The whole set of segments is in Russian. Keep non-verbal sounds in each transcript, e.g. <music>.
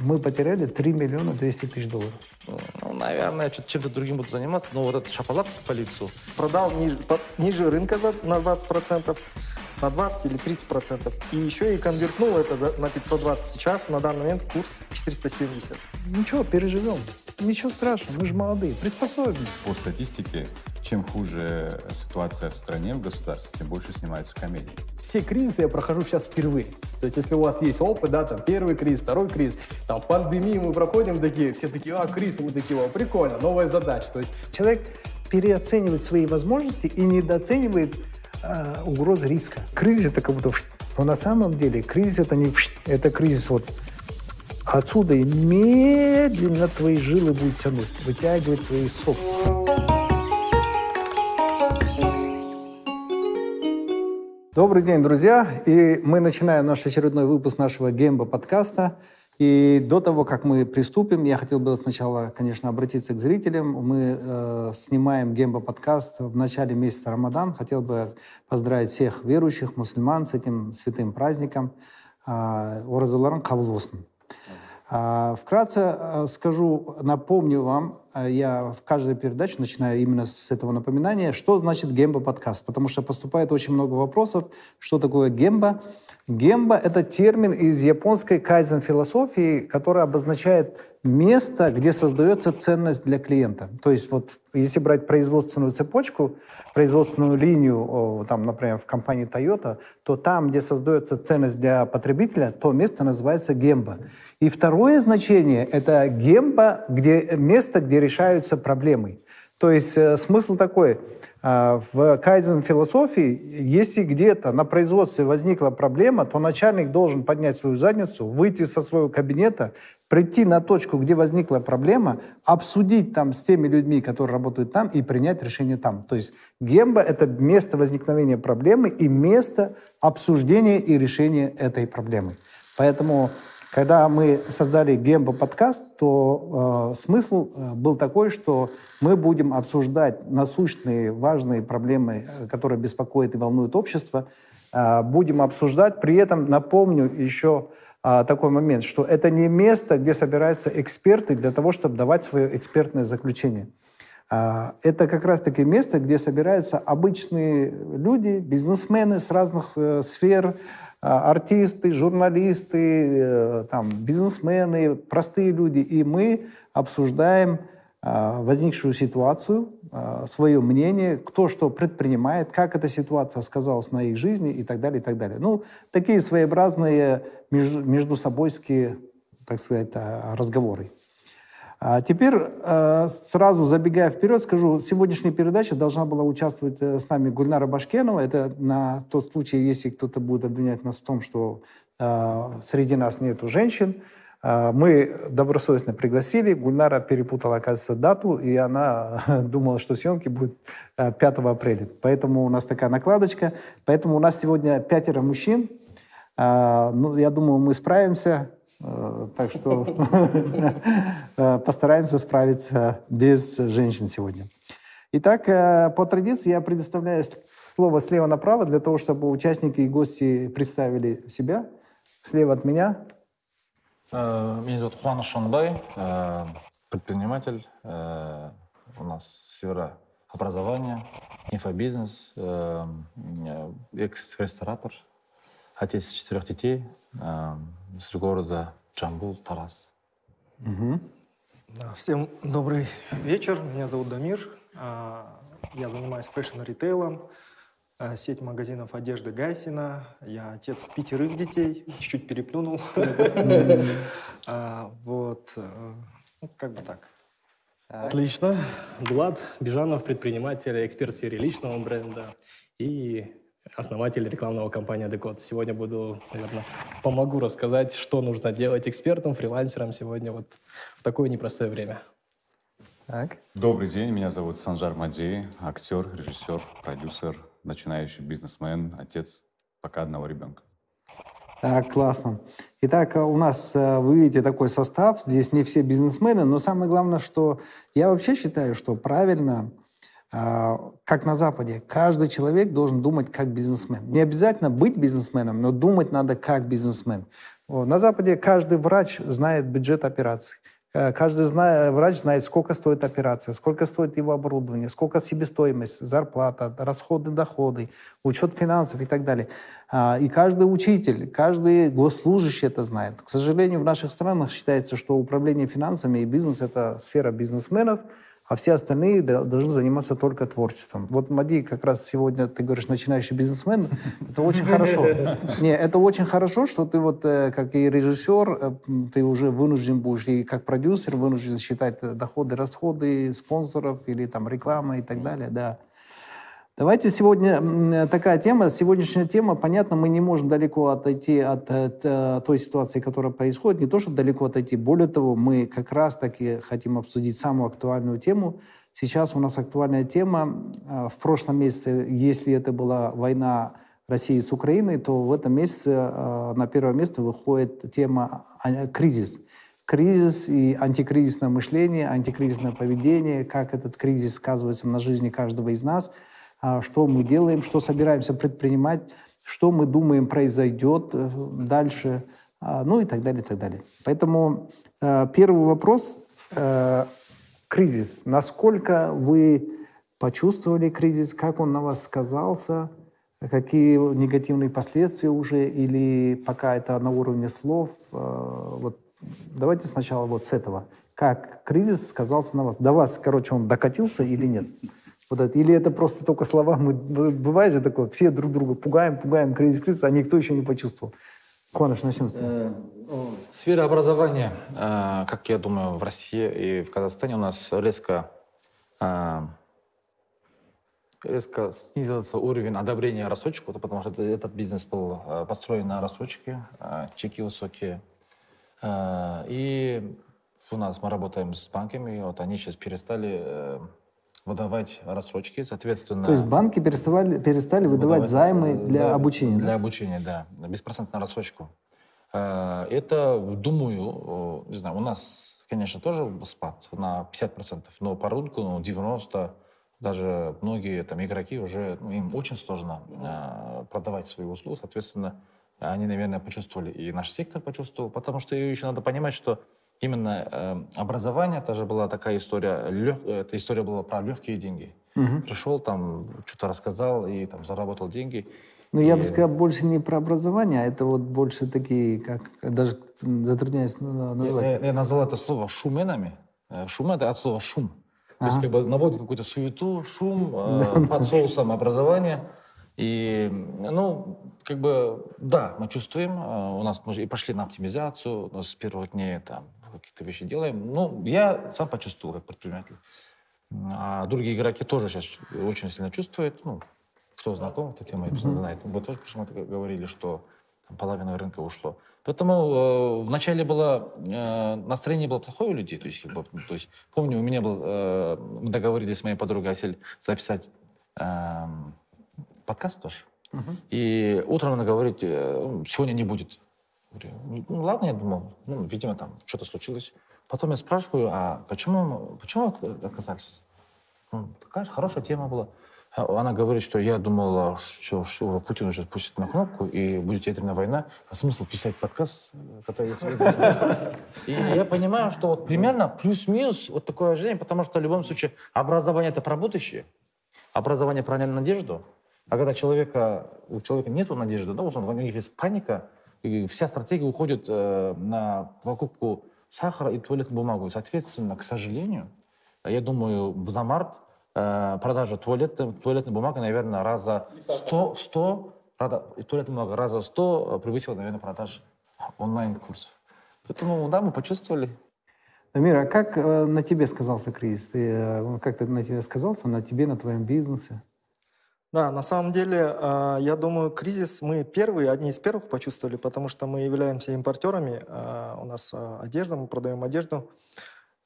мы потеряли 3 миллиона 200 тысяч долларов. Ну, наверное, чем-то другим буду заниматься, но вот этот шапалак по лицу. Продал ниже, по, ниже рынка за, на 20%, на 20 или 30%. И еще и конвертнул это за, на 520. Сейчас на данный момент курс 470. Ничего, переживем. Ничего страшного, мы же молодые, приспособимся. По статистике, чем хуже ситуация в стране, в государстве, тем больше снимается комедий. Все кризисы я прохожу сейчас впервые. То есть, если у вас есть опыт, да, там, первый кризис, второй кризис, там, пандемию мы проходим такие, все такие, а, кризис, мы такие, о, прикольно, новая задача. То есть... Человек переоценивает свои возможности и недооценивает э, угрозы риска. Кризис это как будто... Но на самом деле кризис это не... Это кризис вот отсюда и медленно твои жилы будут тянуть, вытягивать твои соки. Добрый день, друзья! И мы начинаем наш очередной выпуск нашего Гемба подкаста. И до того, как мы приступим, я хотел бы сначала, конечно, обратиться к зрителям. Мы э, снимаем Гемба подкаст в начале месяца Рамадан. Хотел бы поздравить всех верующих, мусульман с этим святым праздником. Э, Оразуларан Кавлосн. А, вкратце э, скажу, напомню вам, я в каждой передаче начинаю именно с этого напоминания, что значит гемба подкаст, потому что поступает очень много вопросов, что такое гемба. Гемба — это термин из японской кайзен философии, который обозначает место, где создается ценность для клиента. То есть вот если брать производственную цепочку, производственную линию, там, например, в компании Toyota, то там, где создается ценность для потребителя, то место называется гемба. И второе значение — это гемба, где, место, где решаются проблемы. То есть э, смысл такой — а, в кайдзен философии, если где-то на производстве возникла проблема, то начальник должен поднять свою задницу, выйти со своего кабинета, прийти на точку, где возникла проблема, обсудить там с теми людьми, которые работают там, и принять решение там. То есть гемба — это место возникновения проблемы и место обсуждения и решения этой проблемы. Поэтому когда мы создали Гембо подкаст, то э, смысл э, был такой, что мы будем обсуждать насущные, важные проблемы, э, которые беспокоят и волнуют общество. Э, будем обсуждать, при этом напомню еще э, такой момент, что это не место, где собираются эксперты для того, чтобы давать свое экспертное заключение. Э, это как раз-таки место, где собираются обычные люди, бизнесмены с разных сфер, артисты, журналисты, э, там, бизнесмены, простые люди. И мы обсуждаем а, возникшую ситуацию, а, свое мнение, кто что предпринимает, как эта ситуация сказалась на их жизни и так далее, и так далее. Ну, такие своеобразные между собойские, так сказать, разговоры. А теперь, э, сразу забегая вперед, скажу, сегодняшняя передача должна была участвовать э, с нами Гульнара Башкенова. Это на тот случай, если кто-то будет обвинять нас в том, что э, среди нас нету женщин. Мы добросовестно пригласили. Гульнара перепутала, оказывается, дату, и она думала, что съемки будут 5 апреля. Поэтому у нас такая накладочка. Поэтому у нас сегодня пятеро мужчин. Ну, я думаю, мы справимся. Э, так что э, <laughs> постараемся справиться без женщин сегодня. Итак, э, по традиции я предоставляю слово слева направо для того, чтобы участники и гости представили себя. Слева от меня. Меня зовут Хуан Шанбай, предприниматель. У нас сфера образования, инфобизнес, экс-ресторатор, отец четырех детей, из города Джамбул, Тараз. Угу. Всем добрый вечер. Меня зовут Дамир. А, я занимаюсь фэшн-ритейлом. А, сеть магазинов одежды Гайсина. Я отец пятерых детей. Чуть-чуть переплюнул. <laughs> А, вот. Э, ну, как бы так. Отлично. Булат Бежанов, предприниматель, эксперт в сфере личного бренда и основатель рекламного компании Адекот. Сегодня буду, наверное, помогу рассказать, что нужно делать экспертам, фрилансерам сегодня вот в такое непростое время. Так. Добрый день, меня зовут Санжар Мадей, актер, режиссер, продюсер, начинающий бизнесмен, отец пока одного ребенка. Так, классно. Итак, у нас, э, вы видите, такой состав. Здесь не все бизнесмены, но самое главное, что я вообще считаю, что правильно а, как на Западе, каждый человек должен думать как бизнесмен. Не обязательно быть бизнесменом, но думать надо как бизнесмен. На Западе каждый врач знает бюджет операций. Э, каждый знает, врач знает, сколько стоит операция, сколько стоит его оборудование, сколько себестоимость, зарплата, расходы, доходы, учет финансов и так далее. А, и каждый учитель, каждый госслужащий это знает. К сожалению, в наших странах считается, что управление финансами и бизнес – это сфера бизнесменов – а все остальные должны заниматься только творчеством. Вот Мади как раз сегодня, ты говоришь, начинающий бизнесмен, это очень хорошо. <laughs> Не, это очень хорошо, что ты вот э, как и режиссер, э, ты уже вынужден будешь, и как продюсер вынужден считать доходы, расходы спонсоров или там реклама и так далее, да. Давайте сегодня такая тема, сегодняшняя тема, понятно, мы не можем далеко отойти от, от, от той ситуации, которая происходит, не то, что далеко отойти, более того, мы как раз-таки хотим обсудить самую актуальную тему. Сейчас у нас актуальная тема, а, в прошлом месяце, если это была война России с Украиной, то в этом месяце а, на первое место выходит тема а, кризис. Кризис и антикризисное мышление, антикризисное поведение, как этот кризис сказывается на жизни каждого из нас – что мы делаем, что собираемся предпринимать, что мы думаем произойдет э, дальше, а, ну и так далее, и так далее. Поэтому э, первый вопрос э, – кризис. Насколько вы почувствовали кризис, как он на вас сказался, какие негативные последствия уже, или пока это на уровне слов? Вот давайте сначала вот с этого. Как кризис сказался на вас? До вас, короче, он докатился или нет? Вот это. Или это просто только слова? Мы, бывает же такое, все друг друга пугаем, пугаем, кризис, кризис, а никто еще не почувствовал. Хуаныш, начнем с э, Сфера образования, э, как я думаю, в России и в Казахстане у нас резко, э, резко снизился уровень одобрения рассрочек, потому что этот бизнес был построен на рассрочке, чеки высокие. И у нас мы работаем с банками, вот они сейчас перестали выдавать рассрочки, соответственно... То есть банки перестали, перестали выдавать, выдавать займы для за, обучения? Для да? обучения, да. Беспроцентную рассрочку. Э, это, думаю, не знаю, у нас, конечно, тоже спад на 50%, но по рынку ну, 90%, даже многие там игроки уже, ну, им очень сложно э, продавать свои услуги, соответственно, они, наверное, почувствовали, и наш сектор почувствовал, потому что еще надо понимать, что именно э, образование, тоже была такая история, лег, эта история была про легкие деньги. Угу. Пришел там, что-то рассказал и там заработал деньги. Ну, и... я бы сказал, больше не про образование, а это вот больше такие, как даже затрудняюсь назвать. Я, я, я назвал это слово шуменами. Э, шум — это от слова шум. То есть как бы наводит какую-то суету, шум э, под соусом образования. И, ну, как бы, да, мы чувствуем, э, у нас мы и пошли на оптимизацию, с первых дней там какие-то вещи делаем. Ну, я сам почувствовал как предприниматель. А другие игроки тоже сейчас очень сильно чувствуют. Ну, кто знаком, эта тема mm-hmm. знает. Вы тоже почему говорили, что половина рынка ушло. Поэтому э, вначале было э, настроение было плохое у людей. То есть, как бы, то есть помню, у меня был, э, мы договорились с моей подругой Асель записать э, подкаст тоже. Uh-huh. И утром она говорит, э, сегодня не будет. Говорю, ну ладно, я думал, ну, видимо, там что-то случилось. Потом я спрашиваю, а почему, почему отказались? Ну, такая хорошая тема была. Она говорит, что я думала, что, что Путин уже пустит на кнопку и будет ядерная война. А смысл писать подкаст, который я И я понимаю, что вот примерно плюс-минус вот такое ожидание, потому что в любом случае образование — это про будущее, образование про надежду. А когда человека, у человека нет надежды, да, вот у них есть паника, и вся стратегия уходит э, на покупку сахара и туалетную бумагу. Соответственно, к сожалению, я думаю, за март э, продажа туалетной, туалетной бумаги, наверное, раза 100, 100 туалетная бумага раза 100 э, превысила, наверное, продаж онлайн-курсов. Поэтому, да, мы почувствовали. Дамир, а как э, на тебе сказался кризис? Ты, э, как ты на тебе сказался, на тебе, на твоем бизнесе? Да, на самом деле, а, я думаю, кризис мы первые, одни из первых почувствовали, потому что мы являемся импортерами. А, у нас а, одежда, мы продаем одежду.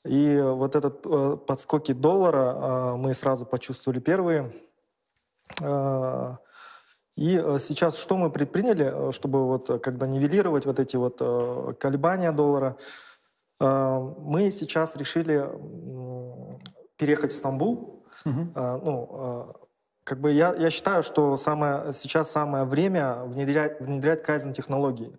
И вот этот э, подскоки доллара мы сразу почувствовали первые. И э, сейчас что мы предприняли, э, чтобы вот когда нивелировать вот эти вот колебания доллара? Мы сейчас решили переехать в Стамбул. Угу. Ну, как бы я, я считаю, что самое, сейчас самое время внедрять, внедрять кайзен технологии.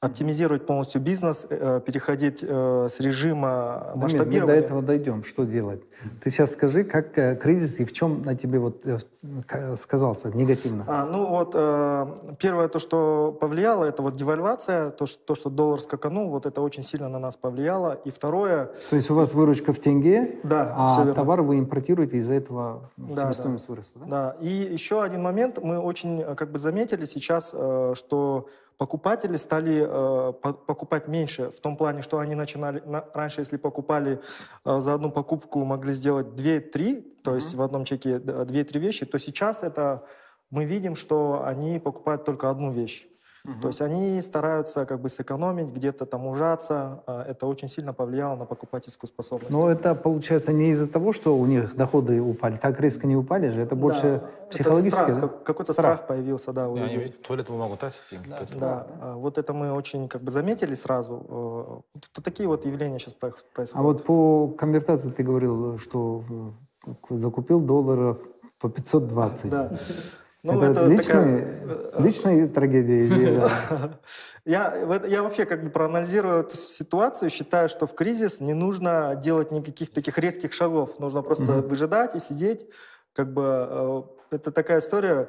Оптимизировать полностью бизнес, э, переходить э, с режима масштабирования. Мы до этого дойдем. Что делать? Ты сейчас скажи, как э, кризис и в чем на тебе вот сказался негативно? А, ну вот первое то, что повлияло, это вот девальвация, то что, то, что доллар скаканул, вот это очень сильно на нас повлияло. И второе... То есть у вас выручка в тенге, да, а товар вы импортируете, из-за этого да, себестоимость да. выросла, да? Да, и еще один момент, мы очень как бы заметили сейчас, что покупатели стали э, покупать меньше, в том плане, что они начинали, на, раньше, если покупали э, за одну покупку, могли сделать 2-3, то есть mm-hmm. в одном чеке 2-3 вещи, то сейчас это мы видим, что они покупают только одну вещь. Угу. То есть они стараются как бы сэкономить, где-то там ужаться. А, это очень сильно повлияло на покупательскую способность. Но это получается не из-за того, что у них доходы упали. Так резко не упали же. Это больше да, психологически. Это страх, да? Какой-то страх. страх появился, да. У людей. Они туалет бумагу тратят. Да, да, да. А, вот это мы очень как бы заметили сразу. Вот такие вот явления сейчас происходят. А вот по конвертации ты говорил, что закупил долларов по 520. Да. Ну, это, это личные, такая... личные трагедии? <laughs> я, я вообще как бы проанализирую эту ситуацию, считаю, что в кризис не нужно делать никаких таких резких шагов. Нужно просто mm-hmm. выжидать и сидеть. Как бы э, это такая история.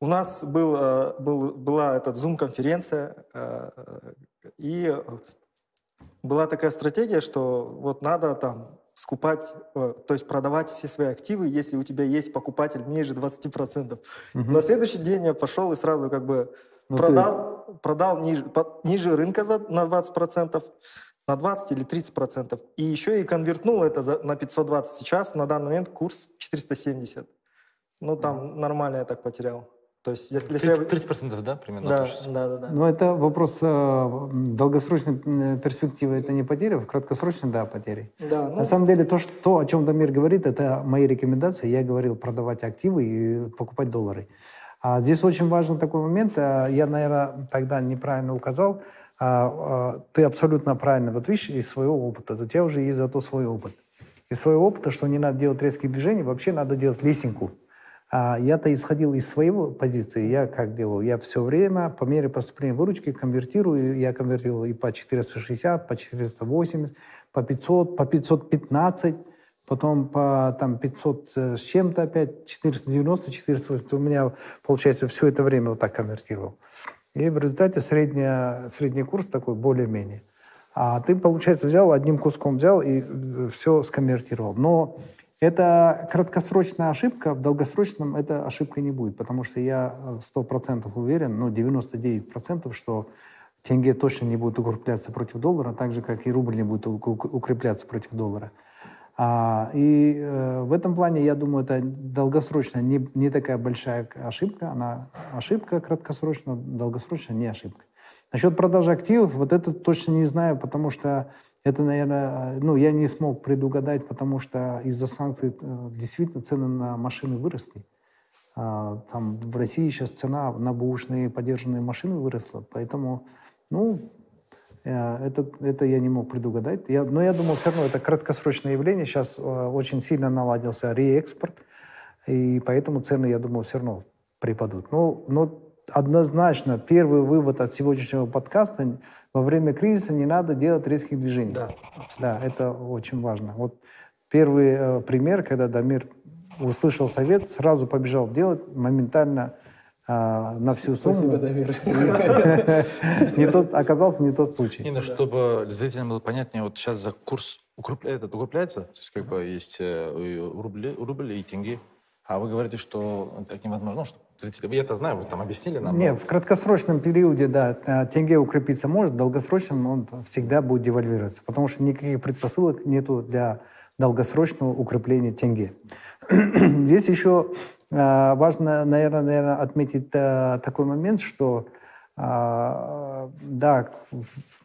У нас был, э, был, была эта Zoom-конференция, э, и была такая стратегия, что вот надо там скупать, э, то есть продавать все свои активы, если у тебя есть покупатель ниже 20%. Угу. На следующий день я пошел и сразу как бы ну, продал, ты... продал ниже, по, ниже рынка за, на 20%, на 20 или 30%. И еще и конвертнул это за, на 520. Сейчас на данный момент курс 470. Ну, там нормально я так потерял. То есть, если 30%, 30% да, примерно? Да, да, да, да. Но это вопрос э, долгосрочной перспективы, это не потеря, в краткосрочной, да, потери. Да, ну... На самом деле, то, что, то, о чем Дамир говорит, это мои рекомендации. Я говорил продавать активы и покупать доллары. А здесь очень важный такой момент. Э, я, наверное, тогда неправильно указал. А, а, ты абсолютно правильно. Вот видишь, из своего опыта. У тебя уже есть зато свой опыт. Из своего опыта, что не надо делать резких движений, вообще надо делать лесенку. А я-то исходил из своей позиции. Я как делаю? Я все время по мере поступления выручки конвертирую. Я конвертировал и по 460, по 480, по 500, по 515, потом по там, 500 с чем-то опять, 490, 480. У меня, получается, все это время вот так конвертировал. И в результате средняя, средний курс такой более-менее. А ты, получается, взял, одним куском взял и э, все сконвертировал. Но это краткосрочная ошибка, в долгосрочном это ошибкой не будет, потому что я 100% уверен, ну 99%, что тенге точно не будет укрепляться против доллара, так же, как и рубль не будет укрепляться против доллара. А, и э, в этом плане, я думаю, это долгосрочно не, не такая большая ошибка, она ошибка краткосрочно, долгосрочно не ошибка. Насчет продажи активов, вот это точно не знаю, потому что это, наверное, ну, я не смог предугадать, потому что из-за санкций э, действительно цены на машины выросли. А, там в России сейчас цена на бушные подержанные машины выросла, поэтому, ну, э, это, это я не мог предугадать. Я, но я думал, все равно это краткосрочное явление. Сейчас э, очень сильно наладился реэкспорт, и поэтому цены, я думаю, все равно припадут. Но, но однозначно первый вывод от сегодняшнего подкаста во время кризиса не надо делать резких движений. Да, да это очень важно. Вот первый э, пример, когда Дамир услышал совет, сразу побежал делать, моментально э, на всю сумму. Спасибо, Дамир. <laughs> Не тот, оказался не тот случай. Именно, чтобы зрителям было понятнее, вот сейчас за курс укрепляется, укрепляется, то есть как бы есть э, рубли, рубль и тенге, а вы говорите, что так невозможно, ну, что зрители, я это знаю, вы там объяснили нам. Нет, в краткосрочном периоде, да, э, тенге укрепиться может, в долгосрочном он всегда будет девальвироваться, потому что никаких предпосылок нету для долгосрочного укрепления тенге. <clears throat> Здесь еще э, важно, наверное, наверное отметить э, такой момент, что да,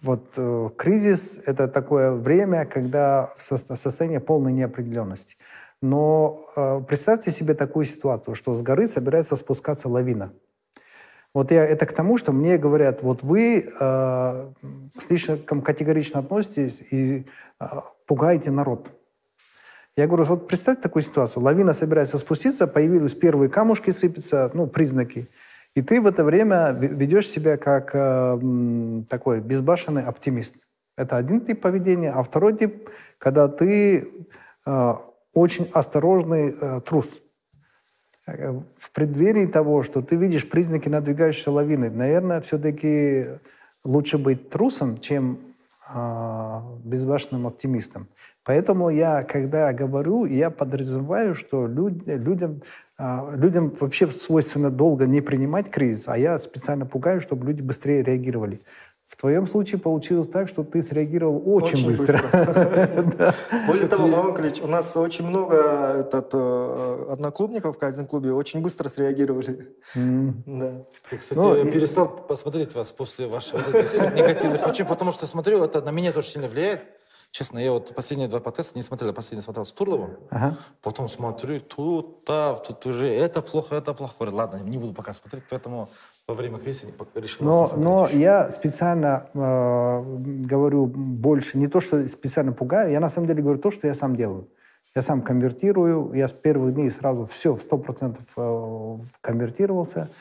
вот кризис – это такое время, когда состояние полной неопределенности. Но э, представьте себе такую ситуацию, что с горы собирается спускаться лавина. Вот я, это к тому, что мне говорят, вот вы э, слишком категорично относитесь и э, пугаете народ. Я говорю, вот представьте такую ситуацию. Лавина собирается спуститься, появились первые камушки сыпятся, ну, признаки. И ты в это время ведешь себя как э, такой безбашенный оптимист. Это один тип поведения. А второй тип, когда ты э, очень осторожный э, трус. Э, в преддверии того, что ты видишь признаки надвигающейся лавины, наверное, все-таки лучше быть трусом, чем э, безбашенным оптимистом. Поэтому я, когда говорю, я подразумеваю, что люд, людям, э, людям вообще свойственно долго не принимать кризис, а я специально пугаю, чтобы люди быстрее реагировали. В твоем случае получилось так, что ты среагировал очень, очень быстро. <laughs> Более того, Маланкович, у нас очень много этот, э, одноклубников в Кайзен-клубе очень быстро среагировали. Да. Кстати, ну, я перестал посмотреть вас после ваших негативных причин, потому что смотрю, это на меня тоже сильно влияет. Честно, я вот последние два подкаста не смотрел, я последний смотрел с Турловым, ага. потом смотрю, тут, да, тут уже это плохо, это плохо. Ладно, не буду пока смотреть, поэтому во время кризиса решил Но, но я специально э, говорю больше, не то, что специально пугаю, я на самом деле говорю то, что я сам делаю. Я сам конвертирую, я с первых дней сразу все в 100% э, конвертировался,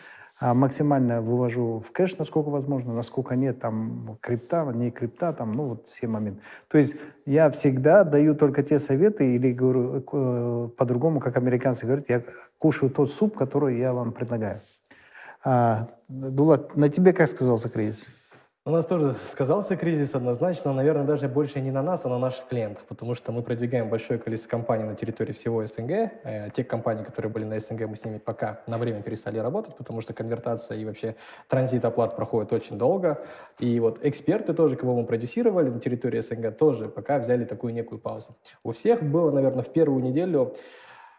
максимально вывожу в кэш, насколько возможно, насколько нет там крипта, не крипта, там, ну вот все моменты. То есть я всегда даю только те советы, или говорю э, по-другому, как американцы говорят, я кушаю тот суп, который я вам предлагаю. А, Дулат, на тебе как сказался кризис? У нас тоже сказался кризис однозначно, наверное, даже больше не на нас, а на наших клиентах, потому что мы продвигаем большое количество компаний на территории всего СНГ. Э, те компании, которые были на СНГ, мы с ними пока на время перестали работать, потому что конвертация и вообще транзит оплат проходит очень долго. И вот эксперты тоже, кого мы продюсировали на территории СНГ, тоже пока взяли такую некую паузу. У всех было, наверное, в первую неделю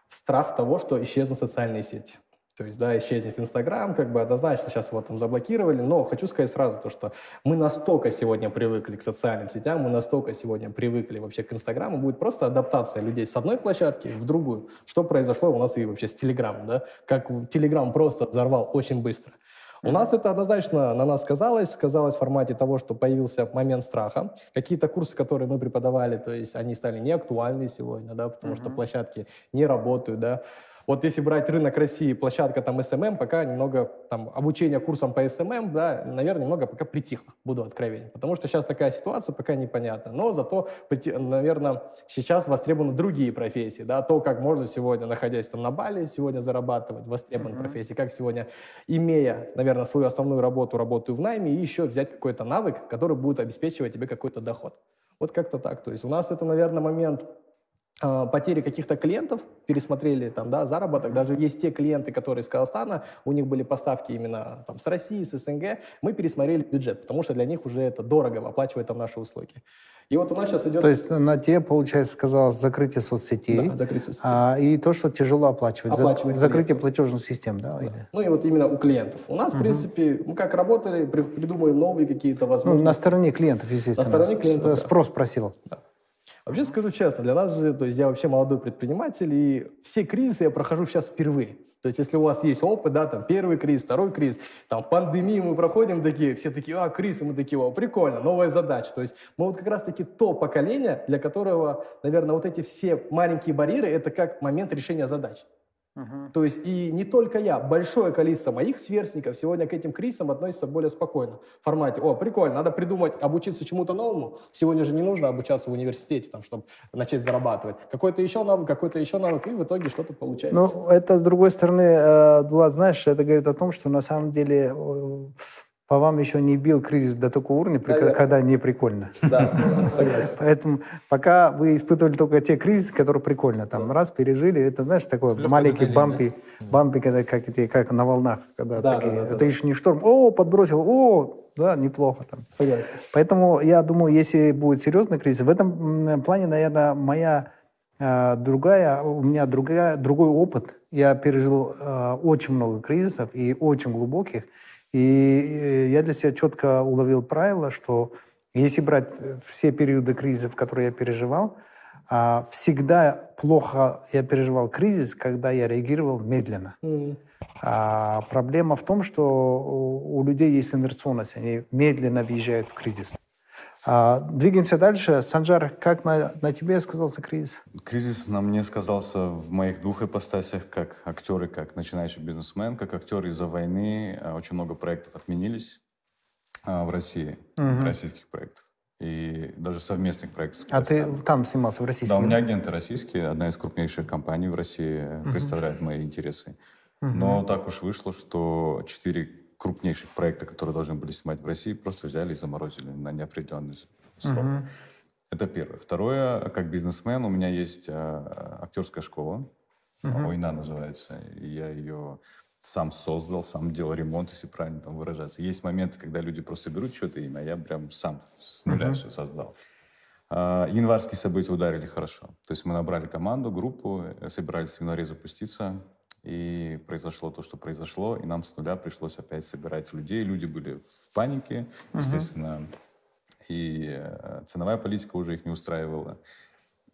страх того, что исчезнут социальные сети. То есть, да, исчезнет Инстаграм, как бы однозначно сейчас его там заблокировали, но хочу сказать сразу то, что мы настолько сегодня привыкли к социальным сетям, мы настолько сегодня привыкли вообще к Инстаграму, будет просто адаптация людей с одной площадки в другую. Что произошло у нас и вообще с Телеграмом, да? Как Телеграм просто взорвал очень быстро. У нас это однозначно на нас сказалось, сказалось в формате того, что появился момент страха. Какие-то курсы, которые мы преподавали, то есть они стали неактуальны сегодня, да, потому mm-hmm. что площадки не работают, да. Вот если брать рынок России, площадка там SMM, пока немного там обучение курсам по SMM, да, наверное, немного пока притихло, буду откровенен. Потому что сейчас такая ситуация пока непонятна. Но зато, наверное, сейчас востребованы другие профессии, да, то, как можно сегодня, находясь там на Бали, сегодня зарабатывать, востребованы mm-hmm. профессии, как сегодня, имея, наверное, свою основную работу, работаю в найме, и еще взять какой-то навык, который будет обеспечивать тебе какой-то доход. Вот как-то так. То есть у нас это, наверное, момент потери каких-то клиентов, пересмотрели там, да, заработок. Даже есть те клиенты, которые из Казахстана, у них были поставки именно там, с России, с СНГ. Мы пересмотрели бюджет, потому что для них уже это дорого оплачивать там наши услуги. И вот у нас сейчас идет... То есть на те, получается, сказалось закрытие соцсетей. Да, закрытие соцсетей. А, и то, что тяжело оплачивать. оплачивать закрытие платежных систем, да? да. Или? Ну и вот именно у клиентов. У нас, угу. в принципе, мы как работали, придумываем новые какие-то возможности. Ну, на стороне клиентов, естественно. На стороне клиентов, Спрос да. просил. Да. Вообще скажу честно, для нас же, то есть я вообще молодой предприниматель, и все кризисы я прохожу сейчас впервые. То есть если у вас есть опыт, да, там первый кризис, второй кризис, там пандемию мы проходим такие, все такие, а, кризис, и мы такие, о, прикольно, новая задача. То есть мы вот как раз-таки то поколение, для которого, наверное, вот эти все маленькие барьеры, это как момент решения задач. То есть и не только я, большое количество моих сверстников сегодня к этим кризисам относятся более спокойно. В формате, о, прикольно, надо придумать, обучиться чему-то новому. Сегодня же не нужно обучаться в университете, там, чтобы начать зарабатывать. Какой-то еще навык, какой-то еще навык, и в итоге что-то получается. Ну, это, с другой стороны, э, Влад, знаешь, это говорит о том, что на самом деле по вам еще не бил кризис до такого уровня, Наверное. когда не прикольно. <laughs> Да, согласен. <laughs> Поэтому пока вы испытывали только те кризисы, которые прикольно, там раз пережили, это знаешь такой маленький бампи, бампи, когда как как на волнах, когда да, такие, это еще не шторм, о, подбросил, о, да, неплохо там. Согласен. Поэтому я думаю, если будет серьезный кризис, в этом плане, наверное, моя э, другая, у меня другая, другой опыт. Я пережил э, очень много кризисов и очень глубоких. И я для себя четко уловил правило, что если брать все периоды кризисов, которые я переживал, а, всегда плохо я переживал кризис, когда я реагировал медленно. Mm. А проблема в том, что у людей есть инерционность, они медленно въезжают в кризис. А, двигаемся дальше. Санжар, как на, на тебе сказался кризис? Кризис на мне сказался в моих двух ипостасях, как актер и как начинающий бизнесмен. Как актер из-за войны а, очень много проектов отменились а, в России, угу. российских проектов. И даже совместных проектов. А ты там снимался в России? Да, у меня агенты российские. Одна из крупнейших компаний в России угу. представляет мои интересы. Угу. Но так уж вышло, что четыре крупнейших проекта, которые должны были снимать в России, просто взяли и заморозили на неопределенный срок. Uh-huh. Это первое. Второе, как бизнесмен, у меня есть а, актерская школа, uh-huh. Ойна называется, и я ее сам создал, сам делал ремонт, если правильно там выражаться. Есть моменты, когда люди просто берут что-то имя, а я прям сам с нуля uh-huh. все создал. А, январские события ударили хорошо. То есть мы набрали команду, группу, э, собирались в январе запуститься. И произошло то, что произошло, и нам с нуля пришлось опять собирать людей. Люди были в панике, естественно, uh-huh. и э, ценовая политика уже их не устраивала.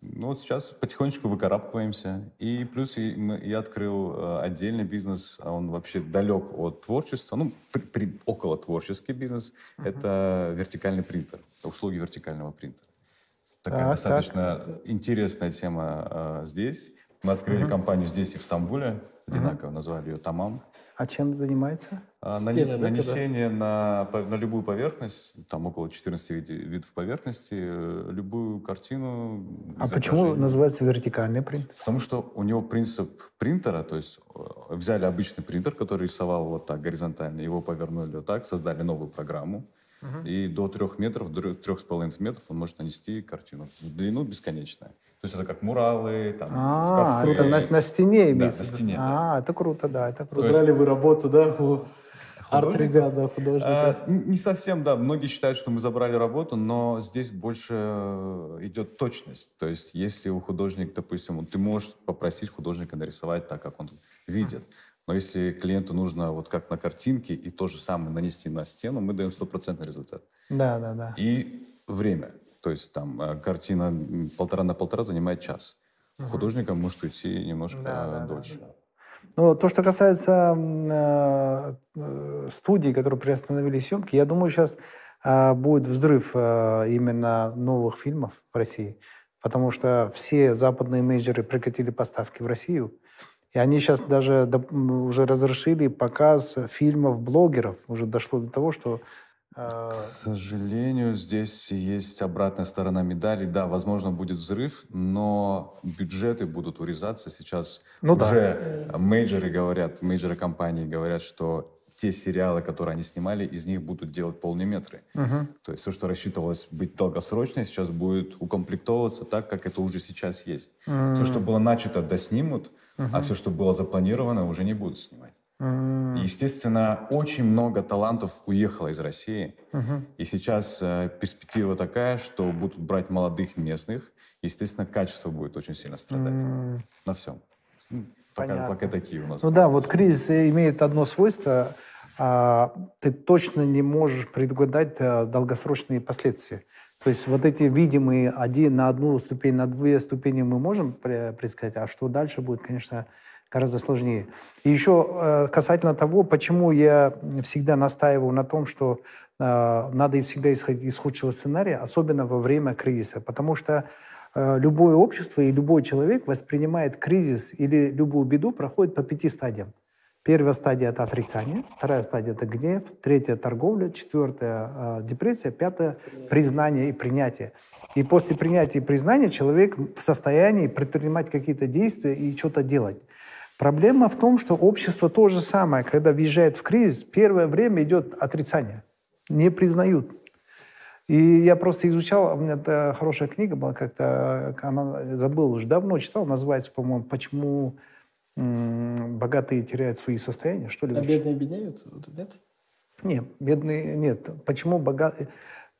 Ну вот сейчас потихонечку выкарабкиваемся. И плюс я открыл э, отдельный бизнес, а он вообще далек от творчества, ну, при, при, около творческий бизнес. Uh-huh. Это вертикальный принтер, услуги вертикального принтера. Такая а, достаточно так. интересная тема э, здесь. Мы открыли uh-huh. компанию здесь и в Стамбуле одинаково назвали ее Тамам. А чем занимается? А, Стены, нанесение на, на любую поверхность, там около 14 вид, видов поверхности, э, любую картину. А почему называется вертикальный принтер? Потому что у него принцип принтера, то есть э, взяли обычный принтер, который рисовал вот так горизонтально, его повернули вот так, создали новую программу, Угу. И до трех метров, до трех с половиной метров он может нанести картину. В длину бесконечная. То есть это как муралы, там, а, в кафе. на, на стене имеется? Да, на стене. А, да. это круто, да, это круто. Собрали вы работу, да, арт-ребят, да, художников? А, не совсем, да. Многие считают, что мы забрали работу, но здесь больше идет точность. То есть если у художника, допустим, ты можешь попросить художника нарисовать так, как он видит. Но если клиенту нужно вот как на картинке и то же самое нанести на стену, мы даем стопроцентный результат. Да, да, да. И время. То есть там э, картина полтора на полтора занимает час. Угу. Художникам может уйти немножко да, дольше. Да, да. Ну, то, что касается э, э, студий, которые приостановили съемки, я думаю, сейчас э, будет взрыв э, именно новых фильмов в России, потому что все западные мейджеры прекратили поставки в Россию. И они сейчас даже уже разрешили показ фильмов блогеров. Уже дошло до того, что К сожалению, здесь есть обратная сторона медали. Да, возможно, будет взрыв, но бюджеты будут урезаться. Сейчас ну, уже да. мейджеры говорят, мейджеры компании говорят, что те сериалы, которые они снимали, из них будут делать полные метры. Угу. То есть все, что рассчитывалось быть долгосрочной, сейчас будет укомплектовываться так, как это уже сейчас есть. Угу. Все, что было начато, доснимут, угу. а все, что было запланировано, уже не будут снимать. Естественно, очень много талантов уехало из России. Угу. И сейчас э, перспектива такая, что будут брать молодых местных. Естественно, качество будет очень сильно страдать. Угу. На всем. Пока, пока такие у нас. Ну да, вот кризис имеет одно свойство – а, ты точно не можешь предугадать э, долгосрочные последствия. То есть вот эти видимые один на одну ступень, на две ступени мы можем предсказать, а что дальше будет, конечно, гораздо сложнее. И еще э, касательно того, почему я всегда настаиваю на том, что э, надо всегда исходить из худшего сценария, особенно во время кризиса, потому что любое общество и любой человек воспринимает кризис или любую беду проходит по пяти стадиям. Первая стадия – это отрицание, вторая стадия – это гнев, третья – торговля, четвертая э, – депрессия, пятая – признание и принятие. И после принятия и признания человек в состоянии предпринимать какие-то действия и что-то делать. Проблема в том, что общество то же самое, когда въезжает в кризис, первое время идет отрицание, не признают. И я просто изучал, у меня это хорошая книга была как-то, она забыл уже давно читал, называется, по-моему, «Почему богатые теряют свои состояния, что ли? А бедные беднеют? Нет? Нет, бедные нет. Почему богатые,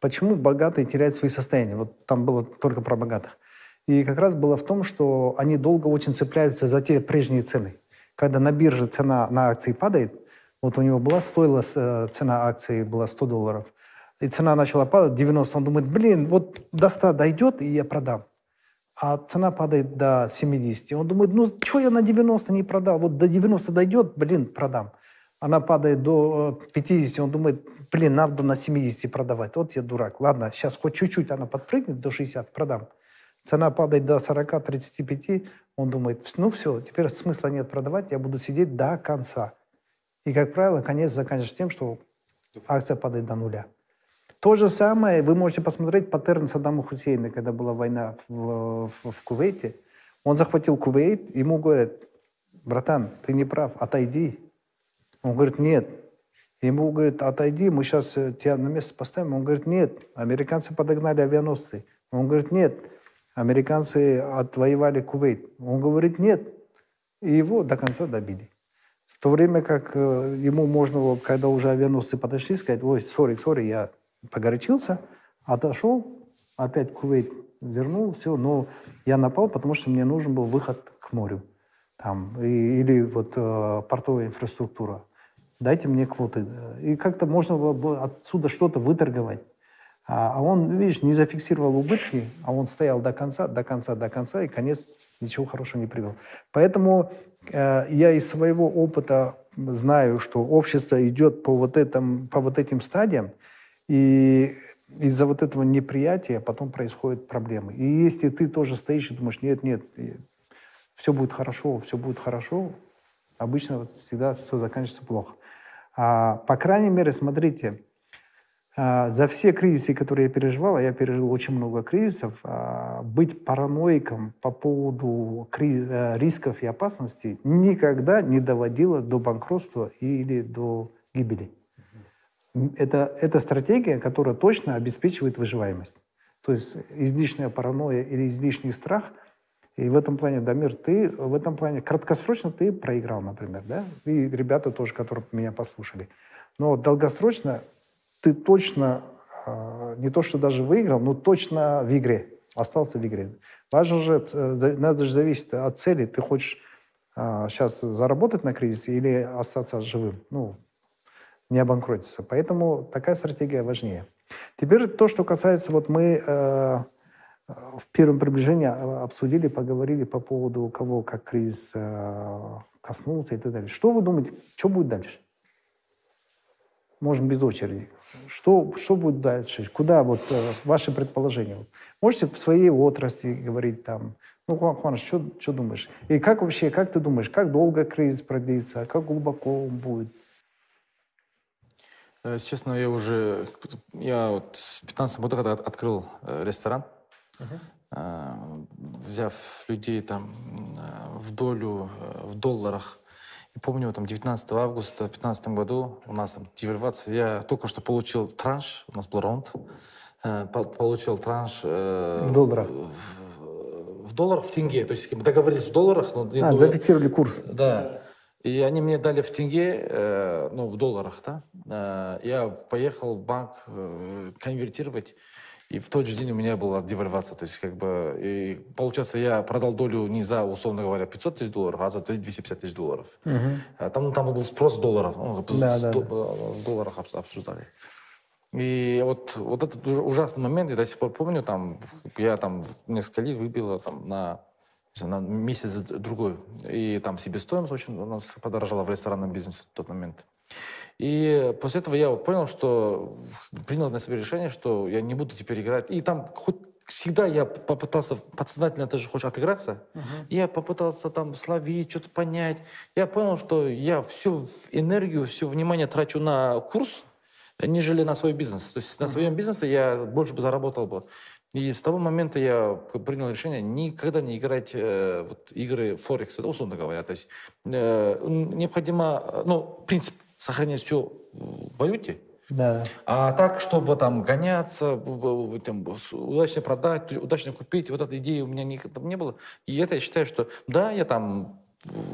почему богатые теряют свои состояния? Вот там было только про богатых. И как раз было в том, что они долго очень цепляются за те прежние цены. Когда на бирже цена на акции падает, вот у него была, стоила э, цена акции была 100 долларов, и цена начала падать 90, он думает, блин, вот до 100 дойдет, и я продам а цена падает до 70. Он думает, ну что я на 90 не продал? Вот до 90 дойдет, блин, продам. она падает до 50, э, он думает, блин, надо на 70 продавать. Вот я дурак. Ладно, сейчас хоть чуть-чуть она подпрыгнет до 60, продам. Цена падает до 40-35, он думает, ну все, теперь смысла нет продавать, я буду сидеть до конца. И, как правило, конец заканчивается тем, что акция падает до нуля. То же самое, вы можете посмотреть паттерн Саддама Хусейна, когда была война в, в, в Кувейте. Он захватил Кувейт, ему говорят, братан, ты не прав, отойди. Он говорит, нет. Ему говорят, отойди, мы сейчас э, тебя на место поставим. Он говорит, нет, американцы подогнали авианосцы. Он говорит, нет, американцы отвоевали Кувейт. Он говорит, нет. И его до конца добили. В то время как э, ему можно когда уже авианосцы подошли, сказать, ой, сори, сори, я погорячился, отошел, опять Кувейт вернул, все, но я напал, потому что мне нужен был выход к морю. Там, и, или вот э, портовая инфраструктура. Дайте мне квоты. И как-то можно было бы отсюда что-то выторговать. А, а он, видишь, не зафиксировал убытки, а он стоял до конца, до конца, до конца, и конец ничего хорошего не привел. Поэтому э, я из своего опыта знаю, что общество идет по вот, этом, по вот этим стадиям, и из-за вот этого неприятия потом происходят проблемы. И если ты тоже стоишь и думаешь, нет, нет, все будет хорошо, все будет хорошо, обычно всегда все заканчивается плохо. А, по крайней мере, смотрите, за все кризисы, которые я переживал, а я пережил очень много кризисов, а, быть параноиком по поводу а, рисков и опасностей никогда не доводило до банкротства или до гибели. Это, это стратегия, которая точно обеспечивает выживаемость. То есть излишняя паранойя или излишний страх. И в этом плане, Дамир, ты в этом плане краткосрочно ты проиграл, например, да? И ребята тоже, которые меня послушали. Но долгосрочно ты точно э, не то, что даже выиграл, но точно в игре. Остался в игре. Важно же, э, надо же зависеть от цели. Ты хочешь э, сейчас заработать на кризисе или остаться живым? Ну, не обанкротиться. Поэтому такая стратегия важнее. Теперь то, что касается, вот мы э, в первом приближении обсудили, поговорили по поводу кого как кризис э, коснулся и так далее. Что вы думаете, что будет дальше? Можем без очереди. Что, что будет дальше? Куда вот э, ваши предположения? Можете в своей отрасли говорить там, ну, Хуан, что, что думаешь? И как вообще, как ты думаешь, как долго кризис продлится, как глубоко он будет? Э, честно, я уже, я вот в 15 году, когда открыл э, ресторан, uh-huh. взяв людей там в долю в долларах, и помню, там 19 августа в 2015 году у нас там девальвация, я только что получил транш, у нас был раунд, получил транш... В долларах? В, в долларах, в тенге, то есть мы договорились в долларах. Но, а, зафиксировали курс. Да. И они мне дали в тенге, э, ну, в долларах, да. Э, я поехал в банк э, конвертировать, и в тот же день у меня была девальвация. То есть, как бы, и получается, я продал долю не за, условно говоря, 500 тысяч долларов, а за 250 тысяч долларов. Угу. Там, там был спрос долларов, ну, да, да. в долларах обсуждали. И вот, вот этот ужасный момент, я до сих пор помню, там, я там несколько лет выбила там, на на месяц другой. И там себестоимость очень у нас подорожала в ресторанном бизнесе в тот момент. И после этого я понял, что принял на себя решение, что я не буду теперь играть. И там хоть всегда я попытался подсознательно даже хочешь отыграться. Uh-huh. Я попытался там словить, что-то понять. Я понял, что я всю энергию, все внимание трачу на курс, нежели на свой бизнес. То есть uh-huh. на своем бизнесе я больше бы заработал бы. И с того момента я принял решение никогда не играть э, вот, игры Форекса, да, условно говоря. То есть э, необходимо, ну, принцип сохранять все в валюте, да. А так, чтобы там гоняться, там, удачно продать, удачно купить, вот этой идеи у меня не, там не было. И это я считаю, что да, я там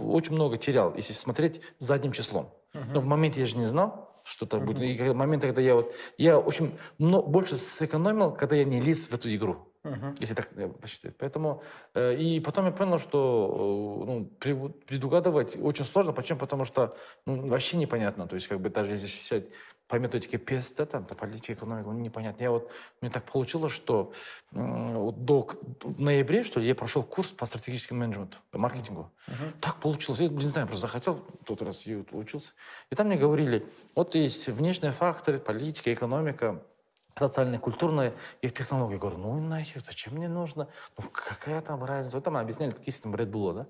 очень много терял, если смотреть задним числом. Uh-huh. Но в моменте я же не знал, что-то будет. И в момент, когда я вот... Я, общем, но больше сэкономил, когда я не лез в эту игру. Uh-huh. Если так э, посчитать. Поэтому... Э, и потом я понял, что э, ну, предугадывать очень сложно. Почему? Потому что ну, вообще непонятно. То есть, как бы даже если считать по методике ПСТ, там, по политике, экономики, ну, непонятно. Я вот... Мне так получилось, что вот до в ноябре, что ли, я прошел курс по стратегическому менеджменту, маркетингу. Так получилось. Я не знаю, просто захотел, тот раз я учился. И там мне говорили, вот есть внешние факторы, политика, экономика, социальные, культурные и технологии. Я говорю, ну нахер, зачем мне нужно? Ну какая там разница? Вот там объясняли, какие там Red Bull, да?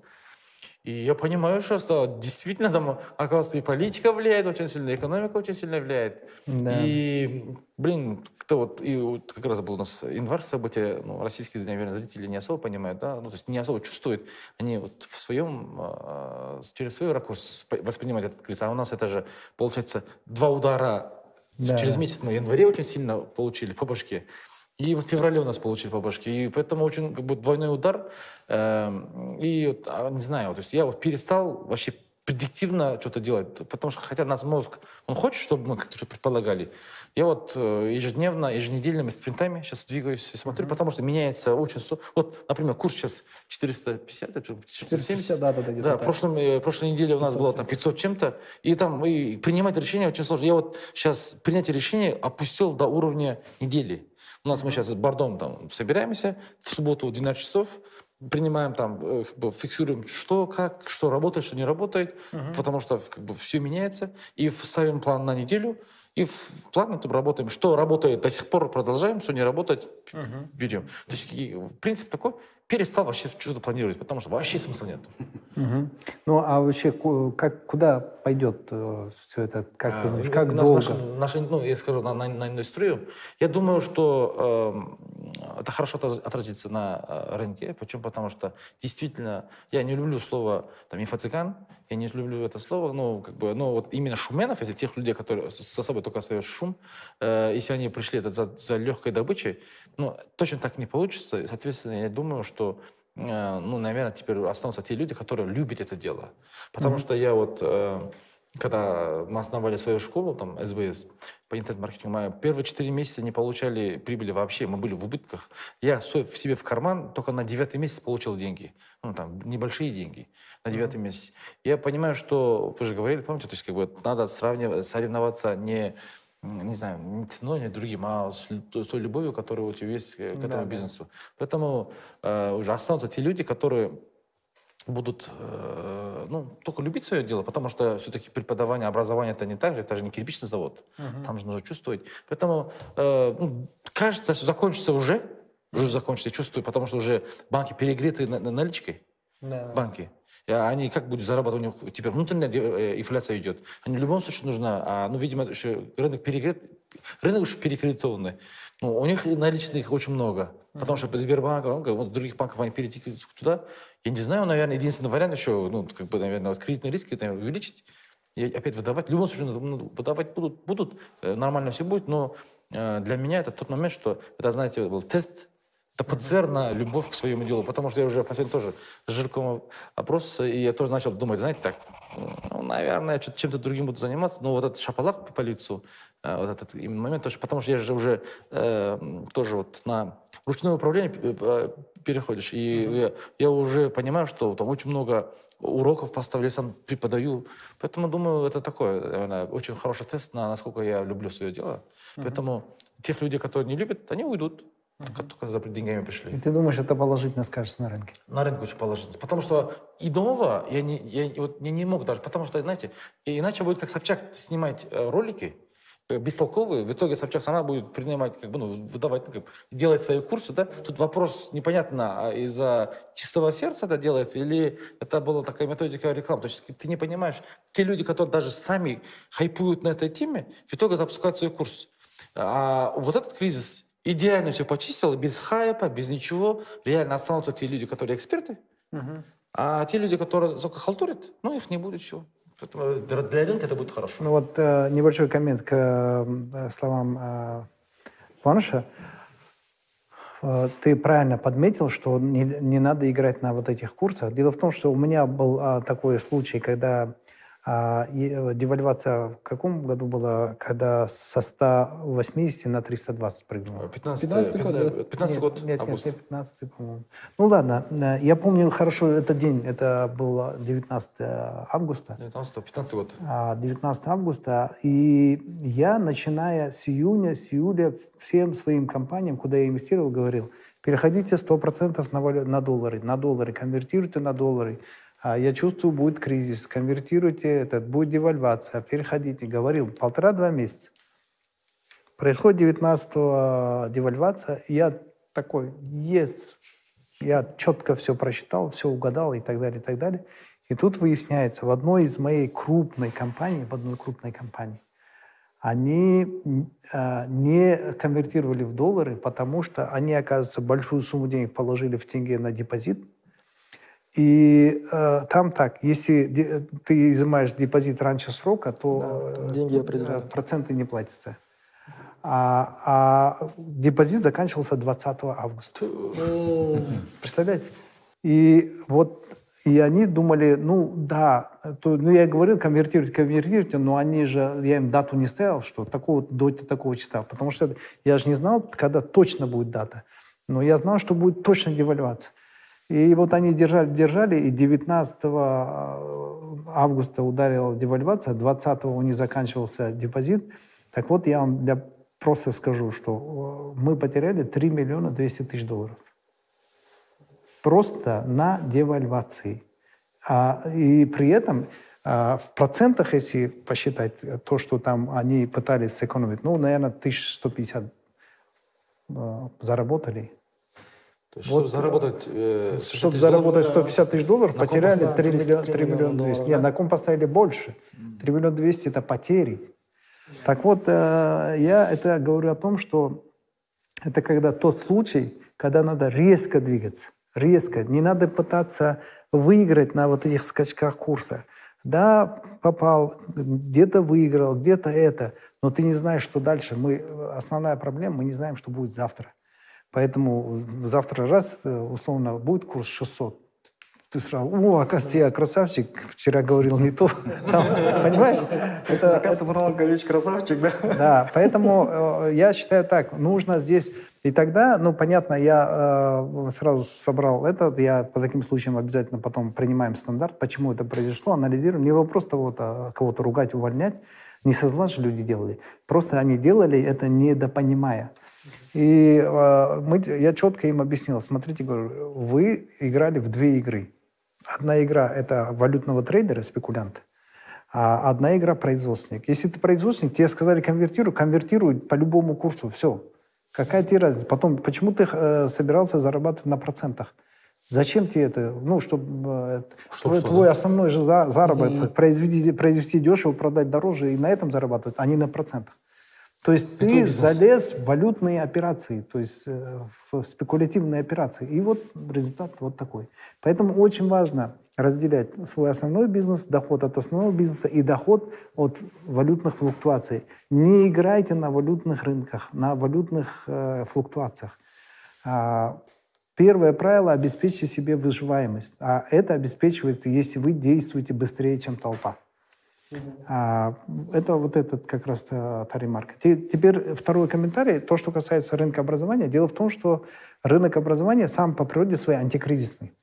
И я понимаю, что, что действительно там, оказывается, и политика влияет очень сильно, и экономика очень сильно влияет. Да. И, блин, кто вот, и вот как раз был у нас январь события, ну, российские, наверное, зрители не особо понимают, да, ну, то есть не особо чувствуют, они вот в своем, э, через свой ракурс воспринимают этот кризис, а у нас это же, получается, два удара Да. через месяц, ну, в январе очень сильно получили по башке. И в феврале у нас получили по башке. И поэтому очень как бы двойной удар. Эм, И а, не знаю, то есть я вот перестал вообще предиктивно что-то делать, потому что хотя нас мозг, он хочет, чтобы мы как-то что-то предполагали. Я вот э, ежедневно, еженедельными спринтами сейчас двигаюсь и смотрю, потому что меняется очень... Вот, например, курс сейчас 450, это что, 450, да, да, да, Да, так. прошлом, э, прошлой неделе у нас 500 было там 500 чем-то, и там и принимать решения очень сложно. Я вот сейчас принятие решения опустил до уровня недели. У нас мы сейчас с Бордом там собираемся в субботу в 12 часов, принимаем там, э, как бы фиксируем, что, как, что работает, что не работает, потому что как бы все меняется, и ставим план на неделю, и в план этом работаем. Что работает до сих пор, продолжаем, что не работает, берем. То есть принцип такой, перестал вообще что-то планировать, потому что вообще смысла нет. Ну, а вообще, как, куда пойдет все это? Как ты А, думаешь, и как наш- долго? ну, я скажу, на, на, на индустрию. Я думаю, что эм, это хорошо отразится на э, рынке. Почему? Потому что действительно я не люблю слово там, инфо-цыган, я не люблю это слово, ну, как бы, ну, вот именно шуменов, если тех людей, которые со собой только остается шум, э, если они пришли это за, за легкой добычей, ну, точно так не получится. Соответственно, я думаю, что э, ну, наверное, теперь останутся те люди, которые любят это дело. Потому что я вот, э, когда мы основали свою школу, там, СБС, по интернет-маркетингу, мы первые четыре месяца не получали прибыли вообще, мы были в убытках. Я в себе в карман только на девятый месяц получил деньги. Ну, там, небольшие деньги на девятый месяц. Я понимаю, что, вы же говорили, помните, то есть, как бы, надо сравнивать, соревноваться не не знаю, не ценой, не другим, а с, с той любовью, которая у тебя есть э, к этому бизнесу. Поэтому э, уже останутся те люди, которые будут э, ну, только любить свое дело, потому что все-таки преподавание, образование это не так же, это же не кирпичный завод. Там же нужно чувствовать. Поэтому э, ну, кажется, что закончится уже, уже закончится, я чувствую, потому что уже банки перегреты на- на- наличкой банки. И они как будут зарабатывать? У них теперь внутренняя э, инфляция идет. Они в любом случае нужно, а, ну, видимо, еще рынок перегрет, рынок уже перекредитованный. Ну, у них наличных очень много. Потому что Сбербанк, вот других банков они перетекли туда. Я не знаю, наверное, единственный вариант еще, ну, как бы, наверное, вот кредитные риски наверное, увеличить и опять выдавать. В любом случае, ну, выдавать будут, будут э, нормально все будет, но э, для меня это тот момент, что это, знаете, был тест это ПЦР на любовь к своему делу, потому что я уже последний тоже с Жирком опрос, и я тоже начал думать, знаете, так, ну, наверное, чё- чем-то другим буду заниматься, но вот этот шапалак по лицу, э, вот этот именно момент, тоже, потому что я же уже э, тоже вот на ручное управление п- переходишь, и я, я уже понимаю, что там очень много уроков поставлю, я сам преподаю, поэтому думаю, это такой, наверное, очень хороший тест на насколько я люблю свое дело, поэтому тех людей, которые не любят, они уйдут, только, за деньгами пришли. И ты думаешь, это положительно скажется на рынке? На рынке очень положительно. Потому что и нового я не, я вот не, не мог даже, потому что, знаете, иначе будет как Собчак снимать э, ролики, э, бестолковые, в итоге Собчак сама будет принимать, как бы, ну, выдавать, ну, как, делать свои курсы, да. Тут вопрос непонятно, а из-за чистого сердца это делается или это была такая методика рекламы. То есть ты не понимаешь, те люди, которые даже сами хайпуют на этой теме, в итоге запускают свой курс. А вот этот кризис идеально все почистил, без хайпа, без ничего. Реально останутся те люди, которые эксперты, а те люди, которые только халтурят, ну, их не будет все. Поэтому для для рынка это будет хорошо. Ну вот э, небольшой коммент к э, словам э, Куаныша. Э, Ты правильно подметил, что не, не надо играть на вот этих курсах. Дело в том, что у меня был а, такой случай, когда и, э, девальвация в каком году была, когда со 180 на 320 прыгнула? 15, 15 год, да? 15 нет, год, Нет, нет, август. не 15 по-моему. Ну ладно, э, я помню хорошо этот день, это было 19 августа. 19, 15 год. а, 19 августа, и я, начиная с июня, с июля, всем своим компаниям, куда я инвестировал, говорил, переходите 100% на, валю- на доллары, на доллары, конвертируйте на доллары. А я чувствую, будет кризис, конвертируйте этот, будет девальвация, переходите. Говорил, полтора-два месяца. Происходит 19 девальвация, и я такой, есть, я четко все просчитал, все угадал и так далее, и так далее. И тут выясняется, в одной из моей крупной компании, в одной крупной компании, они а, не конвертировали в доллары, потому что они, оказывается, большую сумму денег положили в тенге на депозит. И э, там так, если ты изымаешь депозит раньше срока, то Да, э, деньги э, проценты не платятся. А, а депозит заканчивался 20 августа. Представляете? И вот и они думали, ну да, то, ну я говорил, конвертируйте, конвертируйте, но они же, я им дату не ставил, что такого, до такого числа, потому что я же не знал, когда точно будет дата, но я знал, что будет точно девальвация. И вот они держали, держали, и 19 августа ударила девальвация, 20 у них заканчивался депозит. Так вот, я вам для, просто скажу, что э, мы потеряли 3 миллиона 200 тысяч долларов просто на девальвации. А, и при этом а, в процентах, если посчитать э, то, что там они пытались сэкономить, ну, наверное, 1150 э, заработали. То есть, Вот, чтобы заработать... э, 160 Чтобы заработать долларов, 150 тысяч долларов, потеряли поставили 3 миллиона, 3 3 миллиона миллиона 200. долларов, Нет, да? на ком поставили больше. 3 миллиона 200 – это потери. Так вот, э, я это говорю о том, что это когда тот случай, когда надо резко двигаться. Резко. Не надо пытаться выиграть на вот этих скачках курса. Да, попал, где-то выиграл, где-то это, но ты не знаешь, что дальше. Мы, основная проблема, мы не знаем, что будет завтра. Поэтому завтра раз, э, условно, будет курс 600. Ты сразу, о, оказывается, я красавчик, вчера говорил не то. <laughs> Там, понимаешь? Это, Оказывается, Марат Галевич красавчик, да? да, поэтому э, я считаю так, нужно здесь... И тогда, ну, понятно, я э, сразу собрал это, я по таким случаям обязательно потом принимаем стандарт, почему это произошло, анализируем. Не вопрос того-то, кого-то ругать, увольнять, не со зла же люди делали. Просто они делали это недопонимая. И э, мы, я четко им объяснил, смотрите, говорю, вы играли в две игры. Одна игра – это валютного трейдера, спекулянта, а одна игра – производственник. Если ты производственник, тебе сказали конвертируй, конвертируй по любому курсу, все. Какая тебе разница? Потом, почему ты э, собирался зарабатывать на процентах? Зачем тебе это? Ну, чтобы э, Чтоб твой, что, твой да? основной же за- заработок произвести, произвести дешево, продать дороже и на этом зарабатывать, а не на процентах. То есть ты бизнес. залез в валютные операции, то есть э, в спекулятивные операции. И вот результат вот такой. Поэтому очень важно разделять свой основной бизнес, доход от основного бизнеса и доход от валютных флуктуаций. Не играйте на валютных рынках, на валютных э, флуктуациях. А, Первое правило – обеспечьте себе выживаемость. А это обеспечивается, если вы действуете быстрее, чем толпа. А, это вот этот как раз э, та ремарка. Те- Теперь второй комментарий, то, что касается рынка образования. Дело в том, что рынок образования сам по природе своей антикризисный.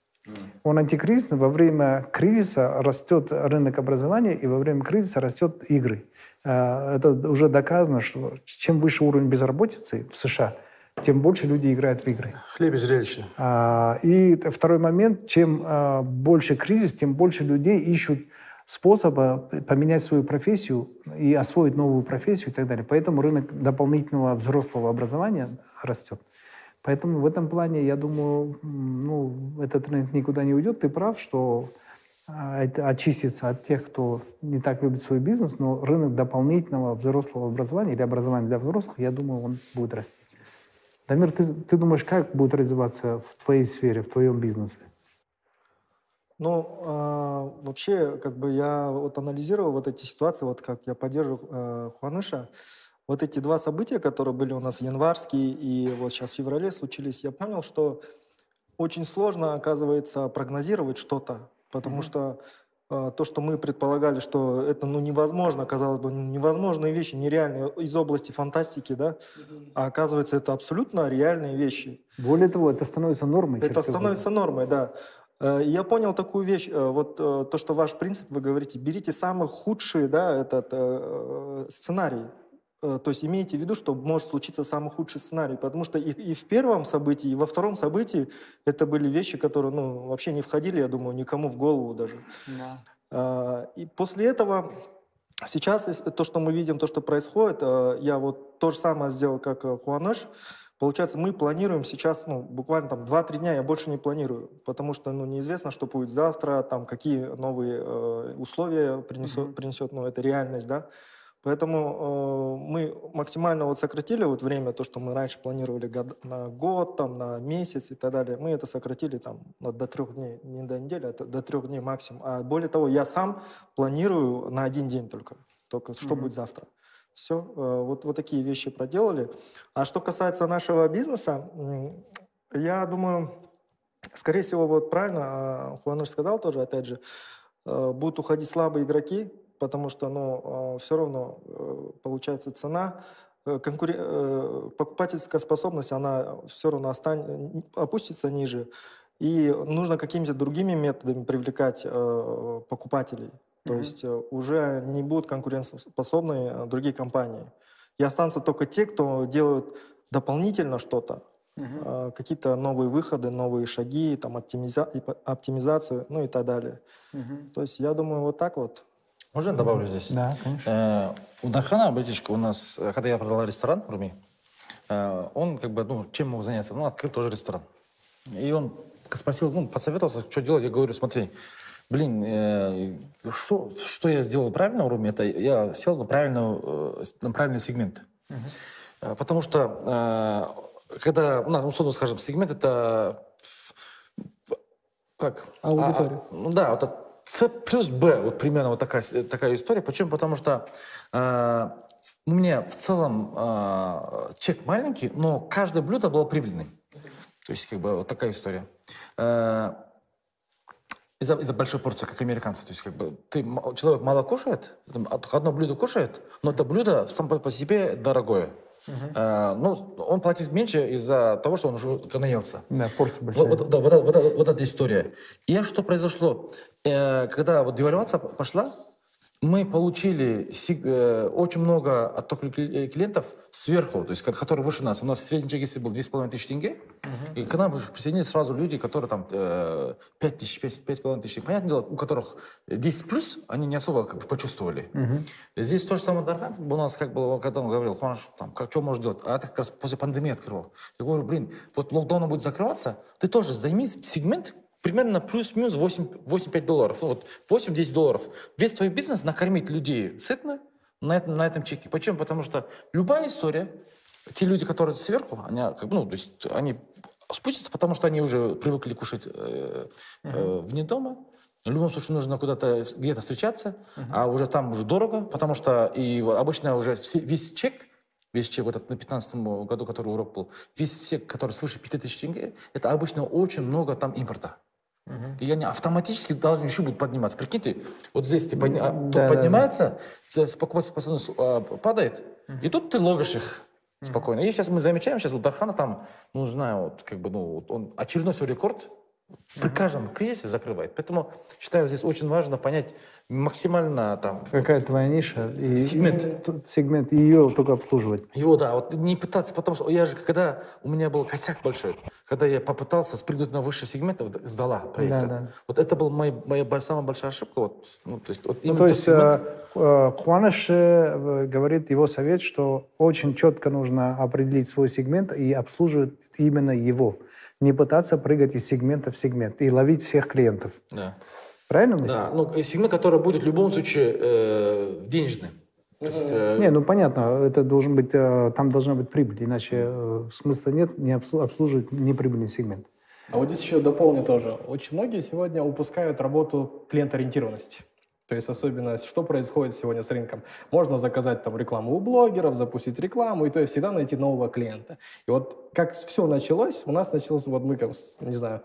Он антикризисный. Во время кризиса растет рынок образования, и во время кризиса растет игры. Э, Это уже доказано, что чем выше уровень безработицы в США, тем больше люди играют в игры. Хлеб и зрелище. А, И второй момент, чем а, больше кризис, тем больше людей ищут способа поменять свою профессию и освоить новую профессию и так далее. Поэтому рынок дополнительного взрослого образования растет. Поэтому в этом плане, я думаю, ну, этот рынок никуда не уйдет. Ты прав, что а, очистится от тех, кто не так любит свой бизнес, но рынок дополнительного взрослого образования или образования для взрослых, я думаю, он будет расти. Дамир, ты, ты думаешь, как будет развиваться в твоей сфере, в твоем бизнесе? Ну, а, вообще, как бы я вот анализировал вот эти ситуации, вот как я поддерживаю э, Хуаныша, вот эти два события, которые были у нас январские и вот сейчас в феврале случились, я понял, что очень сложно, оказывается, прогнозировать что-то, потому что э, то, что мы предполагали, что это ну, невозможно, казалось бы, ну, невозможные вещи, нереальные, из области фантастики, да, а оказывается, это абсолютно реальные вещи. Более того, это становится нормой. Это становится нормой, да. Э, Я понял такую вещь, э, вот э, то, что ваш принцип, вы говорите, берите самый худший, да, этот сценарий, то есть имейте в виду, что может случиться самый худший сценарий, потому что и, и в первом событии, и во втором событии это были вещи, которые ну, вообще не входили, я думаю, никому в голову даже. Да. И после этого сейчас то, что мы видим, то, что происходит, я вот то же самое сделал, как Хуанеш. Получается, мы планируем сейчас, ну, буквально там 2-3 дня я больше не планирую, потому что, ну, неизвестно, что будет завтра, там, какие новые э, условия принесет, mm-hmm. принесет, ну, это реальность, да. Поэтому э, мы максимально вот сократили вот время, то, что мы раньше планировали год, на год, там, на месяц и так далее, мы это сократили там до трех дней, не до недели, а до трех дней максимум. А более того, я сам планирую на один день только, только что mm-hmm. будет завтра. Все, э, вот, вот такие вещи проделали. А что касается нашего бизнеса, я думаю, скорее всего, вот правильно а, Хуанер сказал тоже, опять же, э, будут уходить слабые игроки, потому что ну, все равно э, получается цена, э, конкурен... Э, покупательская способность, она все равно остан... опустится ниже. И нужно какими-то другими методами привлекать покупателей. Mm-hmm. То есть уже не будут конкурентоспособны другие компании. И останутся только те, кто делают дополнительно что-то, Uh-huh. какие-то новые выходы, новые шаги, там, оптимиза... оптимизацию, ну и так далее. Uh-huh. То есть я думаю, вот так вот можно я добавлю здесь? Да, конечно. Э, у Дархана, братишка, у нас, э, когда я продал ресторан в Руми, э, он как бы, ну, чем мог заняться? Ну, открыл тоже ресторан. И он спросил, ну, посоветовался, что делать. Я говорю, смотри, блин, э, что, что я сделал правильно Руми, это я сел на, правильную, э, на правильный сегмент. Uh-huh. Потому что, э, когда, ну, условно скажем, сегмент это как? Аудитория. А, ну да, вот с плюс Б, вот примерно вот такая, такая история. Почему? Потому что э, у меня в целом э, чек маленький, но каждое блюдо было прибыльным. То есть как бы вот такая история. Э, из-за, из большой порции, как американцы. То есть как бы ты, человек мало кушает, одно блюдо кушает, но это блюдо само по себе дорогое. Uh-huh. А, ну, он платит меньше из-за того, что он уже наелся. Да, порция большая. Вот, вот, да, вот, вот, вот, вот эта история. И что произошло? Э, когда вот девальвация пошла, мы получили э, очень много оттока э, клиентов сверху, то есть которые выше нас. У нас средний чек, если был 2,5 тысячи тенге, uh-huh. и к нам присоединились сразу люди, которые там 5 тысяч, 5,5 тысяч. Понятное дело, у которых 10 плюс, они не особо как бы почувствовали. Uh-huh. Здесь то же самое Дархан у нас как бы, когда он говорил, там, как, что можешь делать? А это как раз после пандемии открывал. Я говорю, блин, вот локдаун будет закрываться, ты тоже займи сегмент, примерно плюс-минус 8-5 долларов. Ну, вот 8-10 долларов. Весь твой бизнес накормить людей сытно на, этом, на этом чеке. Почему? Потому что любая история, те люди, которые сверху, они, ну, то есть они спустятся, потому что они уже привыкли кушать э, э, вне дома. В любом случае нужно куда-то где-то встречаться, uh-huh. а уже там уже дорого, потому что и обычно уже все, весь чек, весь чек, вот этот на 15 году, который урок был, весь чек, который свыше 5000 тенге, это обычно очень много там импорта. Угу. И они автоматически должны еще будут подниматься. Прикиньте, вот здесь ты подня... да, поднимается, да, да. покупательская способность а, падает, угу. и тут ты ловишь их спокойно. И сейчас мы замечаем, сейчас у Дархана там, ну, знаю, вот, как бы, ну, он очередной свой рекорд при каждом кризисе закрывает. Поэтому считаю, здесь очень важно понять максимально там... Какая твоя ниша? И, сегмент. И, сегмент, ее только обслуживать. Его, да. Вот не пытаться, потому что я же, когда у меня был косяк большой, когда я попытался спрыгнуть на высший сегмент, вот, сдала проект. Да, да. Вот это была моя, моя самая большая ошибка. Вот, ну, то есть, вот ну, то есть сегмент... э, Хуанеш э, говорит, его совет, что очень четко нужно определить свой сегмент и обслуживать именно его не пытаться прыгать из сегмента в сегмент и ловить всех клиентов. Да. Правильно? Да, ну, сегмент, который будет в любом случае э, денежным. есть, э... Не, ну понятно, это должен быть, э, там должна быть прибыль, иначе э, смысла нет не обслуживать неприбыльный сегмент. А вот здесь еще дополню тоже. Очень многие сегодня упускают работу клиент-ориентированности. То есть особенность, что происходит сегодня с рынком. Можно заказать там рекламу у блогеров, запустить рекламу, и то есть всегда найти нового клиента. И вот как все началось, у нас началось, вот мы, как, не знаю,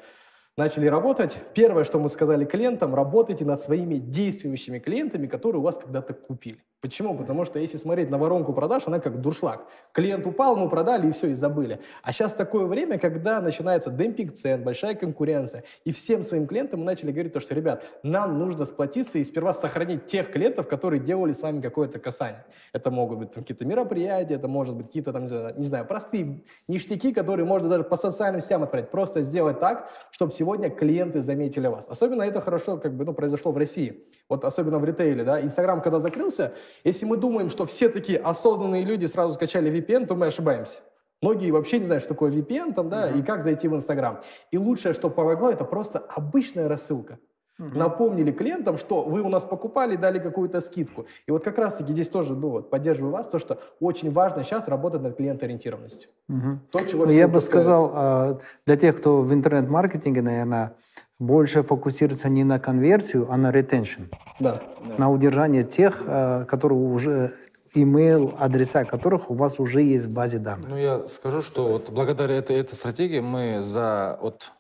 начали работать, первое, что мы сказали клиентам, работайте над своими действующими клиентами, которые у вас когда-то купили. Почему? Потому что если смотреть на воронку продаж, она как дуршлаг. Клиент упал, мы продали и все, и забыли. А сейчас такое время, когда начинается демпинг цен, большая конкуренция. И всем своим клиентам мы начали говорить то, что, ребят, нам нужно сплотиться и сперва сохранить тех клиентов, которые делали с вами какое-то касание. Это могут быть какие-то мероприятия, это может быть какие-то там, не знаю, простые ништяки, которые можно даже по социальным сетям отправить. Просто сделать так, чтобы сегодня клиенты заметили вас. Особенно это хорошо как бы, ну, произошло в России. Вот особенно в ритейле, да. Инстаграм, когда закрылся, если мы думаем, что все такие осознанные люди сразу скачали VPN, то мы ошибаемся. Многие вообще не знают, что такое VPN там, да, mm-hmm. и как зайти в Инстаграм. И лучшее, что помогло, это просто обычная рассылка. Mm-hmm. Напомнили клиентам, что вы у нас покупали, дали какую-то скидку. И вот как раз-таки здесь тоже, ну вот, поддерживаю вас, то, что очень важно сейчас работать над клиентоориентированностью. Mm-hmm. То, чего ну, Я бы сказал, а, для тех, кто в интернет-маркетинге, наверное, больше фокусироваться не на конверсию, а на ретеншн. Да. На удержание тех, э, которые уже email адреса которых у вас уже есть в базе данных. Ну, я скажу, что вот благодаря этой, этой стратегии мы за вот,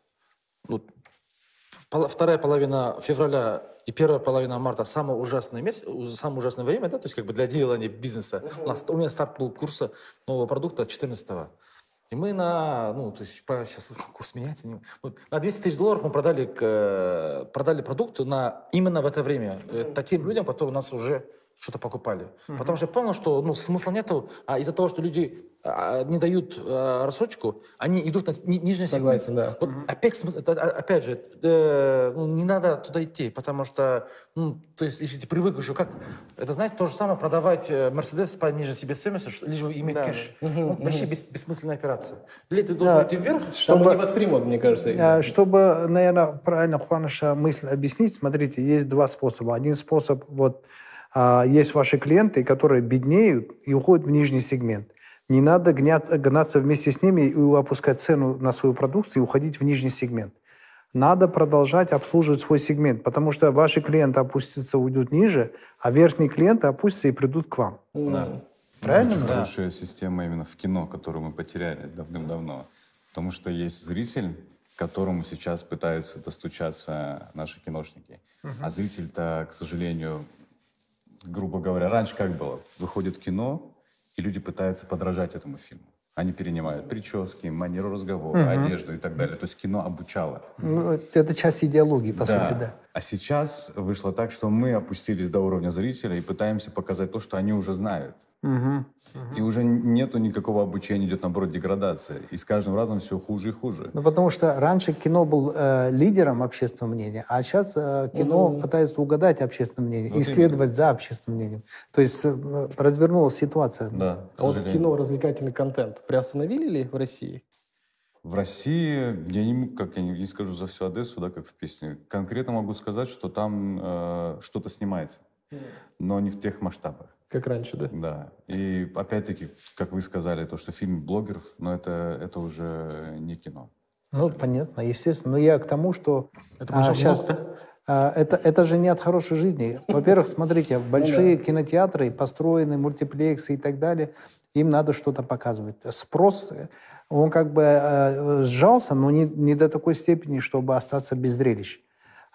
вот вторая половина февраля и первая половина марта самое ужасное месяц, самое ужасное время, да, то есть как бы для делания бизнеса. У, нас, у меня старт был курса нового продукта 14 -го. И мы на, ну, то есть сейчас <laughs> курс меняется, не, ну, на 200 тысяч долларов мы продали, э, продали продукт на, именно в это время. Это тем людям, которые у нас уже что-то покупали. Mm-hmm. Потому что я понял, что ну, смысла нету, а из-за того, что люди а, не дают а, рассрочку, они идут на ни, нижний сегмент. да. Вот mm-hmm. опять, это, опять же, э, ну, не надо туда идти, потому что, ну, то есть, если ты привык еще, как, это, знаете, то же самое продавать э, Мерседес по ниже себестоимости, что, лишь бы иметь да. кэш. Mm-hmm. Ну, вообще бес, бессмысленная операция. Или ты должен да. идти вверх, чтобы... Там не воспримут, мне кажется. А, чтобы, наверное, правильно Хуаныша мысль объяснить, смотрите, есть два способа. Один способ, вот, а, есть ваши клиенты, которые беднеют и уходят в нижний сегмент. Не надо гнаться вместе с ними и опускать цену на свою продукцию и уходить в нижний сегмент. Надо продолжать обслуживать свой сегмент, потому что ваши клиенты опустятся, уйдут ниже, а верхние клиенты опустятся и придут к вам. Да. Правильно? Очень да. хорошая система именно в кино, которую мы потеряли давным-давно. Потому что есть зритель, к которому сейчас пытаются достучаться наши киношники. Угу. А зритель-то, к сожалению, грубо говоря, раньше как было? Выходит кино, и люди пытаются подражать этому фильму. Они перенимают прически, манеру разговора, угу. одежду и так далее. То есть кино обучало. Ну, это часть идеологии, по да. сути, да. А сейчас вышло так, что мы опустились до уровня зрителя и пытаемся показать то, что они уже знают. Угу. И уже нету никакого обучения, идет наоборот деградация. И с каждым разом все хуже и хуже. Ну, потому что раньше кино был э, лидером общественного мнения, а сейчас э, кино угу. пытается угадать общественное мнение, вот исследовать именно. за общественным мнением. То есть э, развернулась ситуация. Да, а вот кино развлекательный контент приостановили ли в России? В России, я не, как я не скажу за всю Одессу, да, как в песне, конкретно могу сказать, что там э, что-то снимается, но не в тех масштабах. Как раньше, да? Да. И опять-таки, как вы сказали, то, что фильм блогеров, но это, это уже не кино. Ну, понятно, естественно. Но я к тому, что это а, сейчас... А, это, это же не от хорошей жизни. <laughs> Во-первых, смотрите, большие кинотеатры построены, мультиплексы и так далее, им надо что-то показывать. Спрос он как бы э, сжался, но не, не до такой степени, чтобы остаться без зрелищ.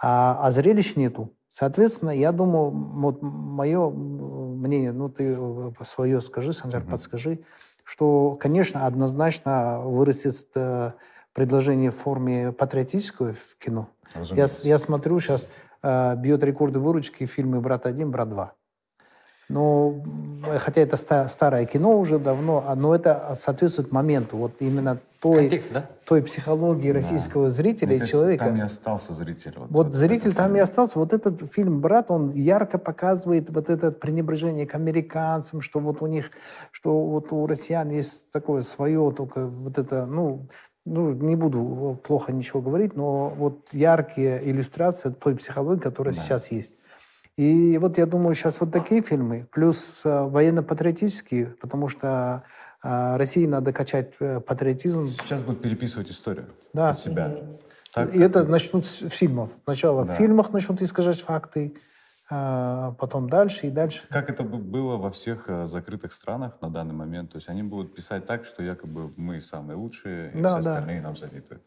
А, а зрелищ нету. Соответственно, я думаю, вот мое мнение, ну ты э, свое скажи, Санжар, mm-hmm. подскажи, что, конечно, однозначно вырастет э, предложение в форме патриотического в кино. Я, я смотрю сейчас, э, бьет рекорды выручки фильмы «Брат 1», «Брат 2». Ну, хотя это старое кино уже давно, а, но это соответствует моменту, вот именно той, Контекст, да? той психологии российского да. зрителя и человека. Там и остался зритель. Вот, вот зритель там фильм. и остался. Вот этот фильм «Брат», он ярко показывает вот это пренебрежение к американцам, что вот у них, что вот у россиян есть такое свое, только вот это, ну, ну, не буду плохо ничего говорить, но вот яркие иллюстрации той психологии, которая да. сейчас есть. И вот я думаю, сейчас вот такие фильмы, плюс э, военно-патриотические, потому что э, России надо качать э, патриотизм. Сейчас будут переписывать историю да. от себя. Так, и это начнут с фильмов. Сначала да. в фильмах начнут искажать факты, потом дальше и дальше. Как это было во всех закрытых странах на данный момент? То есть они будут писать так, что якобы мы самые лучшие, и да, все остальные да. нам завидуют.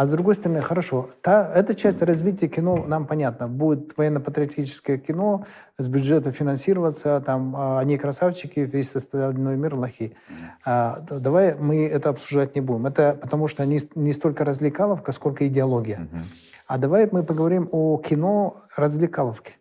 А с другой стороны, хорошо, та, эта часть развития кино нам понятно. Будет военно-патриотическое кино с бюджета финансироваться, там а, они красавчики, весь остальной мир лохи. А, давай мы это обсуждать не будем. Это потому что не, не столько развлекаловка, сколько идеология. А давай мы поговорим о кино развлекаловке.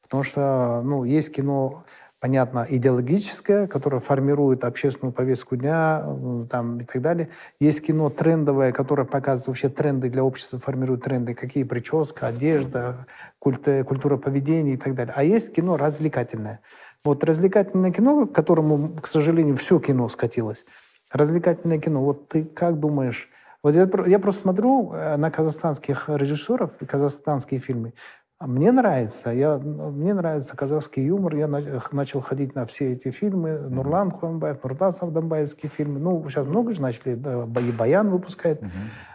Потому что, ну, есть кино, понятно, идеологическое, которое формирует общественную повестку дня э, там, и так далее. Есть кино трендовое, которое показывает вообще тренды для общества, формирует тренды, какие прическа, одежда, культ- культура поведения и так далее. А есть кино развлекательное. Вот развлекательное кино, к которому, к сожалению, все кино скатилось, развлекательное кино, вот ты как думаешь, вот я, я просто смотрю э, на казахстанских режиссеров, и казахстанские фильмы. А Мне нравится, я, мне нравится казахский юмор. Я на- начал ходить на все эти фильмы. Нурлан Куанбаев, Нуртас Авдамбаевские фильмы. Ну, сейчас много же начали, да, и Баян выпускает.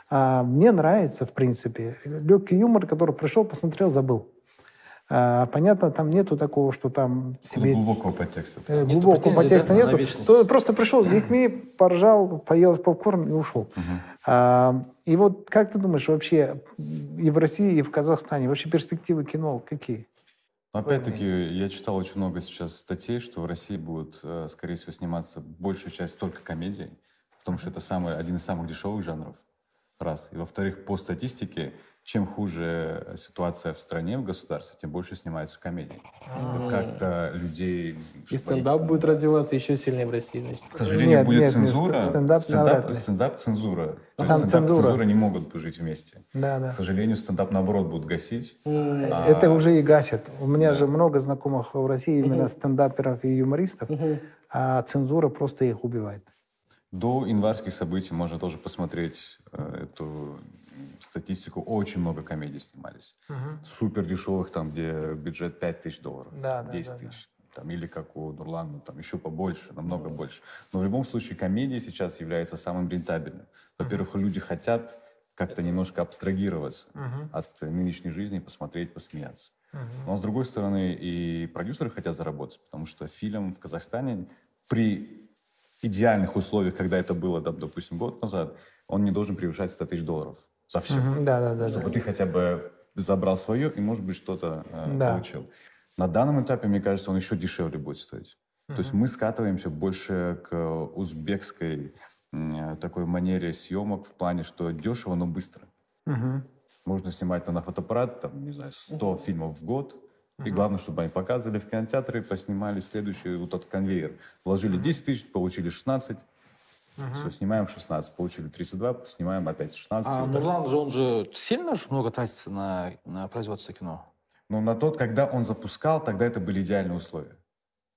А, мне нравится, в принципе. Легкий юмор, который пришел, посмотрел, забыл. А, понятно, там нету такого, что там себе Глубокого подтекста. э, Нету глубокого претензий, подтекста да, нету. То просто пришел с детьми, поржал, поел попкорн и ушел. А, и вот как ты думаешь, вообще и в России, и в Казахстане, вообще перспективы кино какие? Но Опять-таки, я читал очень много сейчас статей, что в России будут, э, скорее всего, сниматься большая часть только комедий, потому что это самый, один из самых дешевых жанров. Раз. И во-вторых, по статистике, чем хуже ситуация в стране, в государстве, тем больше снимается комедий. Как-то людей... И стендап будет развиваться еще сильнее в России. Значит. К сожалению, Нет, будет нет, нет, цензура. стендап навряд ли. стендап цензура. То Там есть стендап цензура. цензура не могут жить вместе. Да, да. К сожалению, стендап наоборот будут гасить. А, Это уже и гасит. У меня же много знакомых в России, именно стендаперов и юмористов, а цензура просто их убивает. До январских событий можно тоже посмотреть э, эту статистику. Очень много комедий снимались. Супер дешевых, там, где бюджет 5 тысяч долларов, Да, да, 10 да, да. тысяч. Там, или как у Нурлана, там еще побольше, намного больше. Но в любом случае комедия сейчас является самым рентабельным. Во-первых, люди хотят как-то немножко абстрагироваться от э, нынешней жизни, посмотреть, посмеяться. Но с другой стороны, и продюсеры хотят заработать, потому что фильм в Казахстане при идеальных условиях, когда это было, да, допустим, год назад, он не должен превышать 100 тысяч долларов за все. Да, да, да. Чтобы ты хотя бы забрал свое и, может быть, что-то э, Да. получил. На данном этапе, мне кажется, он еще дешевле будет стоить. То есть мы скатываемся больше к узбекской э, такой манере съемок в плане, что дешево, но быстро. Можно снимать там, на фотоаппарат, там, не знаю, 100 фильмов в год. И главное, чтобы они показывали в кинотеатре, поснимали следующий вот этот конвейер. Вложили 10 тысяч, получили 16. Все, снимаем 16, получили 32, снимаем опять 16. А. Нурлан же, он же сильно ж много тратится на, на производство кино? Но на тот, когда он запускал, тогда это были идеальные условия.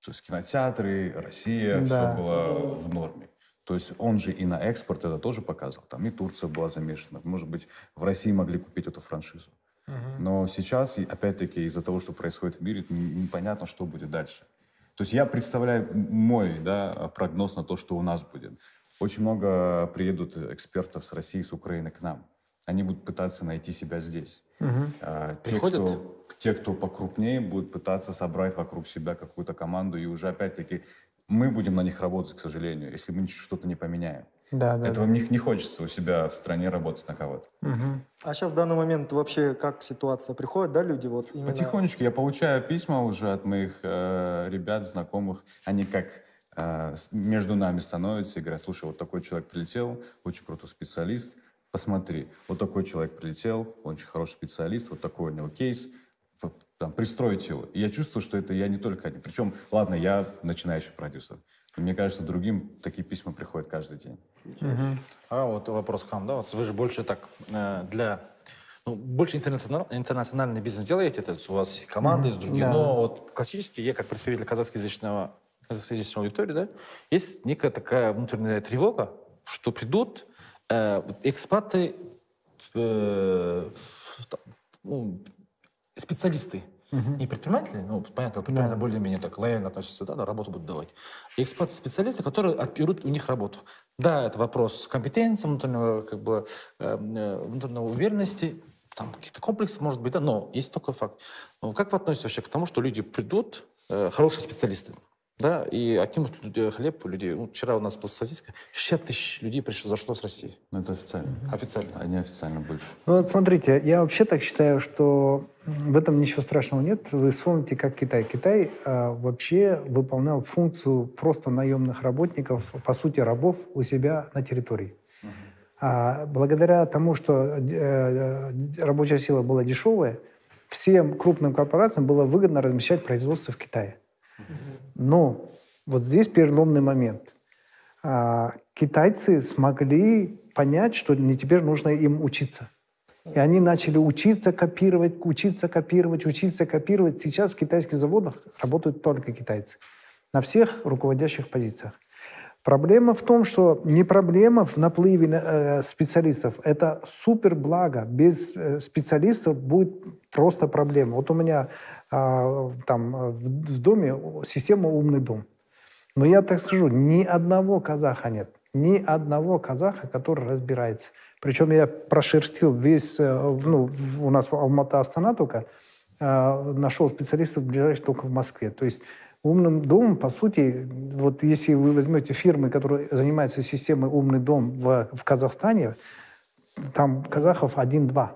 То есть кинотеатры, Россия, Да. все было в норме. То есть он же и на экспорт это тоже показывал. Там и Турция была замешана. Может быть, в России могли купить эту франшизу. Но сейчас, опять-таки, из-за того, что происходит в мире, непонятно, что будет дальше. То есть я представляю мой да, прогноз на то, что у нас будет. Очень много приедут экспертов с России, с Украины к нам. Они будут пытаться найти себя здесь. А, те, Приходят? кто, те, кто покрупнее, будут пытаться собрать вокруг себя какую-то команду, и уже опять-таки мы будем на них работать, к сожалению, если мы что-то не поменяем. Да, да, Этого мне не хочется у себя в стране работать на кого-то. А сейчас в данный момент вообще как ситуация? Приходят, да, люди вот именно... Потихонечку я получаю письма уже от моих э, ребят, знакомых. Они как между нами становятся и говорят, слушай, вот такой человек прилетел, очень крутой специалист, посмотри, вот такой человек прилетел, он очень хороший специалист, вот такой у него кейс, там, пристроить его. И я чувствую, что это я не только один. Причем, ладно, я начинающий продюсер. Но мне кажется, другим такие письма приходят каждый день. А вот вопрос к вам, да, вот вы же больше так э, для, ну, больше интернационал, интернациональный бизнес делаете, то есть у вас есть команды, есть другие, Да. но вот классически я как представитель казахскоязычного, казахскоязычной аудитории, да, есть некая такая внутренняя тревога, что придут э, экспаты, э, там, ну, специалисты, не предприниматели, ну, понятно, предприниматели более-менее так лояльно относятся, да, на работу будут давать. И эксперты-специалисты, которые отберут у них работу. Да, это вопрос компетенции, внутреннего, как бы, э, э, внутреннего уверенности, там какие-то комплексы, может быть, да, но есть такой факт. Но как вы относитесь вообще к тому, что люди придут, э, хорошие специалисты, Да, и отнимут хлеб у людей. Ну, вчера у нас была статистика, 60 тысяч людей пришло, зашло с России. Ну, это официально. Официально. А неофициально больше. Ну, вот смотрите, я вообще так считаю, что в этом ничего страшного нет. Вы вспомните, как Китай. Китай э, вообще выполнял функцию просто наемных работников, по сути, рабов у себя на территории. А благодаря тому, что э, э, рабочая сила была дешевая, всем крупным корпорациям было выгодно размещать производство в Китае. Но вот здесь переломный момент. А, китайцы смогли понять, что не теперь нужно им учиться. И они начали учиться копировать, учиться копировать, учиться копировать. Сейчас в китайских заводах работают только китайцы. На всех руководящих позициях. Проблема в том, что не проблема в наплыве э, специалистов. Это супер благо. Без э, специалистов будет просто проблема. Вот у меня там в, в доме система «Умный дом». Но я так скажу, ни одного казаха нет. Ни одного казаха, который разбирается. Причем я прошерстил весь, э, ну, у нас в Алмата Астана только, э, нашел специалистов ближайших только в Москве. То есть Умным домом, по сути, вот если вы возьмете фирмы, которые занимаются системой «Умный дом» в, в Казахстане, там казахов один-два.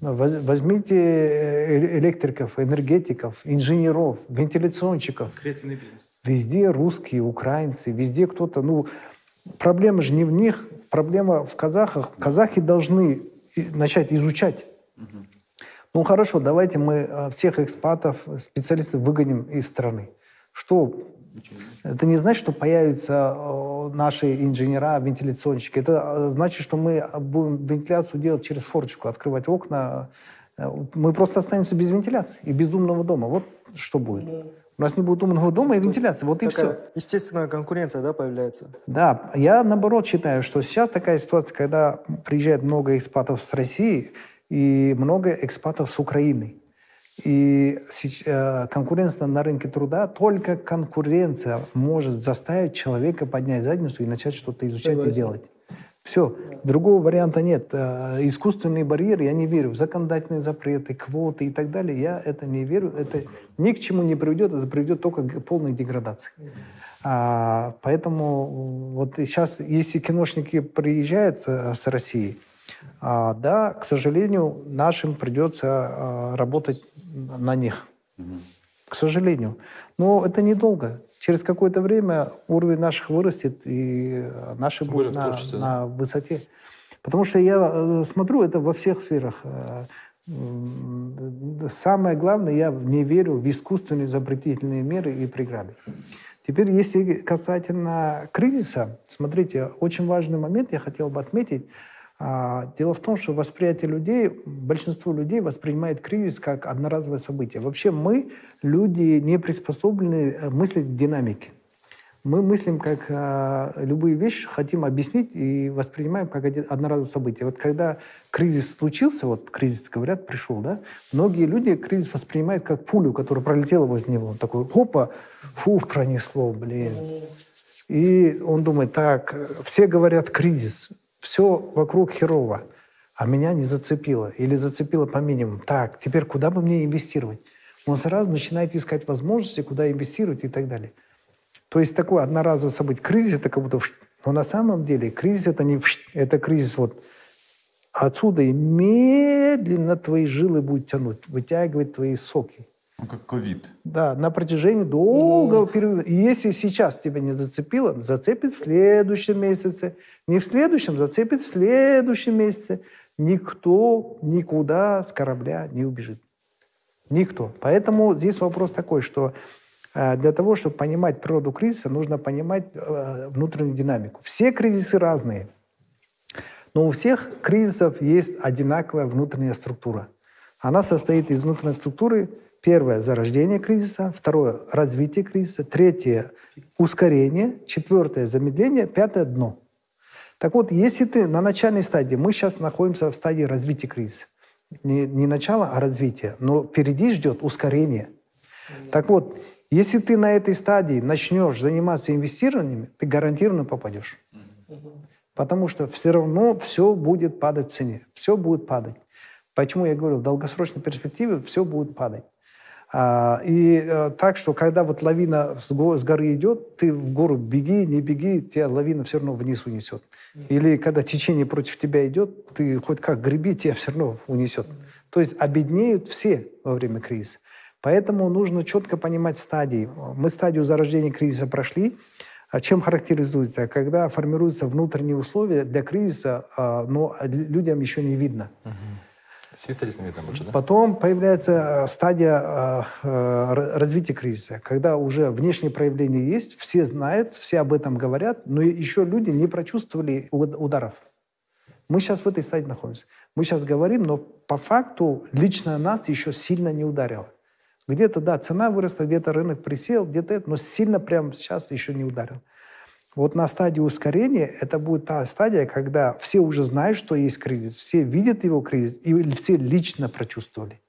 Возьмите э, электриков, энергетиков, инженеров, вентиляционщиков. Креативный бизнес. Везде русские, украинцы, везде кто-то. Ну, проблема же не в них, проблема в казахах. Казахи должны начать изучать. Ну хорошо, давайте мы э, всех экспатов, специалистов выгоним из страны. Что? Это не значит, что появятся э, наши инженера, вентиляционщики. Это э, значит, что мы будем вентиляцию делать через форточку, открывать окна. Э, мы просто останемся без вентиляции и без умного дома. Вот что будет. У нас не будет умного дома и вентиляции. Вот и все. Естественная конкуренция, да, появляется? Да, я наоборот считаю, что сейчас такая ситуация, когда приезжает много экспатов с России и много экспатов с Украины. И э, конкуренция на рынке труда, только конкуренция может заставить человека поднять задницу и начать что-то изучать Согласен. и делать. Все. Другого варианта нет. Э, искусственные барьеры, я не верю. Законодательные запреты, квоты и так далее, я это не верю. Это ни к чему не приведет, это приведет только к полной деградации. А, поэтому вот сейчас, если киношники приезжают э, с России, да, к сожалению, нашим придется а, работать на них. Угу. К сожалению. Но это недолго. Через какое-то время уровень наших вырастет, и наши Тем будут на, на высоте. Потому что я э, смотрю это во всех сферах. Э, самое главное, я не верю в искусственные запретительные меры и преграды. Теперь, если касательно кризиса, смотрите, очень важный момент я хотел бы отметить – а, дело в том, что восприятие людей, большинство людей воспринимает кризис как одноразовое событие. Вообще мы, люди, не приспособлены э, мыслить в динамике. Мы мыслим как э, любые вещи, хотим объяснить и воспринимаем как одноразовое событие. Вот когда кризис случился, вот кризис, говорят, пришел, да, многие люди кризис воспринимают как пулю, которая пролетела возле него. Он такой, опа, фу, пронесло, блин. И он думает, так, все говорят кризис, все вокруг херово, а меня не зацепило или зацепило по минимуму. Так, теперь куда бы мне инвестировать? Он сразу начинает искать возможности, куда инвестировать и так далее. То есть такое одноразовое событие. Кризис это как будто... Но на самом деле кризис это не... Это кризис вот отсюда и медленно твои жилы будет тянуть, вытягивать твои соки. Ну, как ковид. Да, на протяжении долгого периода. И если сейчас тебя не зацепило, зацепит в следующем месяце. Не в следующем, зацепит в следующем месяце. Никто никуда с корабля не убежит. Никто. Поэтому здесь вопрос такой, что э, для того, чтобы понимать природу кризиса, нужно понимать э, внутреннюю динамику. Все кризисы разные. Но у всех кризисов есть одинаковая внутренняя структура. Она состоит из внутренней структуры Первое – зарождение кризиса. Второе – развитие кризиса. Третье – ускорение. Четвертое – замедление. Пятое – дно. Так вот, если ты на начальной стадии, мы сейчас находимся в стадии развития кризиса. Не, не начало, а развитие. Но впереди ждет ускорение. Так вот, если ты на этой стадии начнешь заниматься инвестированиями, ты гарантированно попадешь. Потому что все равно все будет падать в цене. Все будет падать. Почему я говорю, в долгосрочной перспективе все будет падать. А, и а, так, что когда вот лавина с, го, с горы идет, ты в гору беги, не беги, тебя лавина все равно вниз унесет. Или когда течение против тебя идет, ты хоть как греби, тебя все равно унесет. То есть обеднеют все во время кризиса. Поэтому нужно четко понимать стадии. Мы стадию зарождения кризиса прошли. А чем характеризуется? Когда формируются внутренние условия для кризиса, а, но людям еще не видно. Угу. Специалистам видно больше, да? Потом появляется а, стадия развития кризиса, когда уже внешние проявления есть, все знают, все об этом говорят, но еще люди не прочувствовали ударов. Мы сейчас в этой стадии находимся. Мы сейчас говорим, но по факту лично нас еще сильно не ударило. Где-то, да, цена выросла, где-то рынок присел, где-то это, но сильно прямо сейчас еще не ударил. Вот на стадии ускорения это будет та стадия, когда все уже знают, что есть кризис, все видят его кризис, и все лично прочувствовали.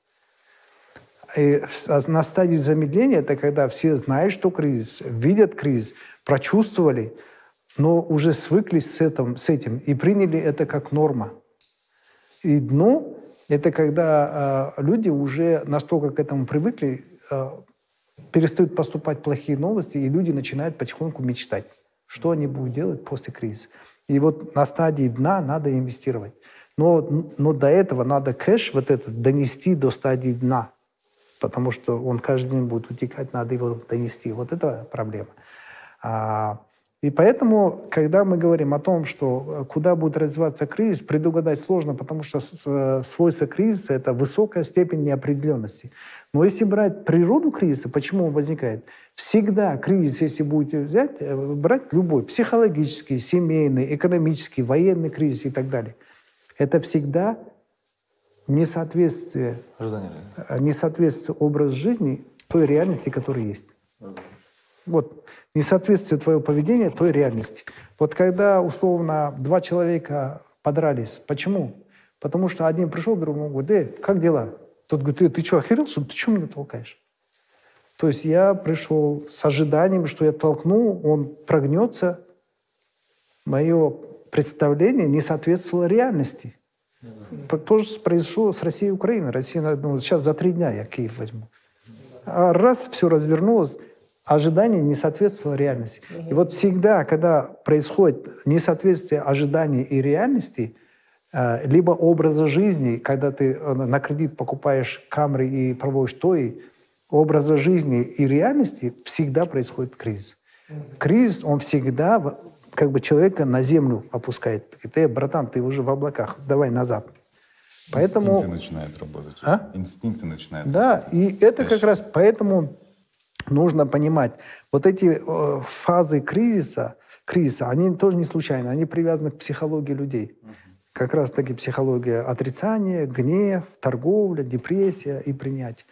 И на стадии замедления это когда все знают, что кризис, видят кризис, прочувствовали, но уже свыклись с этим, с этим и приняли это как норма. И дно это когда э, люди уже настолько к этому привыкли, э, перестают поступать плохие новости, и люди начинают потихоньку мечтать, что они будут делать после кризиса. И вот на стадии дна надо инвестировать. Но, но до этого надо кэш вот этот донести до стадии дна, потому что он каждый день будет утекать, надо его донести. Вот это проблема. А, и поэтому, когда мы говорим о том, что э, куда будет развиваться кризис, предугадать сложно, потому что э, свойство кризиса – это высокая степень неопределенности. Но если брать природу кризиса, почему он возникает? Всегда кризис, если будете взять, э, брать любой, психологический, семейный, экономический, военный кризис и так далее, это всегда несоответствие, несоответствие образа жизни той реальности, которая есть. Вот несоответствие твоего поведения той реальности. Вот когда, условно, два человека подрались, почему? Потому что один пришел другому, говорит, э, как дела? Тот говорит, ты, ты что, охерел, ты что меня толкаешь? То есть я пришел с ожиданием, что я толкну, он прогнется. Мое представление не соответствовало реальности. То же произошло с Россией и Украиной. Россия, ну, сейчас за три дня я Киев возьму. А раз все развернулось, ожидание не соответствовало реальности. И вот всегда, когда происходит несоответствие ожиданий и реальности, э, либо образа жизни, когда ты э, на кредит покупаешь камеры и проводишь то и образа жизни и реальности, всегда происходит кризис. Кризис, он всегда как бы человека на землю опускает. И ты, братан, ты уже в облаках, давай назад. Поэтому... Инстинкты начинают работать. А? Инстинкты начинают Да, работать. и это как раз поэтому нужно понимать, вот эти э, фазы кризиса, кризиса, они тоже не случайны, они привязаны к психологии людей. Как раз таки психология отрицания, гнев, торговля, депрессия и принятие.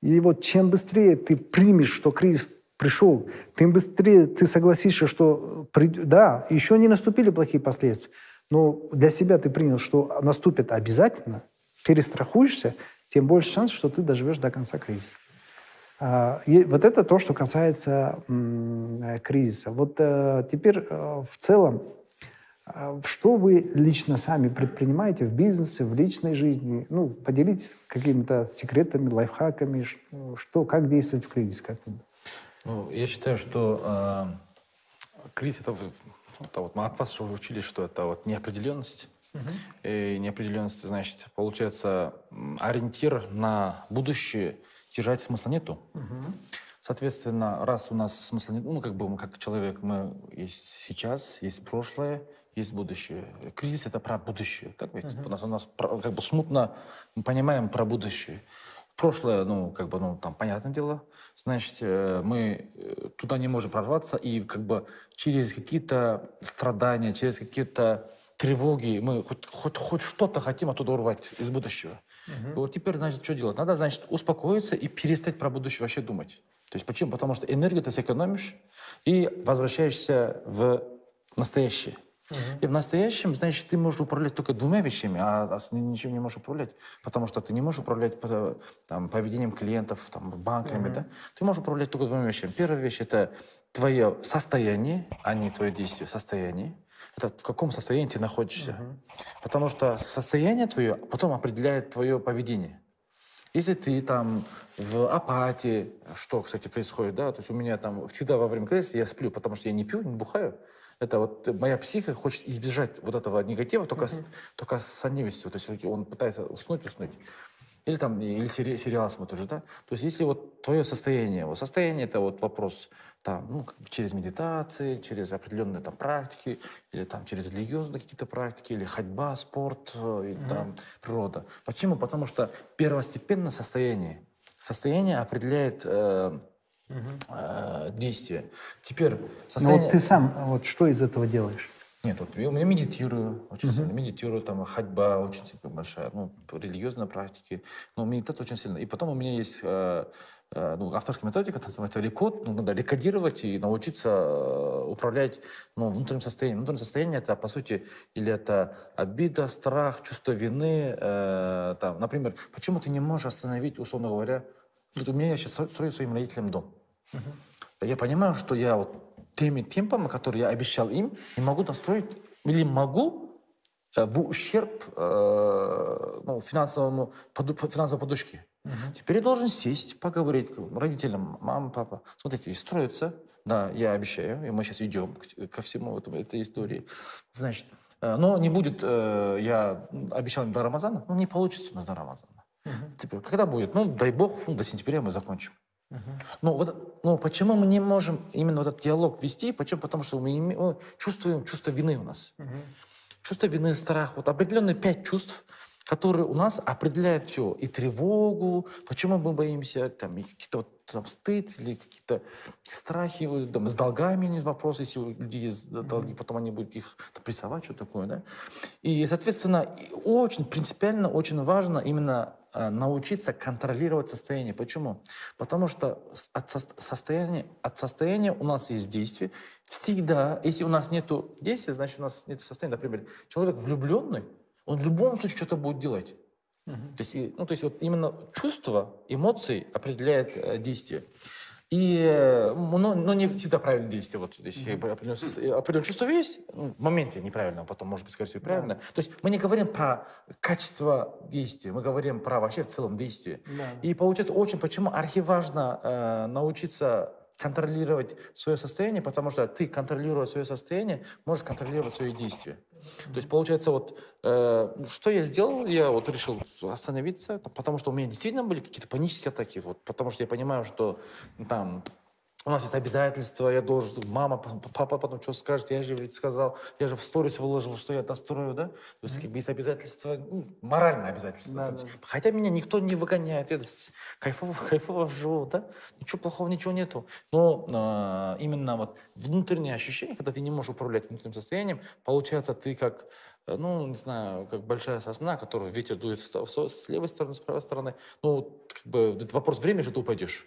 И вот чем быстрее ты примешь, что кризис пришел, тем быстрее ты согласишься, что да, еще не наступили плохие последствия, но для себя ты принял, что наступит обязательно, перестрахуешься, тем больше шанс, что ты доживешь до конца кризиса. А, и вот это то, что касается э, кризиса. Вот э, теперь э, в целом, что вы лично сами предпринимаете в бизнесе, в личной жизни? Ну, поделитесь какими-то секретами, лайфхаками, что, как действовать в кризис. Как ну, я считаю, что э, кризис это, это вот мы от вас уже учились, что это вот неопределенность. -huh. И неопределенность, значит, получается ориентир на будущее – держать смысла нету. Угу. Соответственно, раз у нас смысла нет, ну, как бы мы как человек, мы есть сейчас, есть прошлое, есть будущее. Кризис — это про будущее. Так ведь? Uh-huh. У нас, у нас как бы смутно мы понимаем про будущее. Прошлое, ну, как бы, ну, там, понятное дело, значит, э, мы э, туда не можем прорваться, и как бы через какие-то страдания, через какие-то тревоги мы хоть, хоть, хоть что-то хотим оттуда урвать из будущего. Угу. Вот теперь, значит, что делать? Надо, значит, успокоиться и перестать про будущее вообще думать. То есть почему? Потому что энергию ты сэкономишь и возвращаешься в настоящее. Угу. И в настоящем, значит, ты можешь управлять только двумя вещами, а, а ничем не можешь управлять, потому что ты не можешь управлять там, поведением клиентов, там, банками, угу. да? Ты можешь управлять только двумя вещами. Первая вещь – это твое состояние, а не твое действие, состояние это в каком состоянии ты находишься. Угу. Потому что состояние твое потом определяет твое поведение. Если ты там в апатии, что, кстати, происходит, да, то есть у меня там всегда во время кризиса я сплю, потому что я не пью, не бухаю. Это вот моя психика хочет избежать вот этого негатива только, с, только с сонливостью. То есть он пытается уснуть, уснуть. Или там, или сери, сериал смотришь, да? То есть если вот твое состояние, вот состояние это вот вопрос там, ну, через медитации, через определенные там практики, или там через религиозные какие-то практики, или ходьба, спорт, э, и, там природа. Почему? Потому что первостепенно состояние. Состояние определяет э, э, действие. Теперь Ну состояние... вот ты сам, вот что из этого делаешь? Нет, вот я, медитирую очень сильно, медитирую, там ходьба очень сильно большая, ну, религиозные практики, но медитация очень сильно. И потом у меня есть э, э, ну, авторская методика, это называется рекод, ну, надо рекодировать и научиться э, управлять ну, внутренним состоянием. Внутреннее состояние это, по сути, или это обида, страх, чувство вины, э, там, например, почему ты не можешь остановить, условно говоря, вот у меня я сейчас строю своим родителям дом. Я понимаю, что я вот теми темпами, которые я обещал им, не могу достроить или могу э, в ущерб э, ну, финансовому, поду- финансовой подушке. Теперь я должен сесть, поговорить к родителям, мама, папа. Смотрите, и строится, да, я обещаю, и мы сейчас идем к- ко всему этому, этой истории. Значит, э, но не будет, э, я обещал им до Рамазана, но не получится у нас до Рамазана. Теперь, когда будет? Ну, дай бог, ну, до сентября мы закончим. Ну, вот, ну, почему мы не можем именно этот диалог вести? Почему? Потому что мы, мы чувствуем чувство вины у нас. Чувство вины, страх. Вот определенные пять чувств, которые у нас определяют все. И тревогу, почему мы боимся, там, и какие-то вот там, стыд или какие-то страхи, там, с долгами нет вопросы, если у людей есть долги, потом они будут их там, прессовать, что такое, да? И, соответственно, очень принципиально, очень важно именно научиться контролировать состояние. Почему? Потому что от сос- состояния, от состояния у нас есть действие. Всегда, если у нас нет действия, значит у нас нет состояния. Например, человек влюбленный, он в любом случае что-то будет делать. То есть, ну, то есть вот именно чувство, эмоции определяет э, действие. И, но, но не всегда правильное действие. Вот, если определенное, сос- э, определенное чувство есть, ну, в моменте неправильно, а потом, может быть, скорее всего, правильно. То есть мы не говорим про качество действия, мы говорим про вообще в целом действие. И получается очень, почему архиважно э, научиться контролировать свое состояние, потому что ты, контролируя свое состояние, можешь контролировать свое действие. То есть, получается, вот, э, что я сделал, я вот решил остановиться, потому что у меня действительно были какие-то панические атаки, вот, потому что я понимаю, что ну, там у нас есть обязательства, я должен, мама, папа потом что скажет, я же ведь сказал, я же в сторис выложил, что я дострою, да? То есть как бы есть обязательства, ну, моральные обязательства. То есть, Хотя меня никто не выгоняет, я кайфово, <laughs> кайфово живу, да? Ничего плохого, ничего нету. Но а, именно вот внутреннее ощущение, когда ты не можешь управлять внутренним состоянием, получается, ты как э, ну, не знаю, как большая сосна, которую ветер дует с, с- левой стороны, с правой стороны. Ну, как бы, вопрос времени, что ты упадешь.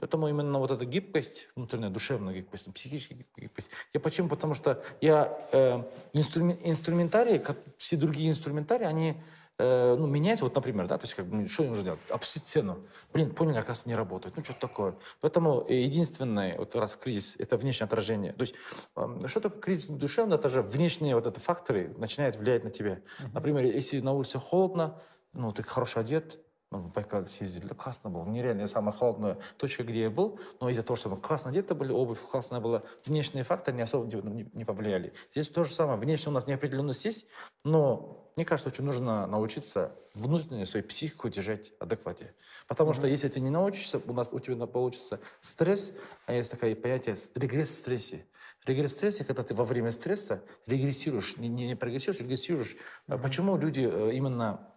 Поэтому именно вот эта гибкость, внутренняя душевная гибкость, психическая гибкость. Я почему? Потому что я э, инструмен- инструментарий, как все другие инструментарии, они э, ну, меняются. Вот, например, да, то есть как бы, ну, что нужно делать? Опустить цену. Блин, поняли, оказывается, не работает. Ну, что-то такое. Поэтому э, единственное, вот раз кризис, это внешнее отражение. То есть э, что такое кризис душевный? Это же внешние вот эти факторы начинают влиять на тебя. Например, если на улице холодно, ну, ты хорошо одет, ну, в Байкал съездили, классно было. Нереально, самая холодная точка, где я был. Но из-за того, что мы классно одеты были, обувь классная была, внешние факторы не особо не, не- повлияли. Здесь то же самое. Внешне у нас неопределенность есть, но мне кажется, очень нужно научиться внутреннюю свою психику держать в адеквате. Потому что если ты не научишься, у нас у тебя получится стресс, а есть такое понятие регресс в стрессе. Регресс в стрессе, когда ты во время стресса регрессируешь, не, не, не прогрессируешь, регрессируешь. А Почему люди э, именно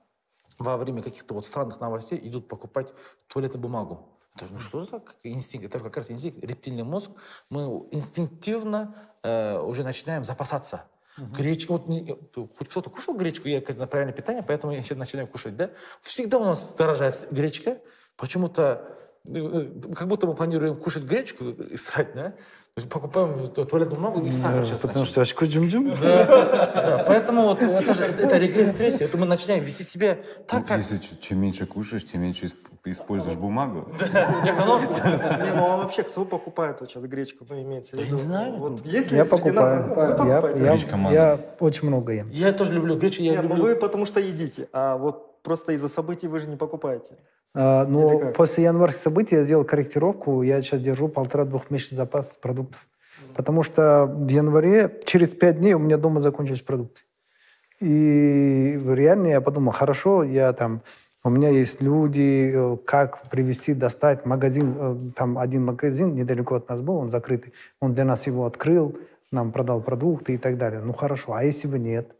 во время каких-то вот странных новостей идут покупать туалетную бумагу. Это же ну что за инстинкт? Это как раз инстинкт, рептильный мозг. Мы инстинктивно э, уже начинаем запасаться. Гречка, вот не- хоть кто-то кушал гречку, я на правильное питание, поэтому я <laughs> начинаю кушать, да? Всегда у нас дорожает гречка, почему-то э, э, как будто мы планируем кушать гречку и срать, да? То есть покупаем ту- туалетную бумагу и сахар сейчас Потому начнем. что очку-джум-джум. Да, поэтому вот это же это регресс. Это мы начинаем вести себя так, как... Если чем меньше кушаешь, тем меньше исп- используешь бумагу. Не, ну а вообще кто покупает вот сейчас гречку, ну имеется в виду? не знаю. Вот если Я покупаю. знакомых, вы Я, покупаете? я- Гречка я очень много ем. Я тоже люблю гречу, я ну люблю... вы потому что едите, а вот просто из-за событий вы же не покупаете. А, но после январских событий я сделал корректировку. Я сейчас держу полтора-двухмесячный запас продуктов. Потому что в январе, через пять дней у меня дома закончились продукты. И реально я подумал, хорошо, я там, у меня есть люди, э, как привезти, достать магазин, э, там один магазин недалеко от нас был, он закрытый, он для нас его открыл, нам продал продукты и так далее. Ну хорошо, а если бы нет?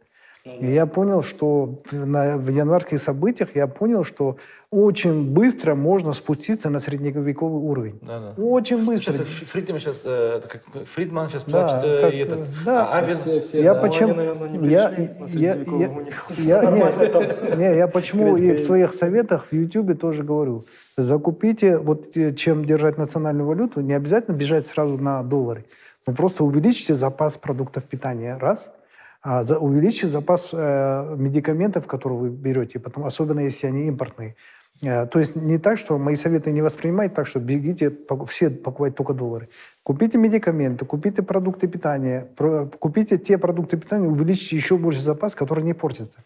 И я понял, что на, в январских событиях я понял, что очень быстро можно спуститься на средневековый уровень. Да, да. Очень быстро. Сейчас Фридман сейчас, э, как Фридман сейчас Да, плачет, э, как, и этот, да. а Авен, Все, все, я да. почему, они, наверное, не я, я, я, я- не, не, я почему и в своих советах в Ютубе тоже говорю, закупите, вот э, чем держать национальную валюту, не обязательно бежать сразу на доллары, но просто увеличьте запас продуктов питания, раз, а за, увеличьте запас э, медикаментов, которые вы берете, потом, особенно если они импортные. Э, То есть не так, что мои советы не воспринимать так, что бегите, все покупать только доллары. Купите медикаменты, купите продукты питания, купите те продукты питания, увеличьте еще больше запас, который не портится.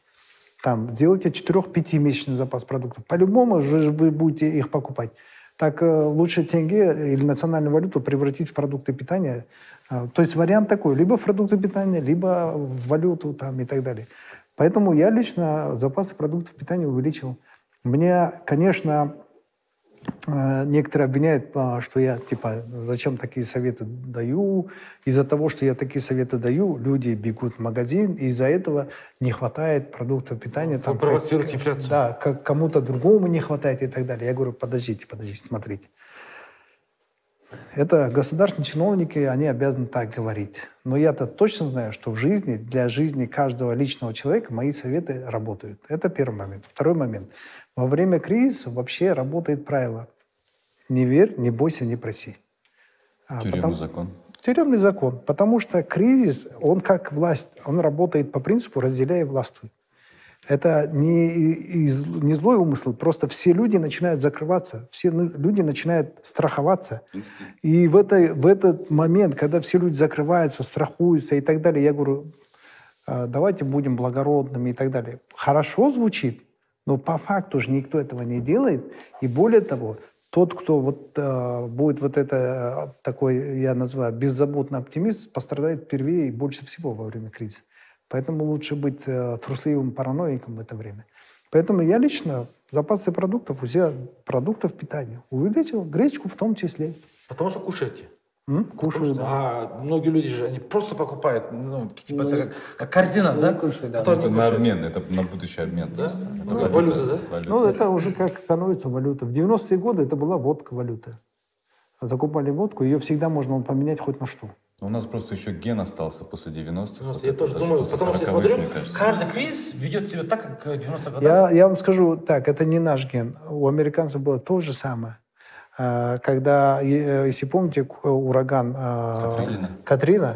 Там, делайте 4-5 месячный запас продуктов. По-любому же вы будете их покупать. Так э, лучше тенге или национальную валюту превратить в продукты питания. А, То есть вариант такой, либо в продукты питания, либо в валюту там, и так далее. Поэтому я лично запасы продуктов питания увеличил. Мне, конечно, э, некоторые обвиняют, а, что я, типа, зачем такие советы даю. Из-за того, что я такие советы даю, люди бегут в магазин, и из-за этого не хватает продуктов питания. Вы там, провоцируете как- инфляцию. Да, как кому-то другому не хватает и так далее. Я говорю, подождите, подождите, смотрите. Это государственные чиновники, они обязаны так говорить. Но я-то точно знаю, что в жизни, для жизни каждого личного человека мои советы работают. Это первый момент. Второй момент. Во время кризиса вообще работает правило. Не верь, не бойся, не проси. А, Тюремный потому- закон. Тюремный закон. Потому что кризис, он как власть, он работает по принципу «разделяй и властвуй». Это не, не злой умысел, просто все люди начинают закрываться, все люди начинают страховаться. И в, этой, в этот момент, когда все люди закрываются, страхуются и так далее, я говорю, «А, давайте будем благородными и так далее. Хорошо звучит, но по факту же никто этого не делает. И более того, тот, кто вот, э, будет вот это э, такой, я называю, беззаботный оптимист, пострадает впервые и больше всего во время кризиса. Поэтому лучше быть э, трусливым параноиком в это время. Поэтому я лично запасы продуктов, у себя продуктов питания увеличил, гречку в том числе. Потому что кушаете. М, Кушаю, да. А многие люди же, они просто покупают, ну, типа, это как, как корзина, да? кушают, да. Которую Это не на кушают. обмен, это на будущий обмен. Да? просто. Это Ну, валюта, да? валюта. Ну, это уже как становится валюта. В 90-е годы это была водка валюта. Закупали водку, ее всегда можно поменять хоть на что. У нас просто еще ген остался после 90-х. Ну, вот я это тоже думаю, потому что я 40-х, смотрю, каждый кризис ведет себя так, как в 90-х годах. Я, я вам скажу так, это не наш ген. У американцев было то же самое. А, Когда, е- если помните, к- ураган Катрина. Катрина,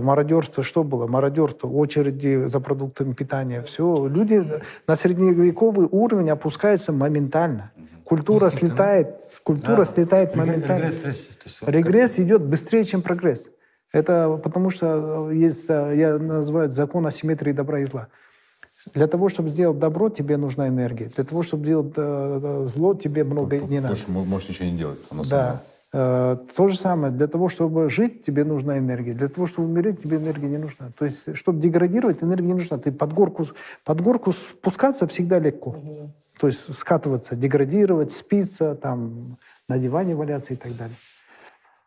мародерство что было? Мародерство, очереди за продуктами питания, все. Люди на средневековый уровень опускаются моментально. Культура Инстинктом. слетает, культура Да. слетает моментально. Регресс, Регресс идет быстрее, чем прогресс. Это потому что э, есть, э, я называю закон асимметрии добра и зла. Для того, чтобы сделать добро, тебе нужна энергия. Для того, чтобы сделать э, э, зло, тебе много не надо. Потому что мо- можешь ничего не делать. оно само. Да. Э, То же самое. Для того, чтобы жить, тебе нужна энергия. Для того, чтобы умереть, тебе энергия не нужна. То есть, чтобы деградировать, энергия не нужна. Ты под горку, под горку спускаться всегда легко. То есть скатываться, деградировать, спиться, там, на диване валяться и так далее.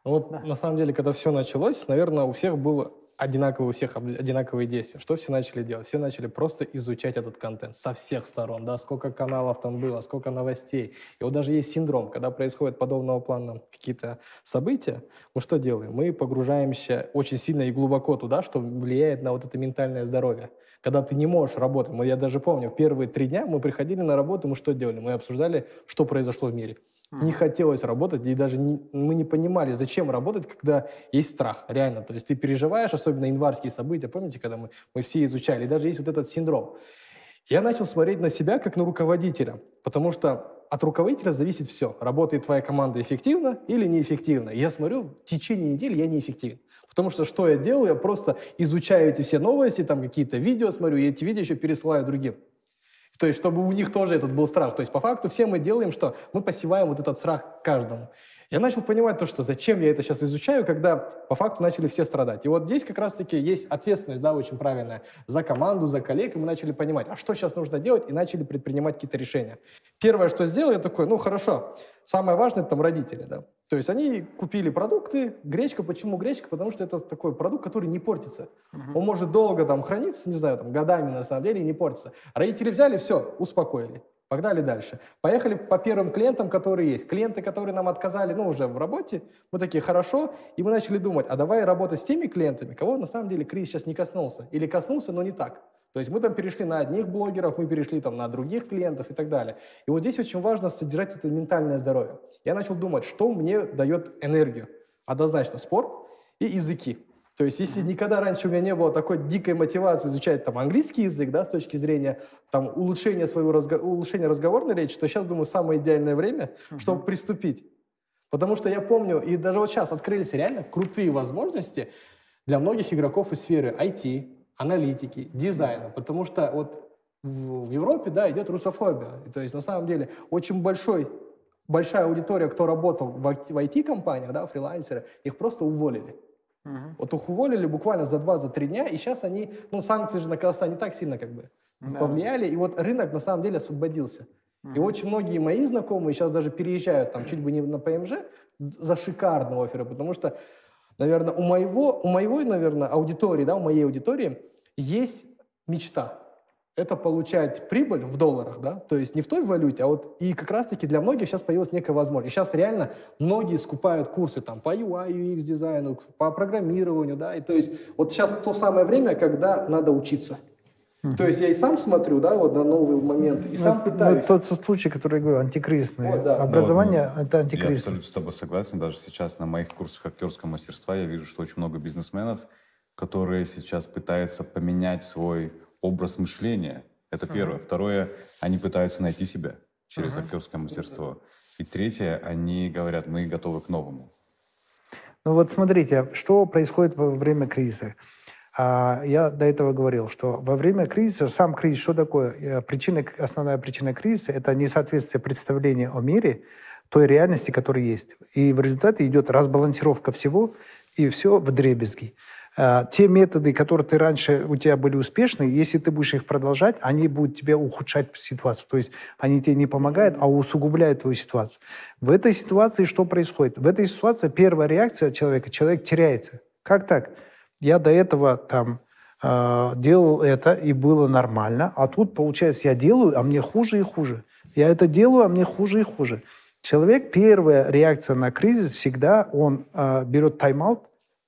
Ну Вот на самом деле, когда все началось, наверное, у всех было одинаковые, у всех одинаковые действия. Что все начали делать? Все начали просто изучать этот контент со всех сторон, да, сколько каналов там было, сколько новостей. И вот даже есть синдром, когда происходят подобного плана какие-то события, мы что делаем? Мы погружаемся очень сильно и глубоко туда, что влияет на вот это ментальное здоровье. Когда ты не можешь работать, мы, я даже помню, первые три дня мы приходили на работу, мы что делали? Мы обсуждали, что произошло в мире. Не хотелось работать, и даже не- мы не понимали, зачем работать, когда есть страх, реально. То есть ты переживаешь, особенно январские события, помните, когда мы, мы все изучали, и даже есть вот этот синдром. Я начал смотреть на себя как на руководителя, потому что от руководителя зависит все. Работает твоя команда эффективно или неэффективно. Я смотрю, в течение недели я неэффективен. Потому что что я делаю? Я просто изучаю эти все новости, там какие-то видео смотрю, и эти видео еще пересылаю другим. То есть, чтобы у них тоже этот был страх. То есть, по факту, все мы делаем, что мы посеваем вот этот страх каждому. Я начал понимать то, что зачем я это сейчас изучаю, когда по факту начали все страдать. И вот здесь как раз-таки есть ответственность, да, очень правильная, за команду, за коллег, и мы начали понимать, а что сейчас нужно делать, и начали предпринимать какие-то решения. Первое, что сделал, я такой, ну хорошо, самое важное это там родители, да. То есть они купили продукты, гречка, почему гречка? Потому что это такой продукт, который не портится. Он может долго там храниться, не знаю, там годами на самом деле и не портится. Родители взяли, все, успокоили. Погнали дальше. Поехали по первым клиентам, которые есть. Клиенты, которые нам отказали, ну, уже в работе, мы такие, хорошо, и мы начали думать, а давай работать с теми клиентами, кого на самом деле кризис сейчас не коснулся. Или коснулся, но не так. То есть мы там перешли на одних блогеров, мы перешли там на других клиентов и так далее. И вот здесь очень важно содержать это ментальное здоровье. Я начал думать, что мне дает энергию. Однозначно спорт и языки. То есть, если никогда раньше у меня не было такой дикой мотивации изучать там английский язык, да, с точки зрения там улучшения своего разго... улучшения разговорной речи, то сейчас, думаю, самое идеальное время, uh-huh. чтобы приступить. Потому что я помню, и даже вот сейчас открылись реально крутые возможности для многих игроков из сферы IT, аналитики, дизайна, потому что вот в Европе, да, идет русофобия. И, то есть, на самом деле, очень большой, большая аудитория, кто работал в IT-компаниях, да, фрилансеры, их просто уволили. Угу. Вот их уволили буквально за два, за три дня, и сейчас они, ну, санкции же на Казахстан не так сильно как бы да. повлияли, и вот рынок на самом деле освободился. Угу. И очень многие мои знакомые сейчас даже переезжают там чуть бы не на ПМЖ за шикарные оферы, потому что, наверное, у моего, у моего, наверное, аудитории, да, у моей аудитории есть мечта это получать прибыль в долларах, да, то есть не в той валюте, а вот и как раз-таки для многих сейчас появилась некая возможность. И сейчас реально многие скупают курсы там по UI, UX дизайну, по программированию, да, и то есть вот сейчас то самое время, когда надо учиться. То есть я и сам смотрю, да, вот на новые моменты, и ну, сам пытаюсь. Ну, тот случай, который я говорю, антикризисный. Вот, да. Образование ну, это антикризис. Я абсолютно с тобой согласен. Даже сейчас на моих курсах актерского мастерства я вижу, что очень много бизнесменов, которые сейчас пытаются поменять свой образ мышления. Это uh-huh. первое. Второе, они пытаются найти себя через uh-huh. актерское мастерство. И третье, они говорят, мы готовы к новому. Ну вот смотрите, что происходит во время кризиса. А, я до этого говорил, что во время кризиса, сам кризис, что такое? Э, причина, основная причина кризиса – это несоответствие представления о мире той реальности, которая есть. И в результате идет разбалансировка всего, и все в дребезги. Э, те методы, которые ты раньше у тебя были успешные, если ты будешь их продолжать, они будут тебе ухудшать ситуацию. То есть они тебе не помогают, а усугубляют твою ситуацию. В этой ситуации что происходит? В этой ситуации первая реакция человека, человек теряется. Как так? Я до этого там э, делал это, и было нормально, а тут, получается, я делаю, а мне хуже и хуже. Я это делаю, а мне хуже и хуже. Человек, первая реакция на кризис всегда, он э, берет тайм-аут,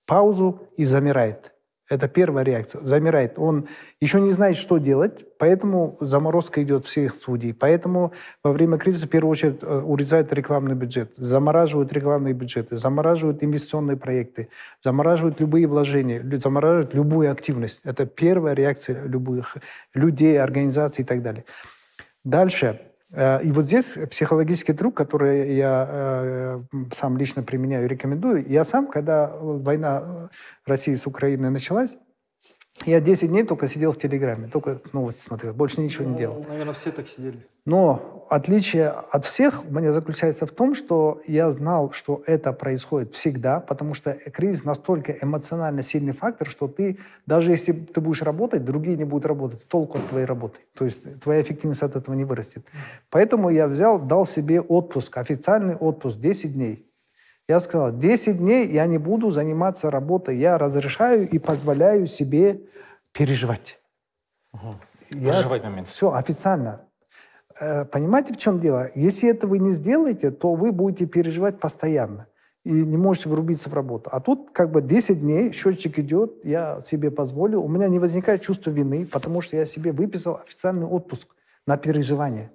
паузу и замирает. Это первая реакция. Замирает. Он еще не знает, что делать, поэтому заморозка идет всех судей. Поэтому во время кризиса в первую очередь э, урезают рекламный бюджет, замораживают рекламные бюджеты, замораживают инвестиционные проекты, замораживают любые вложения, замораживают любую активность. Это первая реакция любых людей, организаций и так далее. Дальше и вот здесь психологический трюк, который я э, сам лично применяю и рекомендую. Я сам, когда война э, России с Украиной началась, я 10 дней только сидел в Телеграме, только новости смотрел, больше ничего ну, не делал. Наверное, все так сидели. Но отличие от всех у меня заключается в том, что я знал, что это происходит всегда, потому что кризис настолько эмоционально сильный фактор, что ты, даже если ты будешь работать, другие не будут работать, толку от твоей работы. То есть твоя эффективность от этого не вырастет. Поэтому я взял, дал себе отпуск, официальный отпуск, 10 дней. Я сказал, 10 дней я не буду заниматься работой. Я разрешаю и позволяю себе переживать. Угу. Я, Проживать момент. Все, официально. Э, понимаете, в чем дело? Если это вы не сделаете, то вы будете переживать постоянно и не можете врубиться в работу. А тут как бы 10 дней, счетчик идет, я себе позволю. У меня не возникает чувства вины, потому что я себе выписал официальный отпуск на переживание.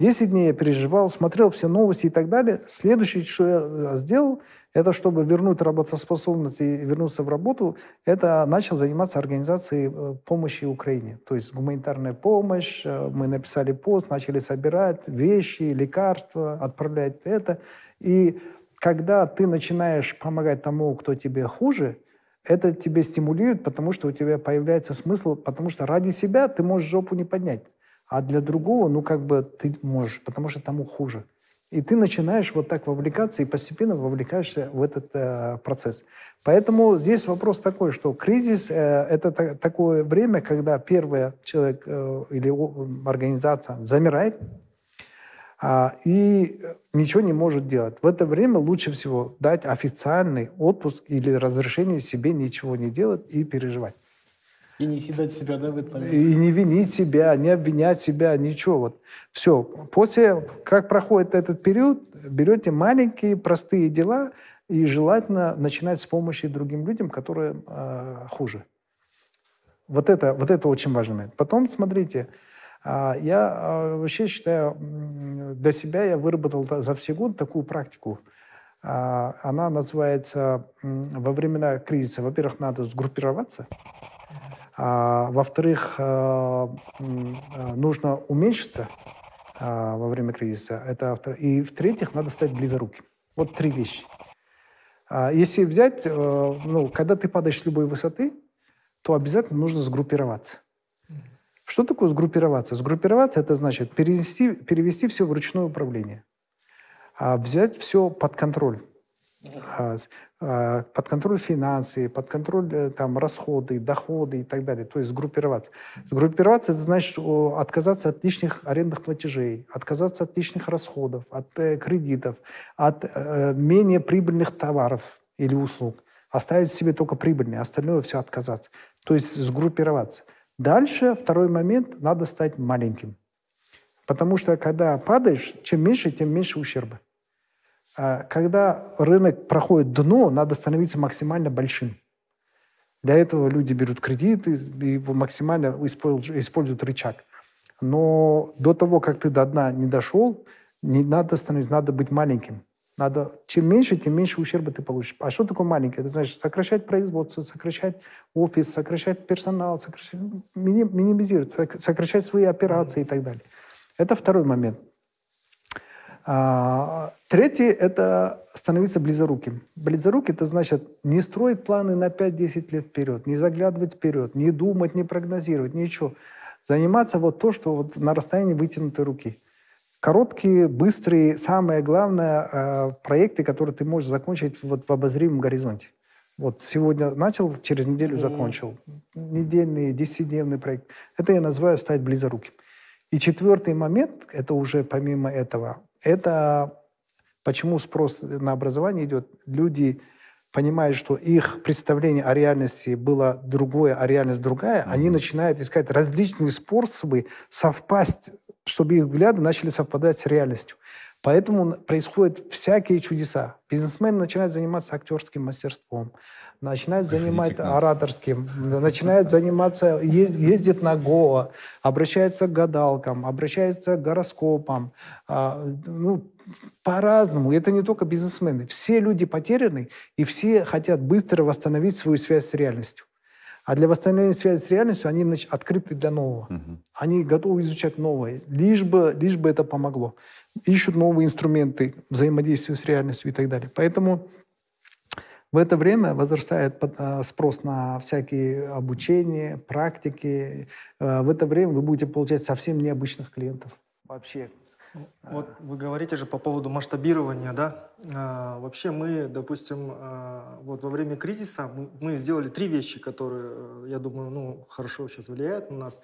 Десять дней я переживал, смотрел все новости и так далее. Следующее, что я э, сделал, это чтобы вернуть работоспособность и вернуться в работу, это начал заниматься организацией э, помощи Украине. То есть гуманитарная помощь, э, мы написали пост, начали собирать вещи, лекарства, отправлять это. И когда ты начинаешь помогать тому, кто тебе хуже, это тебе стимулирует, потому что у тебя появляется смысл, потому что ради себя ты можешь жопу не поднять. А для другого, ну, как бы ты можешь, потому что тому хуже. И ты начинаешь вот так вовлекаться и постепенно вовлекаешься в этот э, процесс. Поэтому здесь вопрос такой, что кризис э, – это та- такое время, когда первый человек э, или организация замирает, а, и ничего не может делать. В это время лучше всего дать официальный отпуск или разрешение себе ничего не делать и переживать. И не съедать себя, да, в этот момент? И не винить себя, не обвинять себя, ничего. Вот. Все. После, как проходит этот период, берете маленькие, простые дела и желательно начинать с помощи другим людям, которые э, хуже. Вот это, вот это очень важный момент. Потом, смотрите, э, я э, вообще считаю, для себя я выработал за все годы такую практику. Э, она называется во времена кризиса, во-первых, надо сгруппироваться, во-вторых, э, э, нужно уменьшиться а, во время кризиса. Это, и в-третьих, надо стать близоруким. Вот три вещи. А, если взять, э, ну, когда ты падаешь с любой высоты, то обязательно нужно сгруппироваться. Что такое сгруппироваться? Сгруппироваться – это значит перенести, перевести все в ручное управление, взять все под контроль. А, а, под контроль финансы, под контроль э, там, расходы, доходы и так далее. То есть сгруппироваться. Сгруппироваться – это значит отказаться от лишних арендных платежей, отказаться от лишних расходов, от э, кредитов, от э, менее прибыльных товаров или услуг. Оставить себе только прибыльные, остальное все отказаться. То есть сгруппироваться. Дальше, второй момент, надо стать маленьким. Потому что когда падаешь, чем меньше, тем меньше ущерба. А когда рынок проходит дно, надо становиться максимально большим. Для этого люди берут кредиты и максимально используют рычаг. Но до того, как ты до дна не дошел, не надо становиться, надо быть маленьким. Надо, чем меньше, тем меньше ущерба ты получишь. А что такое маленькое? Это значит сокращать производство, сокращать офис, сокращать персонал, сокращать, минимизировать, сокращать свои операции и так далее. Это второй момент. А, третий – это становиться близоруким. Близорукий – это значит не строить планы на 5-10 лет вперед, не заглядывать вперед, не думать, не прогнозировать, ничего. Заниматься вот то, что вот на расстоянии вытянутой руки. Короткие, быстрые, самое главное, э, проекты, которые ты можешь закончить вот в обозримом горизонте. Вот сегодня начал, через неделю закончил. Недельный, десятидневный проект. Это я называю стать близоруким. И четвертый момент, это уже помимо этого, это почему спрос на образование идет. Люди понимают, что их представление о реальности было другое, а реальность другая, mm-hmm. они начинают искать различные способы совпасть, чтобы их взгляды начали совпадать с реальностью. Поэтому происходят всякие чудеса. Бизнесмены начинают заниматься актерским мастерством, начинают заниматься ораторским, начинают заниматься, ездят на Гоа, обращаются к гадалкам, обращаются к гороскопам. А, ну, по-разному. Это не только бизнесмены. Все люди потеряны, и все хотят быстро восстановить свою связь с реальностью. А для восстановления связи с реальностью они значит, открыты для нового. Угу. Они готовы изучать новое, лишь бы, лишь бы это помогло. Ищут новые инструменты взаимодействия с реальностью и так далее. Поэтому в это время возрастает э, спрос на всякие обучения, практики. Э, в это время вы будете получать совсем необычных клиентов. Вообще. Вот вы говорите же по поводу масштабирования, да? А, вообще мы, допустим, а, вот во время кризиса мы, мы сделали три вещи, которые, я думаю, ну, хорошо сейчас влияют на нас.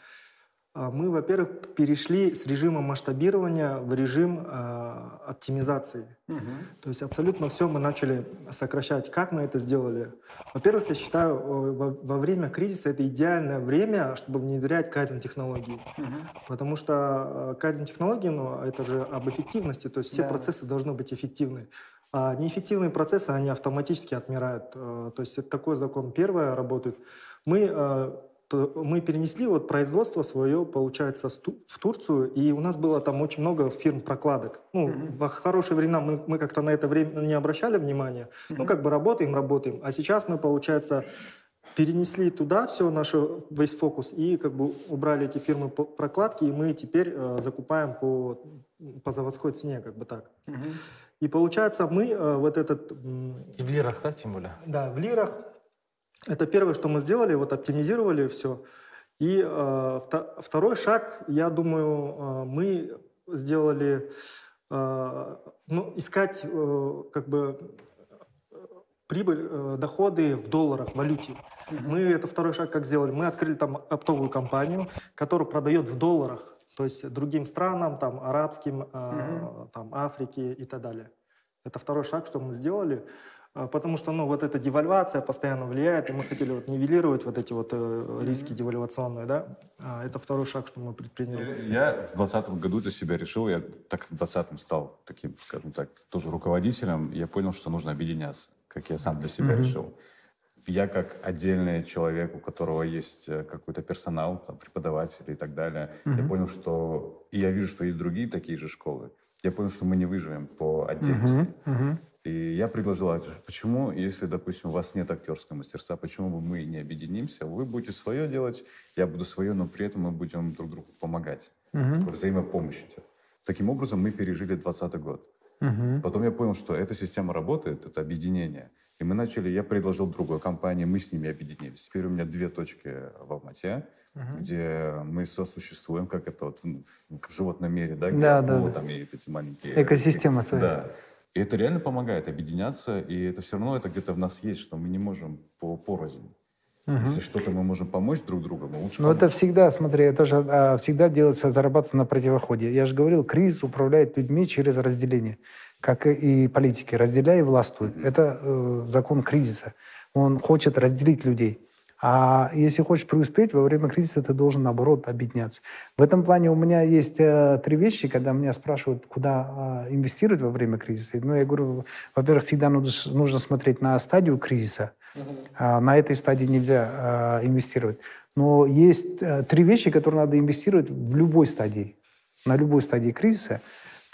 А, мы, во-первых, перешли с режима масштабирования в режим э, оптимизации. Угу. То есть абсолютно все мы начали сокращать. Как мы это сделали? Во-первых, я считаю, во, во время кризиса это идеальное время, чтобы внедрять кайдзен-технологии. Угу. Потому что кайдзен-технологии, ну, это же об эффективности, то есть все да. процессы должны быть эффективны. А неэффективные процессы, они автоматически отмирают. То есть это такой закон. Первое работает. Мы мы перенесли вот производство свое, получается, в Турцию, и у нас было там очень много фирм прокладок. Ну, mm-hmm. в хорошие времена мы, мы как-то на это время не обращали внимания. Mm-hmm. Ну, как бы работаем, работаем. А сейчас мы, получается, перенесли туда все наше весь фокус и как бы убрали эти фирмы прокладки, и мы теперь э, закупаем по, по заводской цене, как бы так. Угу. И получается, мы э, вот этот... И в лирах, да, тем более? Да, в лирах это первое, что мы сделали, вот оптимизировали все. И э, второй шаг, я думаю, э, мы сделали, э, ну, искать э, как бы прибыль, э, доходы в долларах, в валюте. Мы это второй шаг как сделали. Мы открыли там оптовую компанию, которая продает в долларах, то есть другим странам, там, арабским, э, там, Африке и так далее. Это второй шаг, что мы сделали. А, потому что, ну, вот эта девальвация постоянно влияет, и мы хотели вот нивелировать вот эти вот э, риски девальвационные, да. А, это второй шаг, что мы предприняли. Я в 2020 году для себя решил, я так в 2020 стал таким, скажем так, тоже руководителем, я понял, что нужно объединяться, как я сам для себя mm-hmm. решил. Я как отдельный человек, у которого есть э, какой-то персонал, там, преподаватели и так далее, mm-hmm. я понял, что... И я вижу, что есть другие такие же школы я понял, что мы не выживем по отдельности. Uh-huh, uh-huh. И я предложил, а почему, если, допустим, у вас нет актерского мастерства, почему бы мы не объединимся? Вы будете свое делать, я буду свое, но при этом мы будем друг другу помогать. Uh-huh. Взаимопомощь идет. Таким образом, мы пережили 2020 год. Uh-huh. Потом я понял, что эта система работает, это объединение. И мы начали, я предложил другую компанию, мы с ними объединились. Теперь у меня две точки в Алмате, uh-huh. где мы сосуществуем, как это вот в, в животном мире, да, где да, да, да. там и эти маленькие... Экосистема своя. Да. И это реально помогает объединяться, и это все равно это где-то в нас есть, что мы не можем по порознь. Угу. Если что-то мы можем помочь друг другу, мы лучше. Но помочь. это всегда, смотри, это же а, всегда делается, зарабатывается на противоходе. Я же говорил, кризис управляет людьми через разделение как и политики, разделяй и властвуй. Это э, закон кризиса. Он хочет разделить людей. А если хочешь преуспеть, во время кризиса ты должен, наоборот, объединяться. В этом плане у меня есть э, три вещи, когда меня спрашивают, куда э, инвестировать во время кризиса. Ну, я говорю, во-первых, всегда нужно, нужно смотреть на стадию кризиса. Uh-huh. на этой стадии нельзя э, инвестировать. Но есть э, три вещи, которые надо инвестировать в любой стадии. На любой стадии кризиса.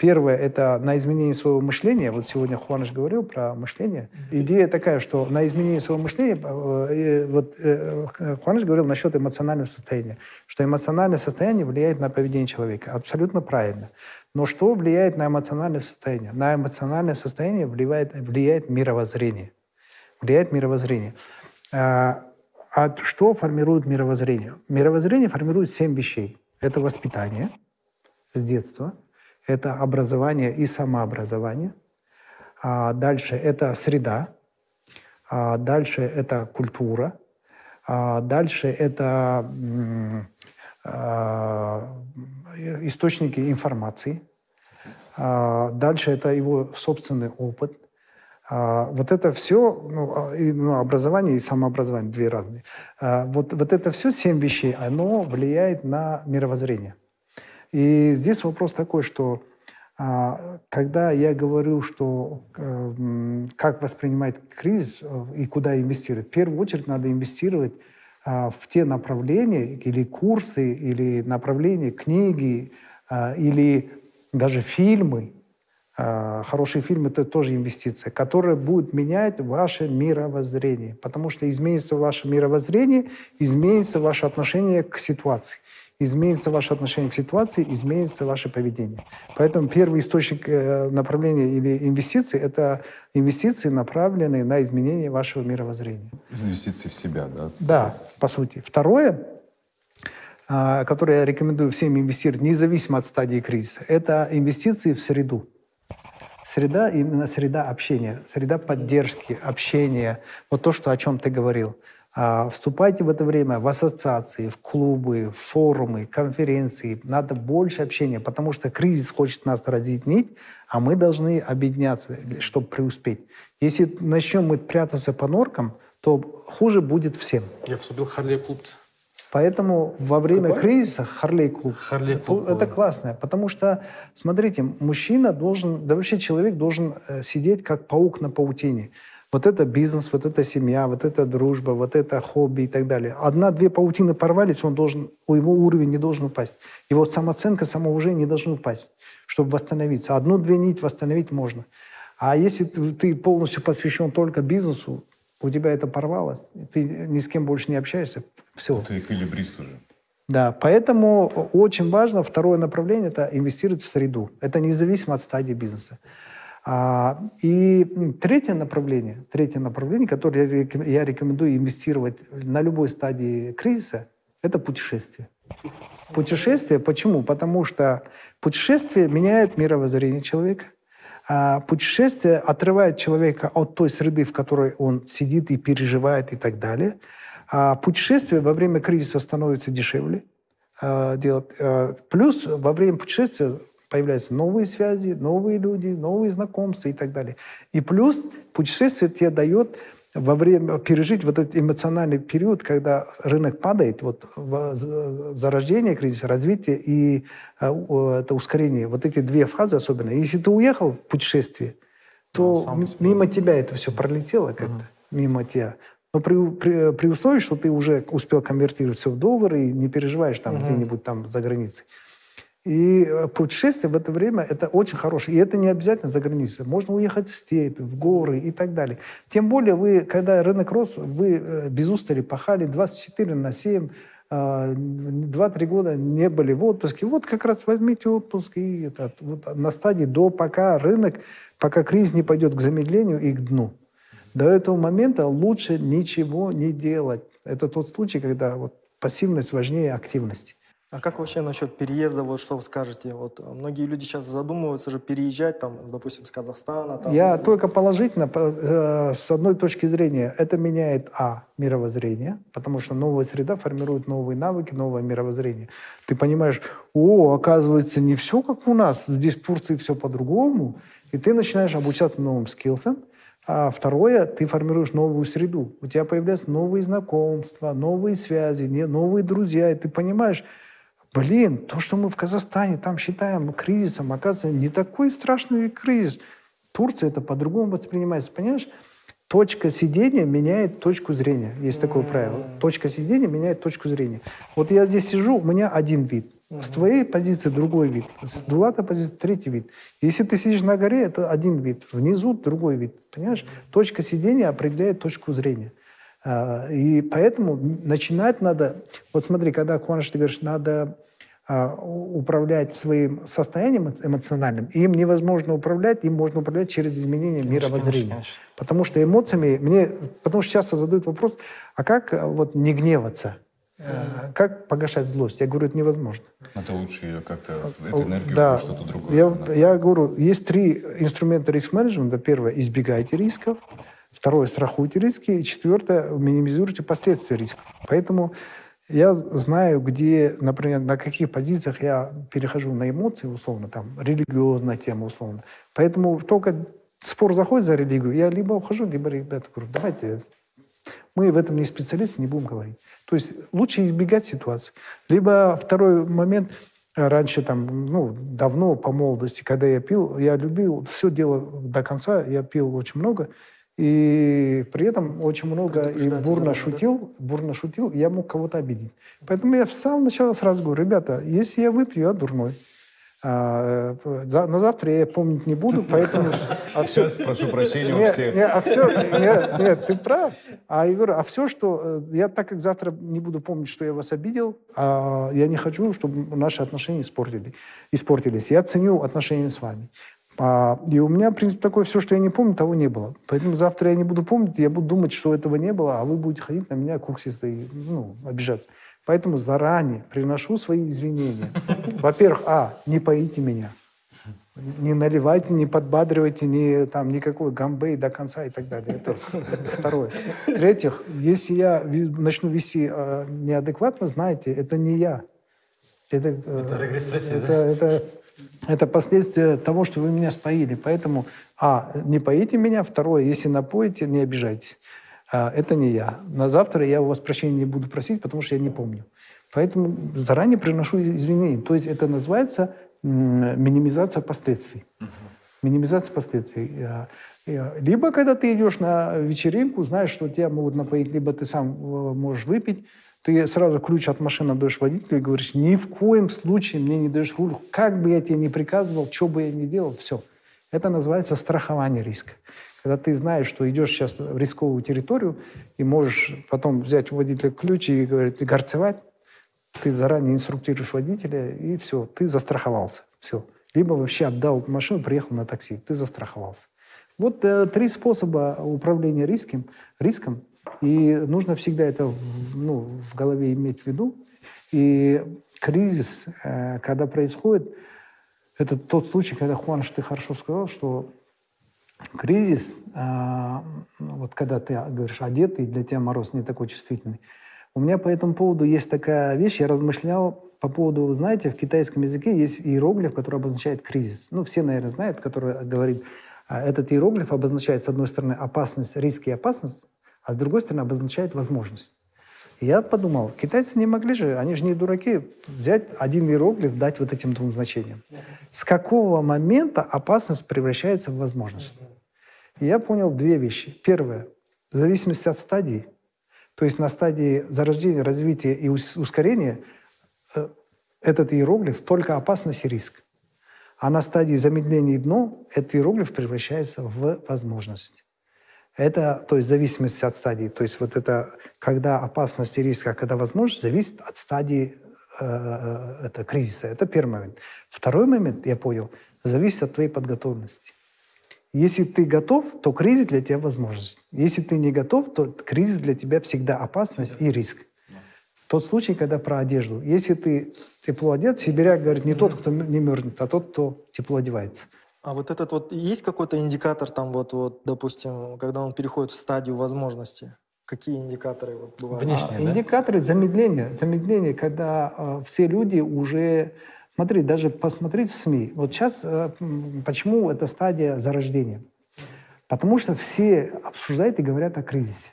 Первое – это на изменение своего мышления. Вот сегодня Хуаныш говорил про мышление. Идея такая, что на изменение своего мышления, э, вот э, Хуаныш говорил насчет эмоционального состояния, что эмоциональное состояние влияет на поведение человека. Абсолютно правильно. Но что влияет на эмоциональное состояние? На эмоциональное состояние влияет, влияет мировоззрение. Влияет мировоззрение. А, а что формирует мировоззрение? Мировоззрение формирует семь вещей. Это воспитание с детства – это образование и самообразование. А дальше это среда. А дальше это культура. А дальше это а, источники информации. А дальше это его собственный опыт. А, вот это все, ну, и, ну, образование и самообразование, две разные. Вот, вот это все, семь вещей, оно влияет на мировоззрение. И здесь вопрос такой, что а, когда я говорю, что э, как воспринимать кризис э, и куда инвестировать, в первую очередь надо инвестировать а, в те направления или курсы, или направления, книги, а, или даже фильмы, хорошие фильмы – это тоже инвестиция, которые будут менять ваше мировоззрение. Потому что изменится ваше мировоззрение, изменится ваше отношение к ситуации изменится ваше отношение к ситуации, изменится ваше поведение. Поэтому первый источник э, направления или инвестиций – это инвестиции, направленные на изменение вашего мировоззрения. Инвестиции в себя, да? Да, по сути. Второе, а, которое я рекомендую всем инвестировать, независимо от стадии кризиса, это инвестиции в среду. Среда, именно среда общения, среда поддержки, общения. Вот то, что, о чем ты говорил. А, вступайте в это время в ассоциации, в клубы, в форумы, конференции. Надо больше общения, потому что кризис хочет нас разъединить, а мы должны объединяться, чтобы преуспеть. Если начнем мы прятаться по норкам, то хуже будет всем. Я вступил в Харлей-клуб. Поэтому во время Какой? кризиса Харлей-клуб. Харлей-клуб. Это классно, потому что, смотрите, мужчина должен, да вообще человек должен э, сидеть как паук на паутине. Вот это бизнес, вот это семья, вот это дружба, вот это хобби и так далее. Одна-две паутины порвались, он должен, у его уровень не должен упасть. Его самооценка, самоуважение не должно упасть, чтобы восстановиться. Одну-две нить восстановить можно. А если ты полностью посвящен только бизнесу, у тебя это порвалось, ты ни с кем больше не общаешься, все. Ты эквилибрист уже. Да, поэтому очень важно, второе направление – это инвестировать в среду. Это независимо от стадии бизнеса. А, и третье направление, третье направление, которое я рекомендую инвестировать на любой стадии кризиса, Это путешествие. Путешествие почему? Потому что путешествие меняет мировоззрение человека. А путешествие отрывает человека от той среды, в которой он сидит и переживает и так далее. А путешествие во время кризиса становится дешевле делать. Плюс во время путешествия появляются новые связи, новые люди, новые знакомства и так далее. И плюс путешествие тебе дает во время пережить вот этот эмоциональный период, когда рынок падает, вот зарождение кризиса, развитие и э, это ускорение, вот эти две фазы особенно. Если ты уехал в путешествие, то да, мимо тебя это все пролетело как-то, угу. мимо тебя. Но при, при, при условии, что ты уже успел конвертировать все в доллары и не переживаешь там угу. где-нибудь там за границей. И э, путешествие в это время это очень хорошее. И это не обязательно за границей. Можно уехать в степи, в горы и так далее. Тем более вы, когда рынок рос, вы э, без устали пахали 24 на 7, 2-3 года не были в отпуске. Вот как раз возьмите отпуск и этот, вот на стадии до пока рынок, пока кризис не пойдет к замедлению и к дну. До этого момента лучше ничего не делать. Это тот случай, когда вот пассивность важнее активности. А как вообще насчет переезда, вот что вы скажете? Вот э, многие люди сейчас задумываются же переезжать, там, допустим, с Казахстана. Там. Я только положительно, э, с одной точки зрения, это меняет, а, мировоззрение, потому что новая среда формирует новые навыки, новое мировоззрение. Ты понимаешь, о, оказывается, не все как у нас, здесь в Турции все по-другому, и ты начинаешь обучаться новым скиллсам, а второе, ты формируешь новую среду. У тебя появляются новые знакомства, новые связи, новые друзья, и ты понимаешь, Блин, то, что мы в Казахстане там считаем кризисом, оказывается, не такой страшный кризис. Турция это по-другому воспринимается, понимаешь? Точка сидения меняет точку зрения. Есть такое правило. Точка сидения меняет точку зрения. Вот я здесь сижу, у меня один вид. С твоей позиции другой вид. С Дулата позиции третий вид. Если ты сидишь на горе, это один вид. Внизу другой вид. Понимаешь? Точка сидения определяет точку зрения. А, и поэтому начинать надо... Вот смотри, когда, Куаныш, ты говоришь, надо а, управлять своим состоянием эмоциональным, им невозможно управлять, им можно управлять через изменение мировоззрения. Потому что эмоциями... Мне, потому что часто задают вопрос, а как а, вот не гневаться? Как погашать злость? Я говорю, это невозможно. Это лучше ее как-то, эту энергию да. что-то другое. Я, я говорю, есть три инструмента риск-менеджмента. Первое, избегайте рисков. Второе, страхуйте риски. И четвертое, минимизируйте последствия рисков. Поэтому я знаю, где, например, на каких позициях я перехожу на эмоции, условно, там, религиозная тема, условно. Поэтому только спор заходит за религию, я либо ухожу, либо ребята говорю, давайте, мы в этом не специалисты, не будем говорить. То есть лучше избегать ситуации. Либо второй момент, раньше там, ну, давно по молодости, когда я пил, я любил все дело до конца, я пил очень много, и при этом очень много и бурно шутил, да? бурно шутил, я мог кого-то обидеть. Поэтому я с самого начала сразу говорю, ребята, если я выпью, я дурной. А, э, на завтра я помнить не буду, поэтому... <laughs> А <laughs> Сейчас все, прошу прощения у всех. Нет, а все, нет, нет, ты прав. А я говорю, а все, что... Э, я так как завтра не буду помнить, что я вас обидел, а я не хочу, чтобы наши отношения испортили, испортились. Я ценю отношения с вами. А, и у меня принцип такой, все, что я не помню, того не было. Поэтому завтра я не буду помнить, я буду думать, что этого не было, а вы будете ходить на меня куксисты и ну, обижаться. Поэтому заранее приношу свои извинения. Во-первых, а, не поите меня. Не наливайте, не подбадривайте, не, там, никакой гамбей до конца и так далее. Это второе. В-третьих, если я начну вести э, неадекватно, знаете, это не я. Это, э, это регрессия, это, да? Это это последствия того, что вы меня споили. Поэтому, а, не поите меня. Второе, если напоите, не обижайтесь. А, это не я. На завтра я у вас прощения не буду просить, потому что я не помню. Поэтому заранее приношу извинения. То есть это называется минимизация последствий. Угу. Минимизация последствий. А, либо когда ты идешь на вечеринку, знаешь, что тебя могут напоить, либо ты сам э, можешь выпить, ты сразу ключ от машины отдаешь водителю и говоришь, ни в коем случае мне не даешь руль, как бы я тебе не приказывал, что бы я ни делал, все. Это называется страхование риска. Когда ты знаешь, что идешь сейчас в рисковую территорию и можешь потом взять у водителя ключ и говорить, горцевать, ты заранее инструктируешь водителя, и все, ты застраховался. Все. Либо вообще отдал машину, приехал на такси, ты застраховался. Вот э, три способа управления риском. риском И нужно всегда это в, ну, в голове иметь в виду. И кризис, э, когда происходит, это тот случай, когда Хуан, ты хорошо сказал, что кризис, э, вот когда ты говоришь одетый, для тебя мороз не такой чувствительный. У меня по этому поводу есть такая вещь, я размышлял по поводу, знаете, в китайском языке есть иероглиф, который обозначает кризис. Ну, все, наверное, знают, который говорит, а этот иероглиф обозначает, с одной стороны, опасность, риски и опасность, а с другой стороны, обозначает возможность. И я подумал, китайцы не могли же, они же не дураки, взять один иероглиф, дать вот этим двум значениям. С какого момента опасность превращается в возможность? И я понял две вещи. Первое, в зависимости от стадии, то есть на стадии зарождения, развития и ускорения э, этот иероглиф только опасность и риск. А на стадии замедления дно этот иероглиф превращается в возможность. Это, то есть, в зависимости от стадии. То есть, вот это, когда опасность и риск, а когда возможность, зависит от стадии э, э, это, кризиса. Это первый момент. Второй момент, я понял, зависит от твоей подготовленности. Если ты готов, то кризис для тебя возможность. Если ты не готов, то кризис для тебя всегда опасность и риск. Тот случай, когда про одежду. Если ты тепло одет, сибиряк говорит, не тот, кто не мерзнет, а тот, кто тепло одевается. А вот этот вот, есть какой-то индикатор там вот, вот, допустим, когда он переходит в стадию возможности? Какие индикаторы вот бывают? Внешние, а, да? Индикаторы замедления. Замедление, когда э, все люди уже... Смотри, даже посмотреть в СМИ. Вот сейчас э, почему эта стадия зарождения? Потому что все обсуждают и говорят о кризисе.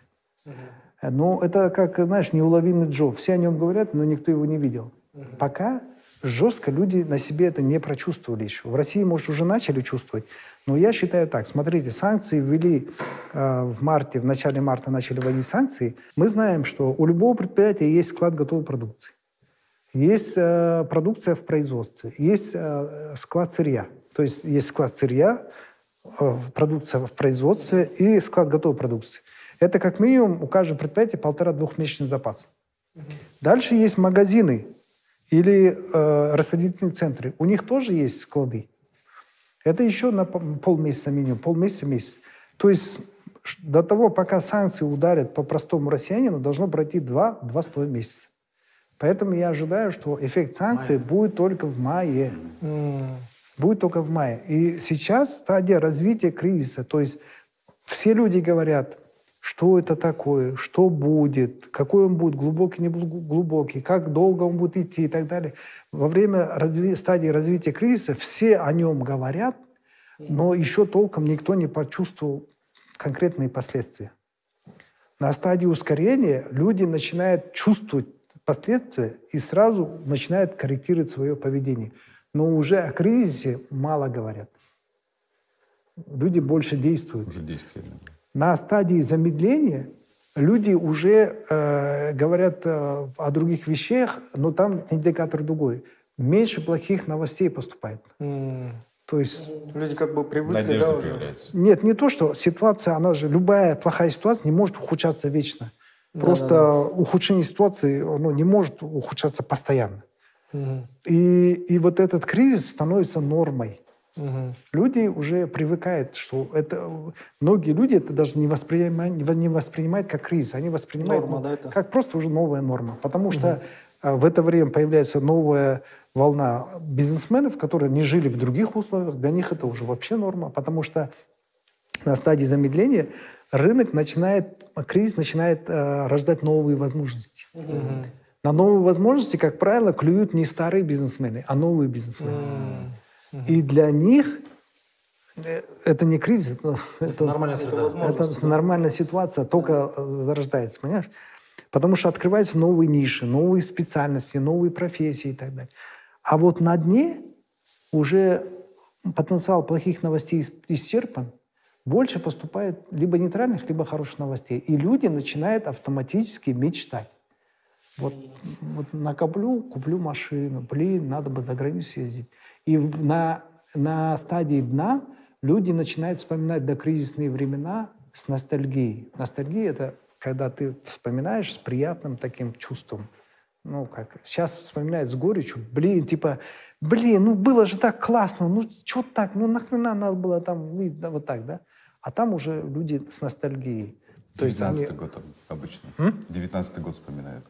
Но это как, знаешь, неуловимый Джо. Все о нем говорят, но никто его не видел. Пока жестко люди на себе это не прочувствовали еще. В России, может, уже начали чувствовать. Но я считаю так. Смотрите, санкции ввели э, в марте, в начале марта начали вводить санкции. Мы знаем, что у любого предприятия есть склад готовой продукции. Есть э, продукция в производстве, есть э, склад сырья. То есть есть склад сырья, э, продукция в производстве и склад готовой продукции. Это как минимум у каждого предприятия полтора-двухмесячный запас. Угу. Дальше есть магазины или э, распределительные центры. У них тоже есть склады. Это еще на полмесяца минимум, полмесяца месяц. То есть до того, пока санкции ударят по простому россиянину, должно пройти два-два с половиной месяца. Поэтому я ожидаю, что эффект санкций мае. будет только в мае. Mm. Будет только в мае. И сейчас стадия развития кризиса. То есть все люди говорят, что это такое, что будет, какой он будет, глубокий, не глубокий, как долго он будет идти и так далее. Во время разви- стадии развития кризиса все о нем говорят, но еще толком никто не почувствовал конкретные последствия. На стадии ускорения люди начинают чувствовать последствия и сразу начинают корректировать свое поведение. Но уже о кризисе мало говорят. Люди больше действуют. Уже действия. На стадии замедления люди уже э, говорят э, о других вещах, но там индикатор другой. Меньше плохих новостей поступает. Mm. То есть... Люди как бы привыкли, Надежда да, уже? появляется. Нет, не то, что ситуация, она же, любая плохая ситуация не может ухудшаться вечно. Просто да, да, да. ухудшение ситуации ну, не может ухудшаться постоянно. Угу. И, и вот этот кризис становится нормой. Угу. Люди уже привыкают, что это... Многие люди это даже не воспринимают, не воспринимают как кризис, они воспринимают норма, да, это? как просто уже новая норма. Потому угу. что а, в это время появляется новая волна бизнесменов, которые не жили в других условиях, для них это уже вообще норма, потому что на стадии замедления рынок начинает, кризис начинает э, рождать новые возможности. Угу. На новые возможности, как правило, клюют не старые бизнесмены, а новые бизнесмены. Угу. И для них э, это не кризис, это, это нормальная. Это, это нормальная ситуация, только э, зарождается, понимаешь? Потому что открываются новые ниши, новые специальности, новые профессии и так далее. А вот на дне уже потенциал плохих новостей исчерпан, больше поступает либо нейтральных, либо хороших новостей. И люди начинают автоматически мечтать. Вот, вот накоплю, куплю машину, блин, надо бы за границу съездить. И на, на стадии дна люди начинают вспоминать докризисные времена с ностальгией. Ностальгия – это когда ты вспоминаешь с приятным таким чувством. Ну, как сейчас вспоминают с горечью. Блин, типа, блин, ну было же так классно, ну что так, ну нахрена надо было там, вот так, да? А там уже люди с ностальгией. То есть они- 19 год обычно. 19 год вспоминают.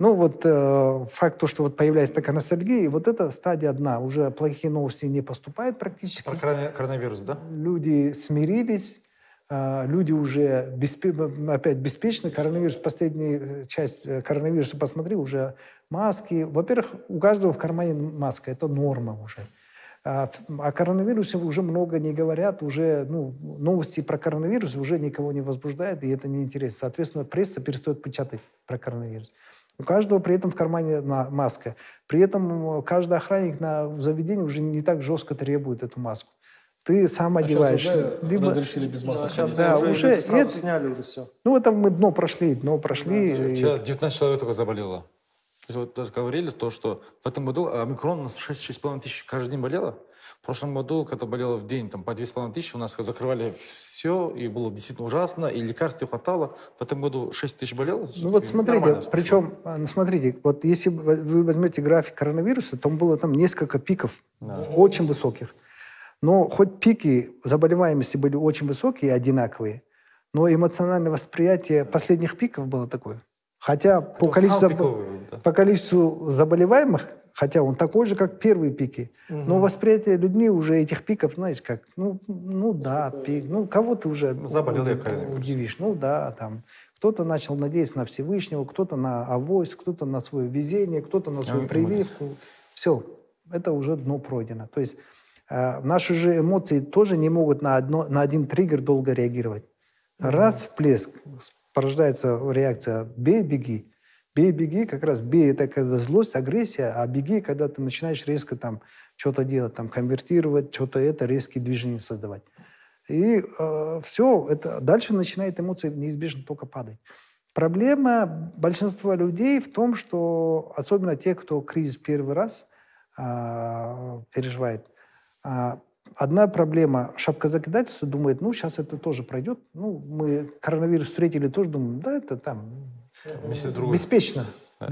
Ну вот э, факт то, что вот появляется такая ностальгия, вот эта стадия одна. Уже плохие новости не поступают практически. Про корона- коронавирус, да? Люди смирились, э, люди уже беспе- опять беспечны. Коронавирус, последняя часть э, коронавируса, посмотри, уже маски. Во-первых, у каждого в кармане маска, это норма уже. А О коронавирусе уже много не говорят, уже ну, новости про коронавирус уже никого не возбуждают, и это неинтересно. Соответственно, пресса перестает печатать про коронавирус. У каждого при этом в кармане на- маска. При этом каждый охранник на заведении уже не так жестко требует эту маску. Ты сам А сейчас одеваешь. уже либо- разрешили без масок сейчас ходить. Да, уже, уже сразу это- сняли уже все. Ну, это мы дно прошли, дно прошли. и- Вчера 19 человек только заболело. То есть вот даже говорили то, что в этом году омикрон у нас 6-6,5 тысяч каждый день болело. В прошлом году, когда болело в день там, по 2,5 тысячи, у нас закрывали все, и было действительно ужасно, и лекарств не хватало. В этом году 6 тысяч болело. Ну вот смотрите, причем, а, ну, смотрите, вот если вы возьмете график коронавируса, там было там несколько пиков, очень высоких. Но хоть пики заболеваемости были очень высокие, одинаковые, но эмоциональное восприятие последних пиков было такое. Хотя по он количеству, пиковый, да. по количеству заболеваемых, хотя он такой же, как первые пики, но восприятие людьми уже этих пиков, знаешь, как, ну, ну да, пик, ну кого ты уже заболел я удивишь, ну да, там, кто-то начал надеяться на Всевышнего, кто-то на авось, кто-то на свое везение, кто-то на свою мы- прививку. Все, это уже дно пройдено. То есть э, наши же эмоции тоже не могут на, одно, на один триггер долго реагировать. Раз всплеск, порождается реакция «бей, беги». «Бей, беги» как раз «бей» — это когда злость, агрессия, а «беги» — когда ты начинаешь резко там что-то делать, там конвертировать, что-то это, резкие движения создавать. И все, это дальше начинает эмоции неизбежно только падать. Проблема большинства людей в том, что особенно те, кто кризис первый раз а, переживает, а, одна проблема шапка закидательства думает, ну сейчас это тоже пройдет, ну мы коронавирус встретили, тоже думаем, да это там Другой. беспечно. Да.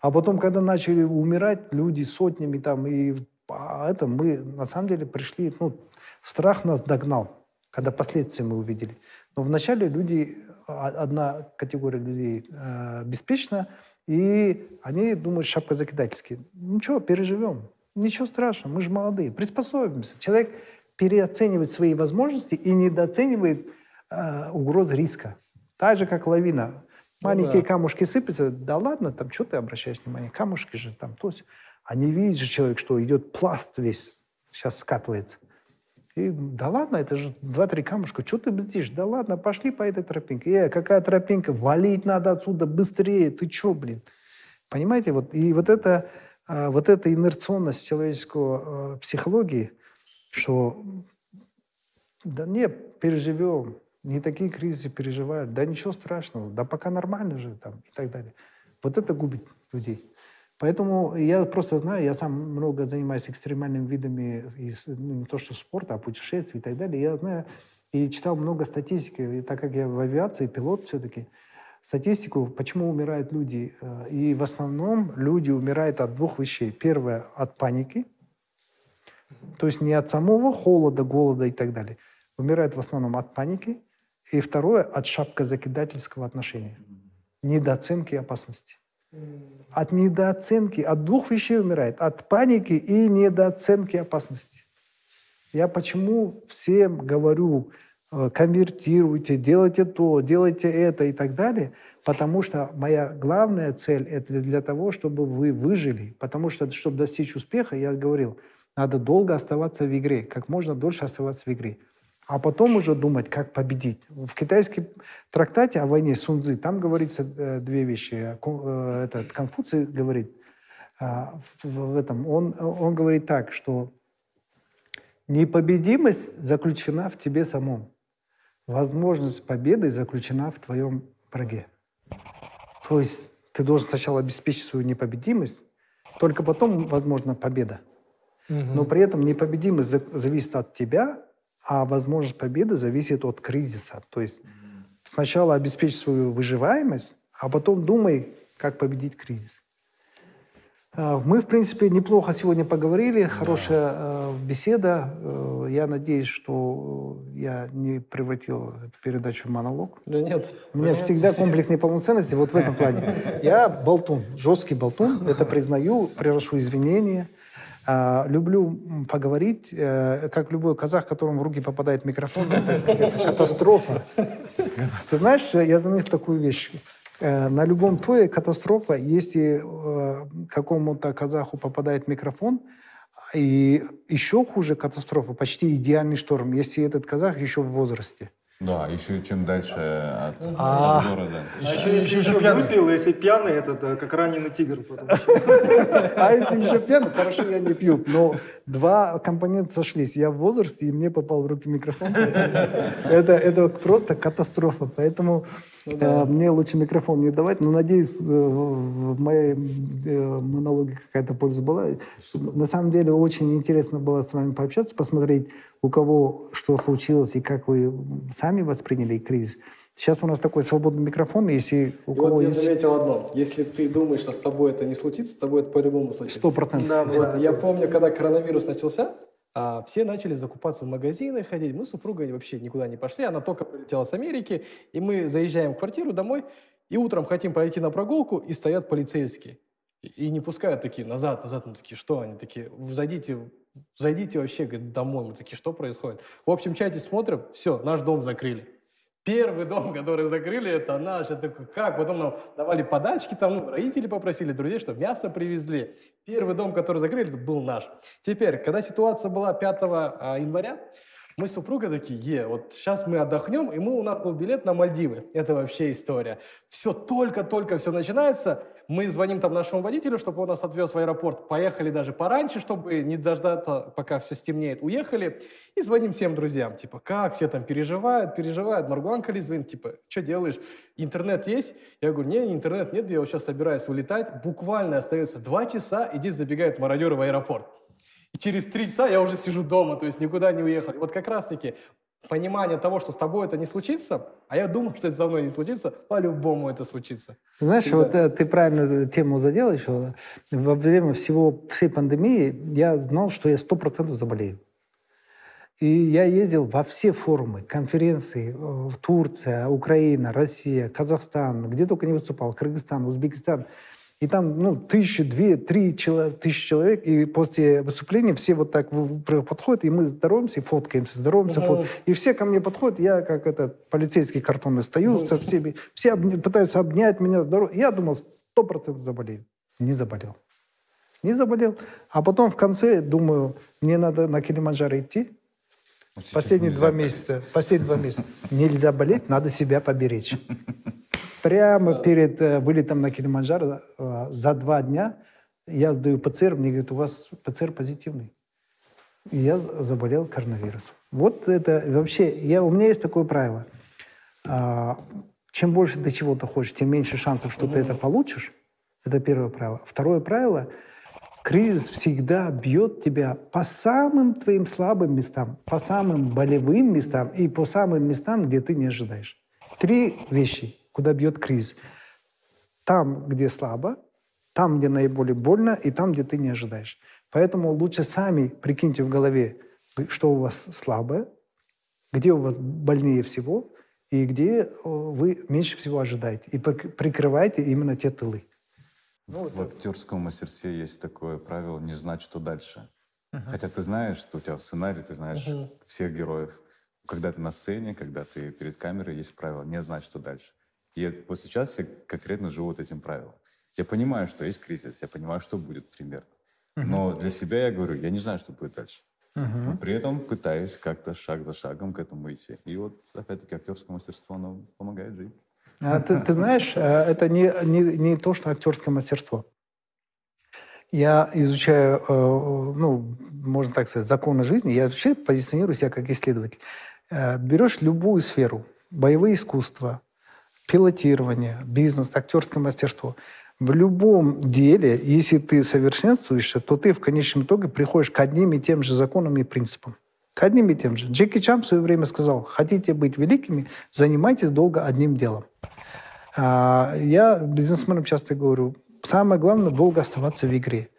А потом, когда начали умирать люди сотнями там и а это мы на самом деле пришли, ну страх нас догнал, когда последствия мы увидели. Но вначале люди, а- одна категория людей э, беспечна, и они думают, шапка закидательские. Ничего, переживем. Ничего страшного, мы же молодые, приспособимся. Человек переоценивает свои возможности и недооценивает э, угроз риска. Так же, как лавина. Маленькие да. камушки сыпятся, да ладно, там, что ты обращаешь внимание, камушки же там, то есть. А не видит же человек, что идет пласт весь, сейчас скатывается. И, да ладно, это же два-три камушка, что ты бздишь? Да ладно, пошли по этой тропинке. Э, какая тропинка? Валить надо отсюда быстрее, ты что, блин? Понимаете, вот, и вот это, а, вот эта инерционность человеческого а, психологии, что да не, переживем, не такие кризисы переживают, да ничего страшного, да пока нормально же там и так далее. Вот это губит людей. Поэтому я просто знаю, я сам много занимаюсь экстремальными видами, из, ну, не то что спорта, а путешествий и так далее. Я знаю и читал много статистики, и так как я в авиации, пилот все-таки, статистику, почему умирают люди. Э, И в основном люди умирают от двух вещей. Первое – от паники, то есть не от самого холода, голода и так далее. Умирают в основном от паники. И второе – от шапкозакидательского отношения. Недооценки опасности. От недооценки, от двух вещей умирает. От паники и недооценки опасности. Я почему всем говорю, э, конвертируйте, делайте то, делайте это и так далее, потому что моя главная цель – это для того, чтобы вы выжили. Потому что, чтобы достичь успеха, я говорил, надо долго оставаться в игре, как можно дольше оставаться в игре. А потом уже думать, как победить. В китайском трактате о войне Сунцзы, там говорится э, две вещи. Э, Этот Конфуций говорит а, в, этом, он, он говорит так, что непобедимость заключена в тебе самом. Возможность победы заключена в твоем враге. То есть ты должен сначала обеспечить свою непобедимость, только потом, возможно, победа. Но при этом непобедимость за- зависит от тебя, а возможность победы зависит от кризиса. То есть сначала обеспечь свою выживаемость, а потом думай, как победить кризис. Э, Мы, в принципе, неплохо сегодня поговорили, хорошая э, беседа. Э, Я надеюсь, что я не превратил эту передачу в монолог. Да нет. У меня всегда комплекс неполноценности вот в этом плане. <laughs> Я болтун, жесткий болтун, это признаю, приношу извинения. А, люблю поговорить, э, как любой казах, которому в руки попадает микрофон, это, катастрофа. Ты знаешь, я заметил такую вещь. Э, На любом туре катастрофа, если э, какому-то казаху попадает микрофон, и еще хуже катастрофа, почти идеальный шторм, если этот казах еще в возрасте. Да, еще чем дальше от, А. от города. А еще, если еще выпил, если пьяный, это да, как раненый тигр. <laughs> еще. А если еще пьяный, хорошо, я не пью. Но два компонента сошлись. Я в возрасте, и мне попал в руки микрофон. Это, это просто катастрофа. Поэтому э, мне лучше микрофон не давать. Но надеюсь, э, в моей э, монологе какая-то польза была. На самом деле очень интересно было с вами пообщаться, посмотреть, у кого что случилось и как вы сами восприняли кризис. Сейчас у нас такой свободный микрофон, если у И кого вот я есть... заметил одно. Если ты думаешь, что с тобой это не случится, с тобой это по-любому случится. Сто процентов. Да, Вот, я помню, когда коронавирус начался, а, все начали закупаться в магазины, ходить. Мы с супругой вообще никуда не пошли. Она только прилетела с Америки, и мы заезжаем в квартиру домой, и утром хотим пойти на прогулку, и стоят полицейские. И, и не пускают такие назад, назад. Мы такие, что? Они такие, зайдите, зайдите вообще говорит, домой. Мы такие, что происходит? В общем чате смотрим, все, наш дом закрыли. Первый дом, который закрыли, это наш. Я такой, как? Потом нам давали подачки, там родители попросили, друзей, чтобы мясо привезли. Первый дом, который закрыли, это был наш. Теперь, когда ситуация была 5 а, января, мы с супругой такие, е, вот сейчас мы отдохнем, и мы, у нас был билет на Мальдивы. Это вообще история. Все, только-только все начинается. Мы звоним там нашему водителю, чтобы он нас отвез в аэропорт. Поехали даже пораньше, чтобы не дождаться, пока все стемнеет. Уехали и звоним всем друзьям. Типа, как все там переживают, переживают. Маргуан Кали звонит, типа, что делаешь? Интернет есть? Я говорю, не, интернет нет, я вот сейчас собираюсь улетать. Буквально остается два часа, иди забегают мародеры в аэропорт. И через три часа я уже сижу дома, то есть никуда не уехал. И вот как раз-таки понимание того, что с тобой это не случится, а я думаю, что это со мной не случится, по-любому это случится. Знаешь, Всегда. вот э, ты правильную тему задел еще. Во время всего, всей пандемии я знал, что я сто процентов заболею. И я ездил во все форумы, конференции, э, в Турция, Украина, Россия, Казахстан, где только не выступал, Кыргызстан, Узбекистан. И там, ну, тысячи, две, три тысячи человек, и после выступления все вот так подходят, и мы здороваемся, и фоткаемся, здороваемся, Мгм. фот- И все ко мне подходят, я как этот полицейский картонный стою со всеми, все обня- пытаются обнять меня, здорово. Я думал, сто процентов заболею. Не заболел. Не заболел. А потом в конце думаю, мне надо на Килиманджаро идти, Ну, Последние два болеть. месяца. Последние два месяца. Нельзя болеть, надо себя поберечь. <laughs> Прямо перед э, вылетом на Килиманджаро э, за два дня я сдаю ПЦР, мне говорят, у вас ПЦР позитивный. И я заболел коронавирусом. Вот это вообще, я, у меня есть такое правило. А, чем больше ты чего-то хочешь, тем меньше шансов, что ты это получишь. Это первое правило. Второе правило – кризис всегда бьет тебя по самым твоим слабым местам, по самым болевым местам и по самым местам, где ты не ожидаешь. Три вещи, куда бьет кризис. Там, где слабо, там, где наиболее больно, и там, где ты не ожидаешь. Поэтому лучше сами прикиньте в голове, что у вас слабое, где у вас больнее всего, и где э, вы меньше всего ожидаете. И прик- прикрывайте именно те тылы. В актерском мастерстве есть такое правило не знать, что дальше. Хотя ты знаешь, что у тебя в сценарии, ты знаешь всех героев. Когда ты на сцене, когда ты перед камерой, есть правило не знать, что дальше. И вот сейчас я конкретно живу вот этим правилом. Я понимаю, что есть кризис, я понимаю, что будет примерно. Но для себя я говорю, я не знаю, что будет дальше. Но при этом пытаюсь как-то шаг за шагом к этому идти. И вот, опять-таки, актерское мастерство, оно помогает жить. А Ты, ты знаешь, э, это не, не, не то, что актерское мастерство. Я изучаю, э, ну, можно так сказать, законы жизни. Я вообще позиционирую себя как исследователь. Э, Берешь любую сферу, боевые искусства, пилотирование, бизнес, актерское мастерство. В любом деле, если ты совершенствуешься, то ты в конечном итоге приходишь к одним и тем же законам и принципам. К одним и тем же. Джеки Чан в свое время сказал, хотите быть великими, занимайтесь долго одним делом. А, Я бизнесменам часто говорю, самое главное долго оставаться в игре.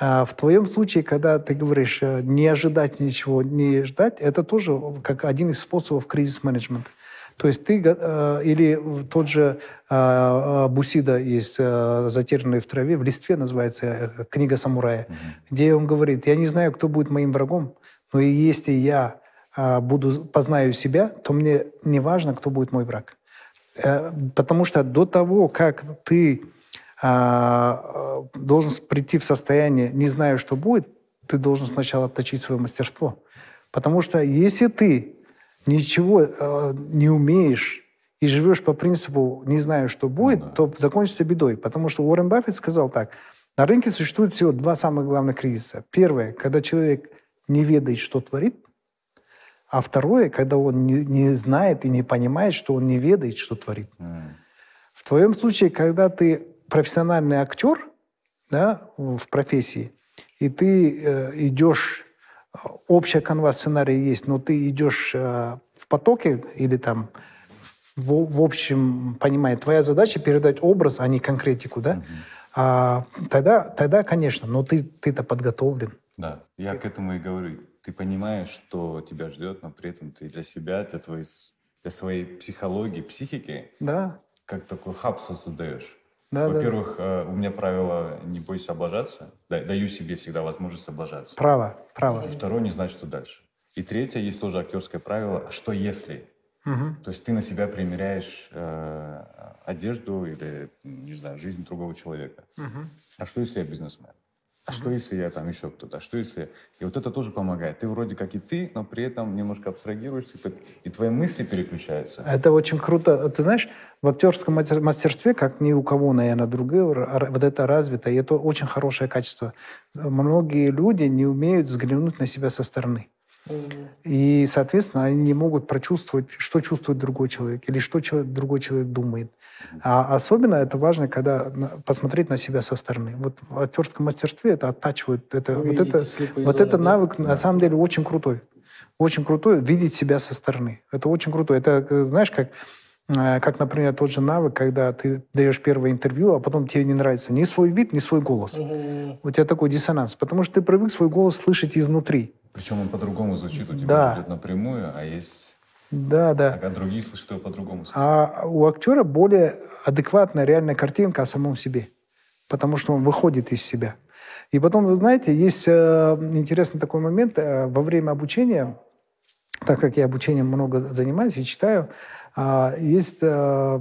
А в твоем случае, когда ты говоришь э, не ожидать ничего, не ждать, это тоже как один из способов кризис-менеджмента. То есть ты э, или тот же э, Бусида есть «Затерянный в траве», в листве называется «Книга самурая», mm где он говорит, я не знаю, кто будет моим врагом, но если я буду познаю себя, то мне не важно, кто будет мой враг. Потому что до того, как ты должен прийти в состояние, не знаю, что будет, ты должен сначала отточить свое мастерство. Потому что если ты ничего э, не умеешь и живешь по принципу «не знаю, что будет», ну, да. то закончится бедой. Потому что Уоррен Баффет сказал так, на рынке существует всего два самых главных кризиса. Первое, когда человек не ведает, что творит, а второе, когда он не, не знает и не понимает, что он не ведает, что творит. Mm. В твоем случае, когда ты профессиональный актер да, в профессии, и ты э, идешь, общая канва сценария есть, но ты идешь э, в потоке или там в, в общем понимании, твоя задача передать образ, а не конкретику, да? Mm-hmm. А, тогда, тогда, конечно, но ты, ты-то подготовлен. Да, я к этому и говорю. Ты понимаешь, что тебя ждет, но при этом ты для себя, для, твоей, для своей психологии, психики, да. как такой хаб создаешь. Да, Во-первых, да. Э, у меня правило «не бойся облажаться». Даю себе всегда возможность облажаться. Право, право. И второе, не знать, что дальше. И третье, есть тоже актерское правило «а что если?». Угу. То есть ты на себя примеряешь э, одежду или, не знаю, жизнь другого человека. Угу. А что, если я бизнесмен? А что, если я там еще кто-то? А что, если... И вот это тоже помогает. Ты вроде как и ты, но при этом немножко абстрагируешься, и твои мысли переключаются. Это очень круто. Ты знаешь, в актерском мастерстве, как ни у кого, наверное, другое, вот это развито, и это очень хорошее качество. Многие люди не умеют взглянуть на себя со стороны. И, соответственно, они не могут прочувствовать, что чувствует другой человек или что человек, другой человек думает. А особенно это важно, когда посмотреть на себя со стороны. Вот в актерском мастерстве это оттачивает. Это, вот это, вот зоны, это навык да? на самом деле очень крутой. Очень крутой видеть себя со стороны. Это очень круто. Это, знаешь, как, э, как, например, тот же навык, когда ты даешь первое интервью, а потом тебе не нравится ни свой вид, ни свой голос. Угу. У тебя такой диссонанс. Потому что ты привык свой голос слышать изнутри. Причем он по-другому звучит, у тебя да. идет напрямую, а есть... Да, да. А другие слышат его по-другому. А у актера более адекватная реальная картинка о самом себе. Потому что он выходит из себя. И потом, вы знаете, есть э, интересный такой момент. Э, во время обучения, так как я обучением много занимаюсь и читаю, э, есть э,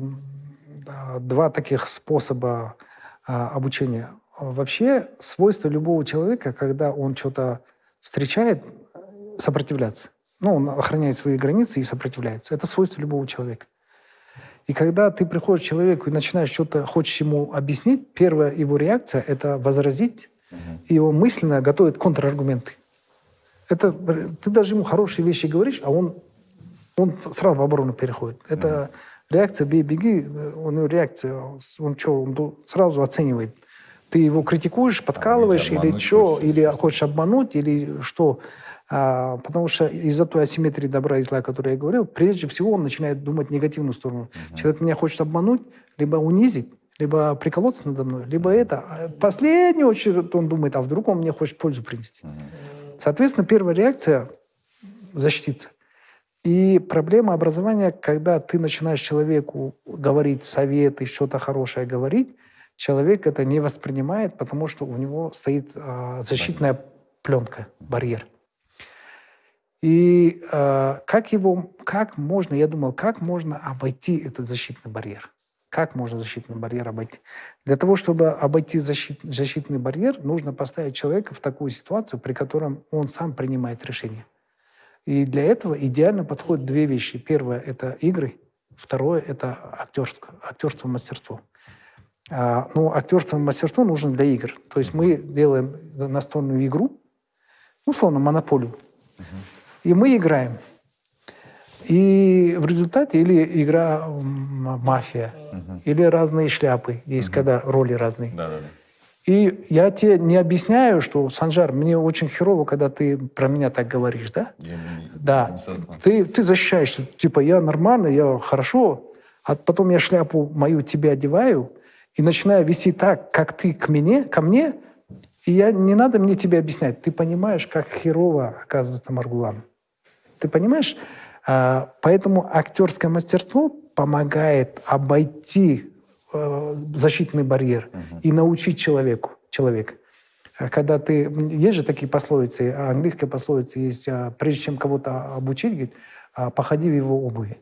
два таких способа э, обучения. Вообще, свойство любого человека, когда он что-то встречает сопротивляться. Ну, он охраняет свои границы и сопротивляется. Это свойство любого человека. И когда ты приходишь к человеку и начинаешь что-то, хочешь ему объяснить, первая его реакция – это возразить, угу. и его мысленно готовит контраргументы. Это, ты даже ему хорошие вещи говоришь, а он, он сразу в оборону переходит. Это угу. реакция «бей-беги», него реакция, он что, он сразу оценивает – ты его критикуешь, подкалываешь, или что, или хочешь обмануть, или что. А, потому что из-за той асимметрии добра и зла, о которой я говорил, прежде всего он начинает думать негативную сторону. Угу. Человек меня хочет обмануть, либо унизить, либо приколоться надо мной, либо это. А последнюю очередь он думает, а вдруг он мне хочет пользу принести. Соответственно, первая реакция – защититься. И проблема образования, когда ты начинаешь человеку говорить советы, что-то хорошее говорить, человек это не воспринимает, потому что у него стоит э, защитная пленка, барьер. И э, как его, как можно, я думал, как можно обойти этот защитный барьер? Как можно защитный барьер обойти? Для того, чтобы обойти защит, защитный барьер, нужно поставить человека в такую ситуацию, при котором он сам принимает решение. И для этого идеально подходят две вещи. Первое – это игры, второе – это актерство, актерство мастерство. А, ну, актерство и мастерство нужно для игр. То есть мы делаем настольную игру, условно, монополию. Uh-huh. И мы играем. И в результате или игра мафия, uh-huh. или разные шляпы. Есть, uh-huh. когда роли разные. Да-да-да. И я тебе не объясняю, что, Санжар, мне очень херово, когда ты про меня так говоришь, да? Я не, да. Не ты, ты защищаешься. Типа, я нормально, я хорошо. А потом я шляпу мою тебе одеваю, и начинаю вести так, как ты к мне, ко мне, и я, не надо мне тебе объяснять. Ты понимаешь, как херово оказывается Маргулан. Ты понимаешь? А, поэтому актерское мастерство помогает обойти э, защитный барьер uh-huh. и научить человеку, человека. А когда ты... Есть же такие пословицы, английская пословица есть, а, прежде чем кого-то обучить, говорит, походи в его обуви.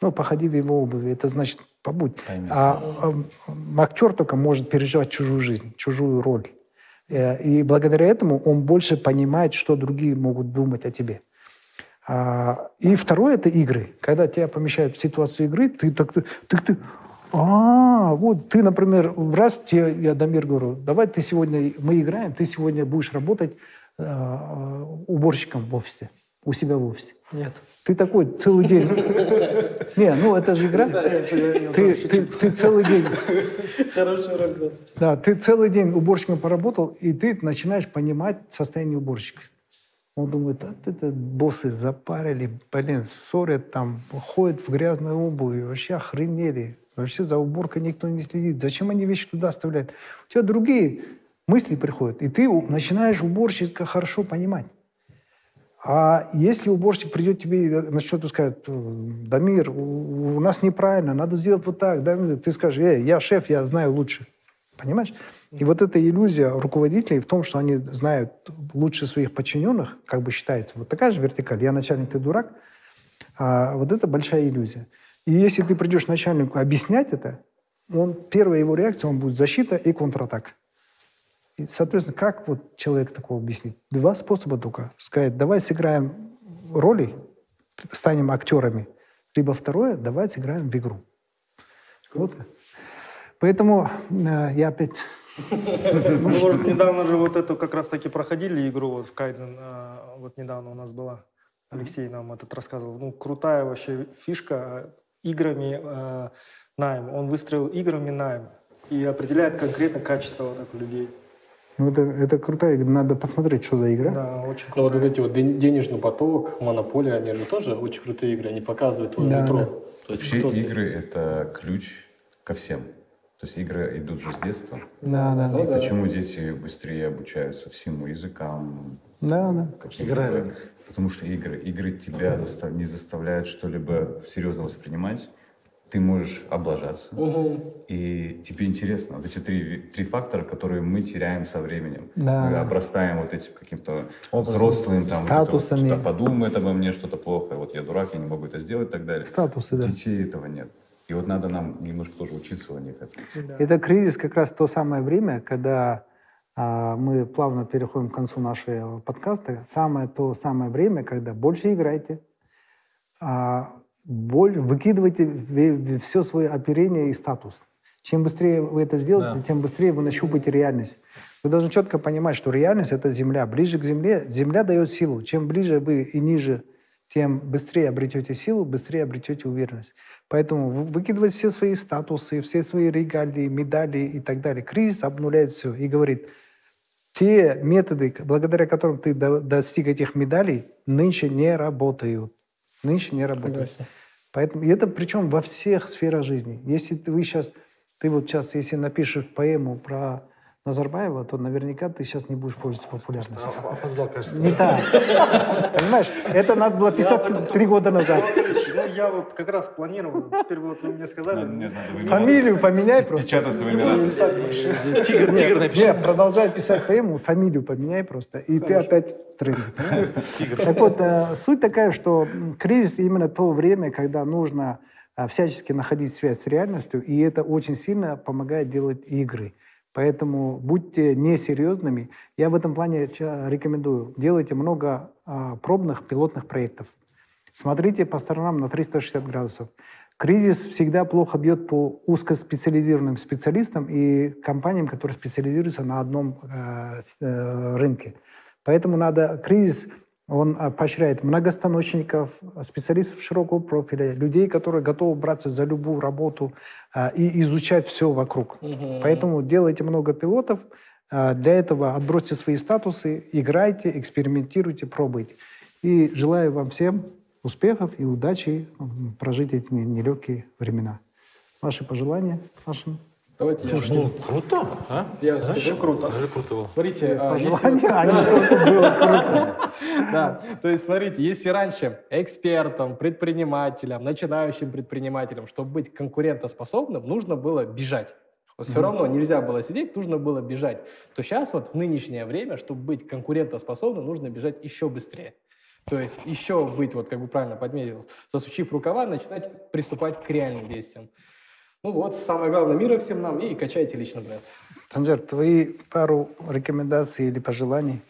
Ну, походи в его обуви. Это значит, побудь. А, а актер только может переживать чужую жизнь, чужую роль. Э, и благодаря этому он больше понимает, что другие могут думать о тебе. А, и второе – это игры. Когда тебя помещают в ситуацию игры, ты так, ты, ты, а, вот ты, например, раз тебе, я Дамир говорю, давай ты сегодня, мы играем, ты сегодня будешь работать э, уборщиком в офисе, у себя в офисе. Нет. Ты такой целый день. <laughs> Не, ну это же игра. Ты, ты, ты целый день. Хорошая роль. Да, ты целый день уборщиком поработал, и ты начинаешь понимать состояние уборщика. Он думает, а это боссы запарили, блин, ссорят там, ходят в грязной обуви, вообще охренели. Вообще за уборкой никто не следит. Зачем они вещи туда оставляют? У тебя другие мысли приходят, и ты начинаешь уборщика хорошо понимать. А если уборщик придет тебе и начнет сказать, Дамир, у нас неправильно, надо сделать вот так, да? ты скажешь, э, я шеф, я знаю лучше. Понимаешь? И вот эта иллюзия руководителей в том, что они знают лучше своих подчиненных, как бы считается. Вот такая же вертикаль. Я начальник, ты дурак. А вот это большая иллюзия. И если ты придешь начальнику объяснять это, он, первая его реакция, он будет защита и контратака. И, соответственно, как вот человек такого объяснить? Два способа только. Сказать, давай сыграем роли, станем актерами. Либо второе, давай сыграем в игру. Вот. Поэтому э, я опять... Мы, может, недавно же вот эту как раз-таки проходили игру вот в Кайден. Э, вот недавно у нас была. Алексей нам этот рассказывал. Ну, крутая вообще фишка играми э, найм. Он выстроил играми найм и определяет конкретно качество вот так, людей. Ну, это, это крутая игра. Надо посмотреть, что за игра. Да, очень круто. Ну, вот эти вот денежный поток, монополия, они же тоже очень крутые игры. Они показывают твое да, метро. Да. То есть Вообще игры — это ключ ко всем. То есть игры идут же с детства. Да, да. И да. почему дети быстрее обучаются всему языкам? Да, да. Играли. Потому что игры, игры тебя застав, не заставляют что-либо серьезно воспринимать ты можешь облажаться. Угу. И тебе интересно. Вот эти три, три фактора, которые мы теряем со временем. Да. Мы обрастаем вот этим каким-то взрослым, там, статусами. Вот, что-то подумает обо мне, что-то плохо, вот я дурак, я не могу это сделать и так далее. Статусы, да. Детей этого нет. И вот надо нам немножко тоже учиться у них этому. Да. Это кризис как раз то самое время, когда а, мы плавно переходим к концу нашего подкаста. Самое то самое время, когда больше играйте, а, боль, выкидывайте все свое оперение и статус. Чем быстрее вы это сделаете, да. тем быстрее вы нащупаете реальность. Вы должны четко понимать, что реальность — это Земля. Ближе к Земле, Земля дает силу. Чем ближе вы и ниже, тем быстрее обретете силу, быстрее обретете уверенность. Поэтому выкидывать все свои статусы, все свои регалии, медали и так далее. Кризис обнуляет все и говорит, те методы, благодаря которым ты достиг этих медалей, нынче не работают нынче не. Согласен. Поэтому, и это причем во всех сферах жизни. Если вы сейчас, ты вот сейчас, если напишешь поэму про Назарбаева, то наверняка ты сейчас не будешь пользоваться популярностью. Опоздал, кажется. Не так. Понимаешь, это надо было писать три года назад. Ну, я вот как раз планировал. Теперь вот вы мне сказали. Фамилию поменяй просто. Печатать свои имена. Тигр, тигр напиши. Нет, продолжай писать поэму, фамилию поменяй просто, и ты опять тренд. Так вот, э, суть такая, что кризис именно то время, когда нужно э, всячески находить связь с реальностью, и это очень сильно помогает делать игры. Поэтому будьте несерьезными. Я в этом плане рекомендую. Делайте много а, пробных пилотных проектов. Смотрите по сторонам на 360 градусов. Кризис всегда плохо бьет по узкоспециализированным специалистам и компаниям, которые специализируются на одном э, э рынке. Поэтому надо кризис он а, поощряет многостаночников, специалистов широкого профиля, людей, которые готовы браться за любую работу а, и изучать все вокруг. Угу. Поэтому делайте много пилотов. А, для этого отбросьте свои статусы, играйте, экспериментируйте, пробуйте. И желаю вам всем успехов и удачи прожить эти нелегкие времена. Ваши пожелания вашим Давайте я... Ну, круто, а? Я скажу. круто. Даже круто. Смотрите, а, если а. <laughs> Да, то есть смотрите, если раньше экспертам, предпринимателям, начинающим предпринимателям, чтобы быть конкурентоспособным, нужно было бежать. Вот все равно нельзя было сидеть, нужно было бежать. То сейчас вот в нынешнее время, чтобы быть конкурентоспособным, нужно бежать еще быстрее. То есть еще быть, вот как бы правильно подметил, засучив рукава, начинать приступать к реальным действиям. Ну вот, самое главное, мира всем нам и качайте лично бренд. Санжар, твои пару рекомендаций или пожеланий?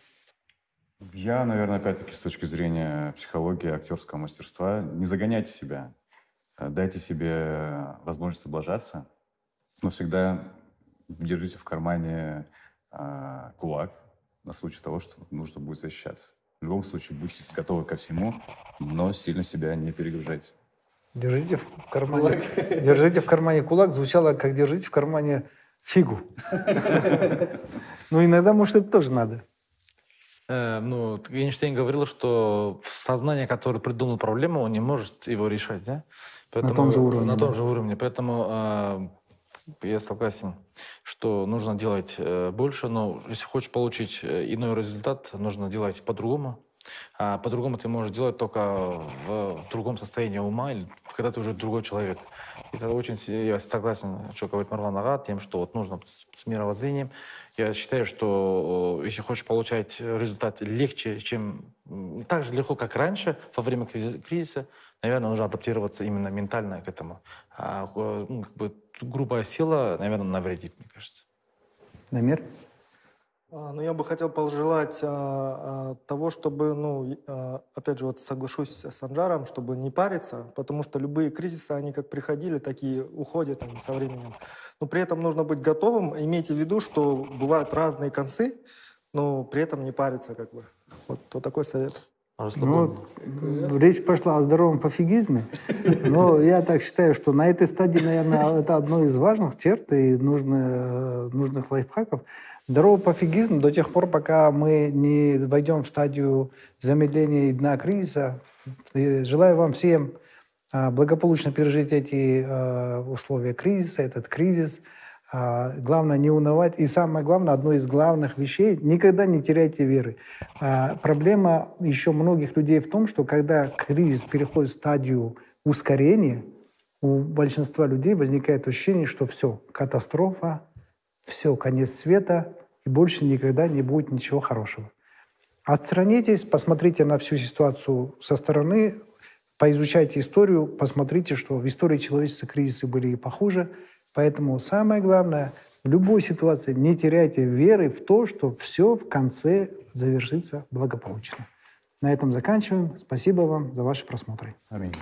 Я, наверное, опять-таки с точки зрения психологии, актерского мастерства, не загоняйте себя. Э, Дайте себе возможность облажаться, но всегда держите в кармане а, кулак на случай того, что нужно будет защищаться. В любом случае, будьте готовы ко всему, но сильно себя не перегружайте. Держите в кармане, <laughs> держите в кармане кулак звучало как держите в кармане фигу. <laughs> Ну, иногда, может, это тоже надо. Э, ну, Эйнштейн говорил, что сознание, которое придумал проблему, он не может его решать, да? том же уровне, На да. том же уровне. Поэтому э, я согласен, что нужно делать э, больше, но если хочешь получить иной результат, нужно делать по-другому. А по-другому ты можешь делать только в другом состоянии ума, или когда ты уже другой человек. И это очень, я согласен, что говорит Марлан Ага, тем, что вот нужно с, мировоззрением. Я считаю, что э, если хочешь получать результат легче, чем так же легко, как раньше, во время кризи- кризиса, наверное, нужно адаптироваться именно ментально к этому. А э, ну, как бы грубая сила, наверное, навредит, мне кажется. Намер? А, Ну, я бы хотел пожелать а, а, того, чтобы, ну, а, опять же, вот соглашусь с Анжаром, чтобы не париться, потому что любые кризисы, они как приходили, так и уходят они со временем. Но при этом нужно быть готовым. Имейте в виду, что бывают разные концы, но при этом не париться, как бы. Вот, вот такой совет. Ну, м, речь пошла о здоровом пофигизме, но я так считаю, что на этой стадии, наверное, это одно из важных черт и нужно- нужных лайфхаков. Здоровый пофигизм до тех пор, пока мы не войдем в стадию замедления и дна кризиса. Желаю вам всем а, благополучно пережить эти а, условия кризиса, этот кризис. А, Главное не унывать. И самое главное, одно из главных вещей, никогда не теряйте веры. Проблема еще многих людей в том, что когда кризис переходит в стадию ускорения, у большинства людей возникает ощущение, что все, катастрофа, все, конец света, и больше никогда не будет ничего хорошего. Отстранитесь, посмотрите на всю ситуацию со стороны, поизучайте историю, посмотрите, что в истории человечества кризисы были и похуже. Поэтому самое главное, в любой ситуации не теряйте веры в то, что все в конце завершится благополучно. На этом заканчиваем. Спасибо вам за ваши просмотры. Аминь.